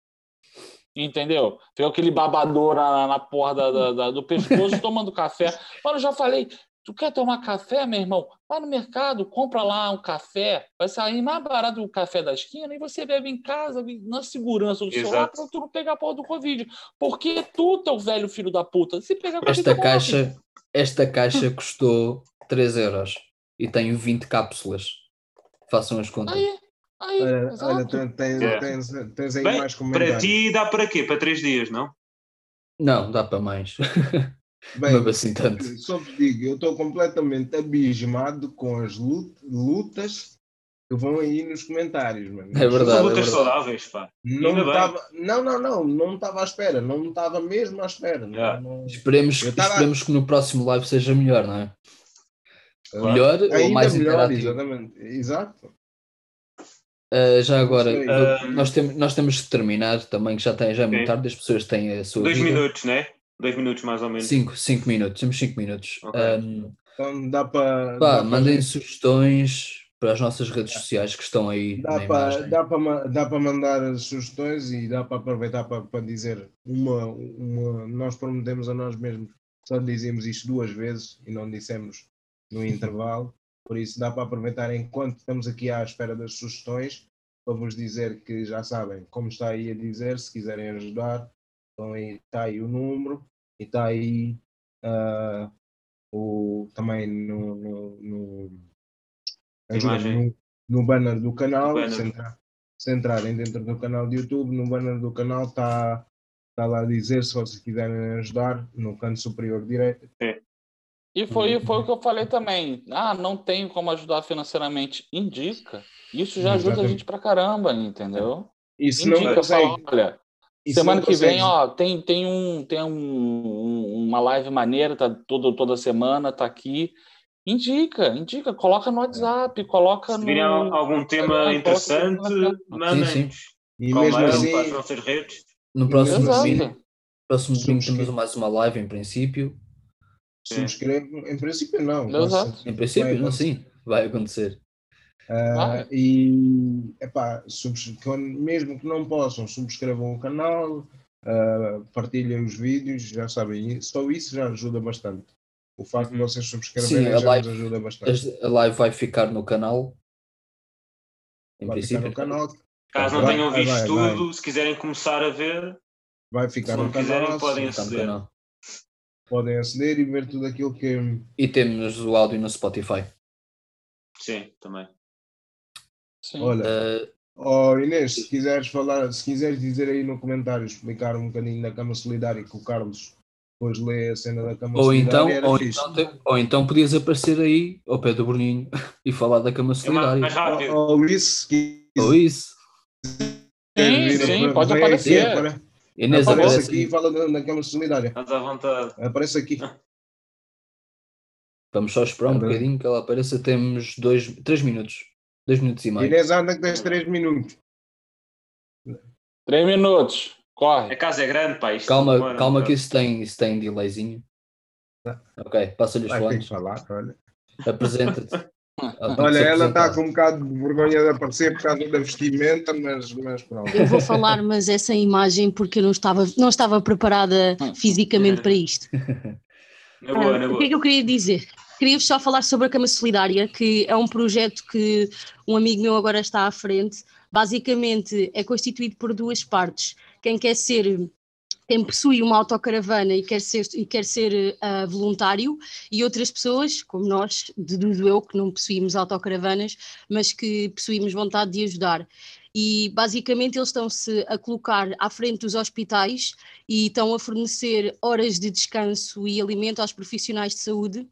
Entendeu? Fica aquele babador na, na porra da- da- da- do pescoço tomando café. Mano, eu já falei, Tu quer tomar café, meu irmão? Vai no mercado, compra lá um café, vai sair mais barato do café da esquina e você bebe em casa, na segurança do celular, para tu não pegar a porra do Covid. Porque tu, teu velho filho da puta, se pegar Covid, Esta morre. caixa, esta caixa custou 3 euros e tem 20 cápsulas. Façam as contas. Aí, aí, Olha, olha tens, tens, É. tens, tens aí Bem, mais para comentários. ti dá para quê? Para três dias, não? Não, dá para mais. Bem, Não é assim tanto. só vos digo, eu estou completamente abismado com as lut- lutas que vão aí nos comentários, mano. É verdade. São lutas verdade. saudáveis, pá. Não estava, não, não, não, não estava à espera, não estava mesmo à espera. não- Já. não- Esperemos, Eu tava- esperemos que no próximo live seja melhor, não é? Claro. Melhor ou Ainda mais melhor, interativo? exatamente. Exato. Uh, já agora, Um, nós, temos, nós temos que terminar também, que já, tem, já é muito Sim. tarde, as pessoas têm a sua Dois vida. minutos, né? Dois minutos mais ou menos. 5 cinco minutos, temos 5 minutos. Ok. Um, Então dá para. pá, mandem sugestões para as nossas redes sociais que estão aí Dá na para, dá, para, dá para mandar as sugestões e dá para aproveitar para, para dizer uma, uma. Nós prometemos a nós mesmos, só dizemos isto duas vezes e não dissemos no intervalo, por isso dá para aproveitar enquanto estamos aqui à espera das sugestões para vos dizer que já sabem como está aí a dizer, se quiserem ajudar, então aí, está aí o número e está aí ah, o, também no, no, no, ajuda no, no banner do canal, banner. Se, entrar- se entrarem dentro do canal de YouTube, no banner do canal está está lá a dizer se vocês quiserem ajudar no canto superior direito. E foi, foi o que eu falei também. Ah, não tenho como ajudar financeiramente. Indica. Isso já ajuda a Exatamente. gente pra caramba, entendeu? Não Indica, consegue, fala, olha, e se semana que vem, ó, tem, tem, um, tem um, um- uma live maneira, tá todo, toda semana, tá aqui. Indica, indica, coloca no WhatsApp, coloca Se no. algum tema Instagram, interessante, Instagram. mandem-nos. e Qual mesmo é? assim, Para as nossas redes. No próximo assim- domingo, próximo domingo Subscreve. temos mais uma live, em princípio. subscrevam. Em princípio, não. Exato. Em princípio, não, sim, vai acontecer. Vai. e epá, mesmo que não possam, subscrevam o canal, ah, partilhem os vídeos, já sabem, só isso já ajuda bastante. O facto de Uhum. vocês subscreverem Sim, já live- nos ajuda bastante. As- A live vai ficar no canal. Em Vai ficar princípio. no canal, Caso não Vai, tenham vai, visto vai, tudo, se quiserem começar a ver, vai ficar Se não no canal, quiserem, podem aceder. canal. podem aceder e ver tudo aquilo que. E temos o áudio no Spotify. sim, também. Sim. Olha, Uh, oh Inês, se quiseres falar, se quiseres dizer aí no comentário, explicar um bocadinho da cama solidária que o Carlos depois lê a cena da cama ou, então, solidária, era ou, fixe. então, te- ou então podias aparecer aí ao pé do Bruninho e falar da cama É solidária. rápido. Ou, ou isso, Ou isso. Sim, vir sim, pode aqui, aparecer. apare- Inês aparece aparece aqui e fala da, da cama solidária. Estás à vontade. Aparece aqui. Vamos só esperar um bocadinho que ela apareça. Temos dois, três minutos. Dois minutos e meio. Inês anda que tens 3 minutos. Três minutos. A Corre. casa é grande, pá. isto Calma, um calma que isso tem, isso tem delayzinho. Ok, passa-lhe os fones. falar, olha. Apresenta-te. Que Olha, ela está apresentar. com um bocado de vergonha de aparecer por causa da vestimenta, mas, mas pronto. Eu vou falar, mas é sem imagem porque eu não estava, não estava preparada fisicamente para isto. Na boa, na Ah, o boa. que é que eu queria dizer? Queria-vos só falar sobre a Cama Solidária, que é um projeto que um amigo meu agora está à frente. Basicamente é constituído por duas partes. Quem quer ser, quem possui uma autocaravana e quer ser, e quer ser ah, voluntário, e outras pessoas, como nós, deduzo eu, que não possuímos autocaravanas, mas que possuímos vontade de ajudar. E basicamente eles estão-se a colocar à frente dos hospitais e estão a fornecer horas de descanso e alimento aos profissionais de saúde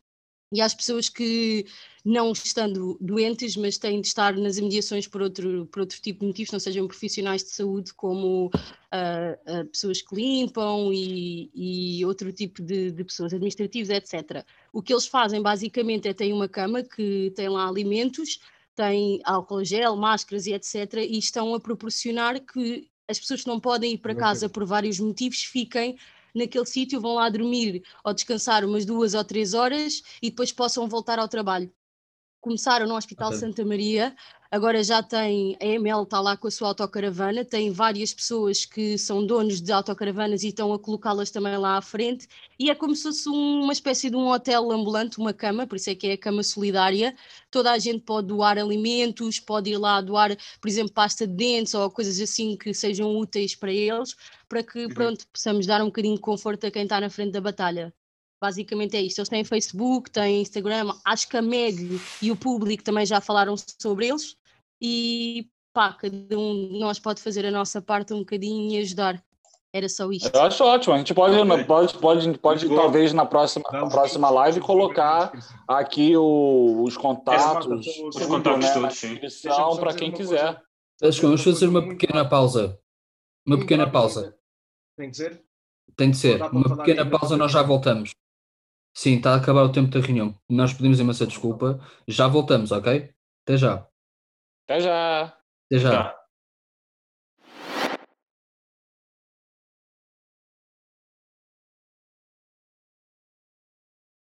e às pessoas que, não estando doentes, mas têm de estar nas imediações por outro, por outro tipo de motivos, não sejam profissionais de saúde, como ah, ah, pessoas que limpam e, e outro tipo de, de pessoas, administrativos, etc. O que eles fazem basicamente é têm uma cama que tem lá alimentos, tem álcool gel, máscaras e etc. E estão a proporcionar que as pessoas que não podem ir para casa por vários motivos fiquem naquele sítio, vão lá dormir ou descansar umas duas ou três horas e depois possam voltar ao trabalho. Começaram no Hospital Ok. Santa Maria, agora já tem, a EML está lá com a sua autocaravana, tem várias pessoas que são donos de autocaravanas e estão a colocá-las também lá à frente, e é como se fosse um- uma espécie de um hotel ambulante, uma cama, por isso é que é a cama solidária. Toda a gente pode doar alimentos, pode ir lá doar, por exemplo, pasta de dentes ou coisas assim que sejam úteis para eles, para que, pronto, possamos dar um bocadinho de conforto a quem está na frente da batalha. Basicamente é isto. Eles têm Facebook, têm Instagram, acho que a Meg e o público também já falaram sobre eles. E pá, cada um de nós pode fazer a nossa parte um bocadinho e ajudar. Era só isto. Eu acho ótimo. A gente pode, Ok. pode, pode, pode bom. talvez na próxima, na próxima live colocar aqui o- os contatos, Os tudo, contatos né, todos, sim. para quem quiser. Acho que vamos fazer uma pequena pausa. Uma pequena pausa. Tem que ser? Tem de ser. Uma pequena pausa, nós já voltamos. Sim, está a acabar o tempo da reunião. Nós pedimos imensa desculpa. Já voltamos, ok? Até já. Até já. Até já. Tá.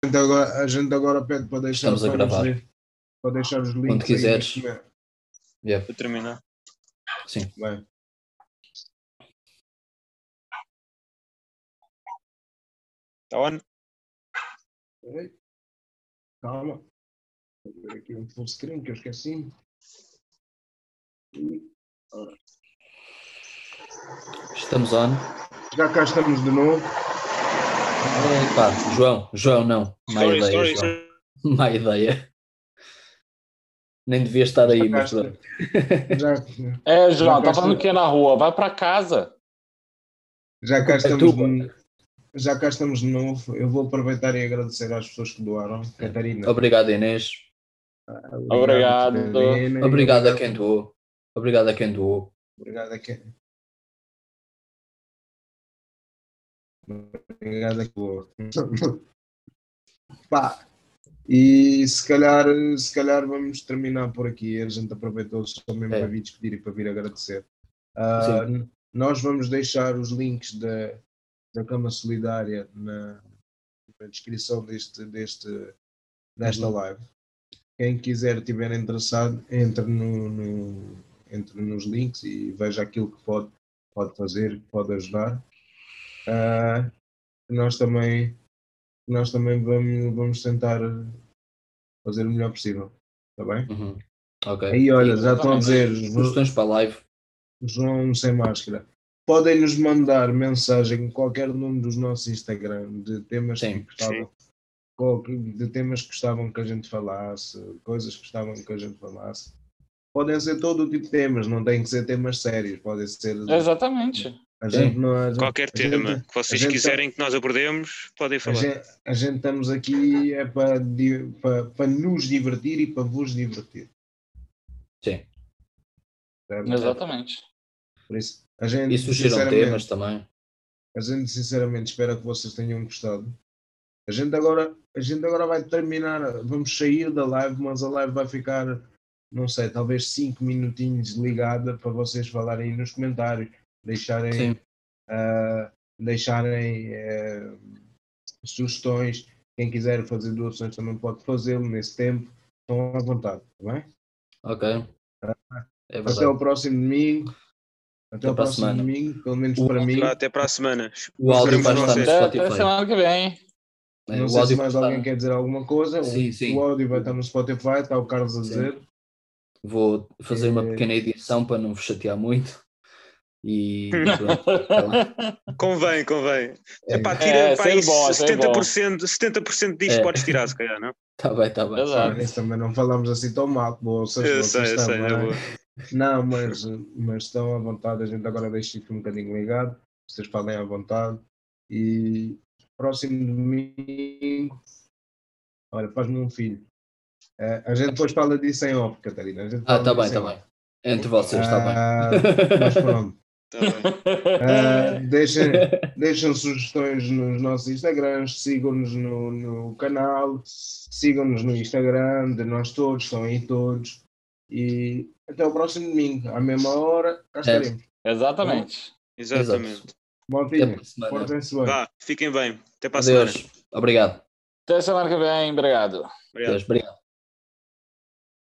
A gente agora, a gente agora pede para deixar, Estamos a para nos gravar. para deixar os links aí quiseres. Yeah. Vou terminar. Sim. Bem. Tá on? Peraí. Calma. Vou ver aqui um full screen que eu esqueci. E Estamos on. Já cá estamos de novo. Epá, João, João, não. Má Sorry, ideia, sorry, João. sorry. Má ideia. Nem devia estar aí, mas É, João, tá falando que é na rua. Vai para casa. já cá É estamos tua. de, já cá estamos de novo. Eu vou aproveitar e agradecer às pessoas que doaram. Catarina. Obrigado, Inês. Obrigado. Catarina, e Obrigado a quem doou. Obrigado a quem doou. Obrigado a quem. Obrigado a quem. Pá. E se calhar, se calhar vamos terminar por aqui. A gente aproveitou só mesmo É. para vir despedir e para vir agradecer. N- nós vamos deixar os links da, da Cama Solidária na, na descrição deste, deste, desta Uhum. live. Quem quiser, estiver interessado, entre, no, no- entre nos links e veja aquilo que pode, pode fazer, que pode ajudar. Ah, nós também, nós também vamos, vamos tentar fazer o melhor possível. Está bem? Uhum. Ok. Aí, olha, já estão a dizer, Sugestões para a live. João sem máscara. Podem nos mandar mensagem em qualquer nome dos nossos Instagram de temas Sim, que gostavam, de temas que gostavam que a gente falasse, coisas que gostavam que a gente falasse. Podem ser todo o tipo de temas, não tem que ser temas sérios, podem ser. Exatamente. A gente não, a gente- Qualquer a gente- tema que vocês a gente- quiserem que nós abordemos, podem A falar. gente, a gente estamos aqui é para, para, para nos divertir e para vos divertir. Sim. Exatamente. Por isso, a gente, E sugiram sinceramente, temas também. A gente sinceramente espera que vocês tenham gostado. A gente agora, a gente agora vai terminar, vamos sair da live, mas a live vai ficar, não sei, talvez 5 minutinhos ligada para vocês falarem nos comentários, deixarem, ah, deixarem eh, sugestões. Quem quiser fazer doações também pode fazê-lo nesse tempo. Estão à vontade, está bem? Ok. É Até o próximo domingo. Até, para a próximo semana. domingo, pelo menos O para mim. Até para a semana. O áudio vai estar no vocês. Até, Spotify. semana que vem. É, Não o sei áudio se mais estar- alguém quer dizer alguma coisa. O- Sim, sim. O áudio vai estar no Spotify, está o Carlos a Sim. dizer. Vou fazer uma Eh, pequena edição para não vos chatear muito. E pronto. tá. Convém, convém. É, Epá, tira É, para aí sempre bom, sempre bom. 70%, 70% disto É. podes tirar, se calhar, não? Tá bem, tá bem. Exato. Também não falamos assim tão mal, como vocês, Eu sei, eu sei, também. é boa. Não, mas, mas estão à vontade, a gente agora deixa isto um bocadinho ligado, vocês falem à vontade. E próximo domingo, olha, faz-me um filho. Eh, a gente depois fala disso em off, Catarina. A gente Ah, fala tá bem, tá em bem. Entre vocês, tá bem. Ah, Mas pronto. Tá bem. Ah, deixem, deixem sugestões nos nossos Instagrams, sigam-nos no, no canal, sigam-nos no Instagram de nós todos, estão aí todos. E até o próximo domingo, à mesma hora, cá estaremos. Exatamente. Exatamente. Bom dia, portem-se bem. Vá, fiquem bem. Até para a semana. Obrigado. Até semana que vem. Obrigado. Obrigado. Adeus. Obrigado.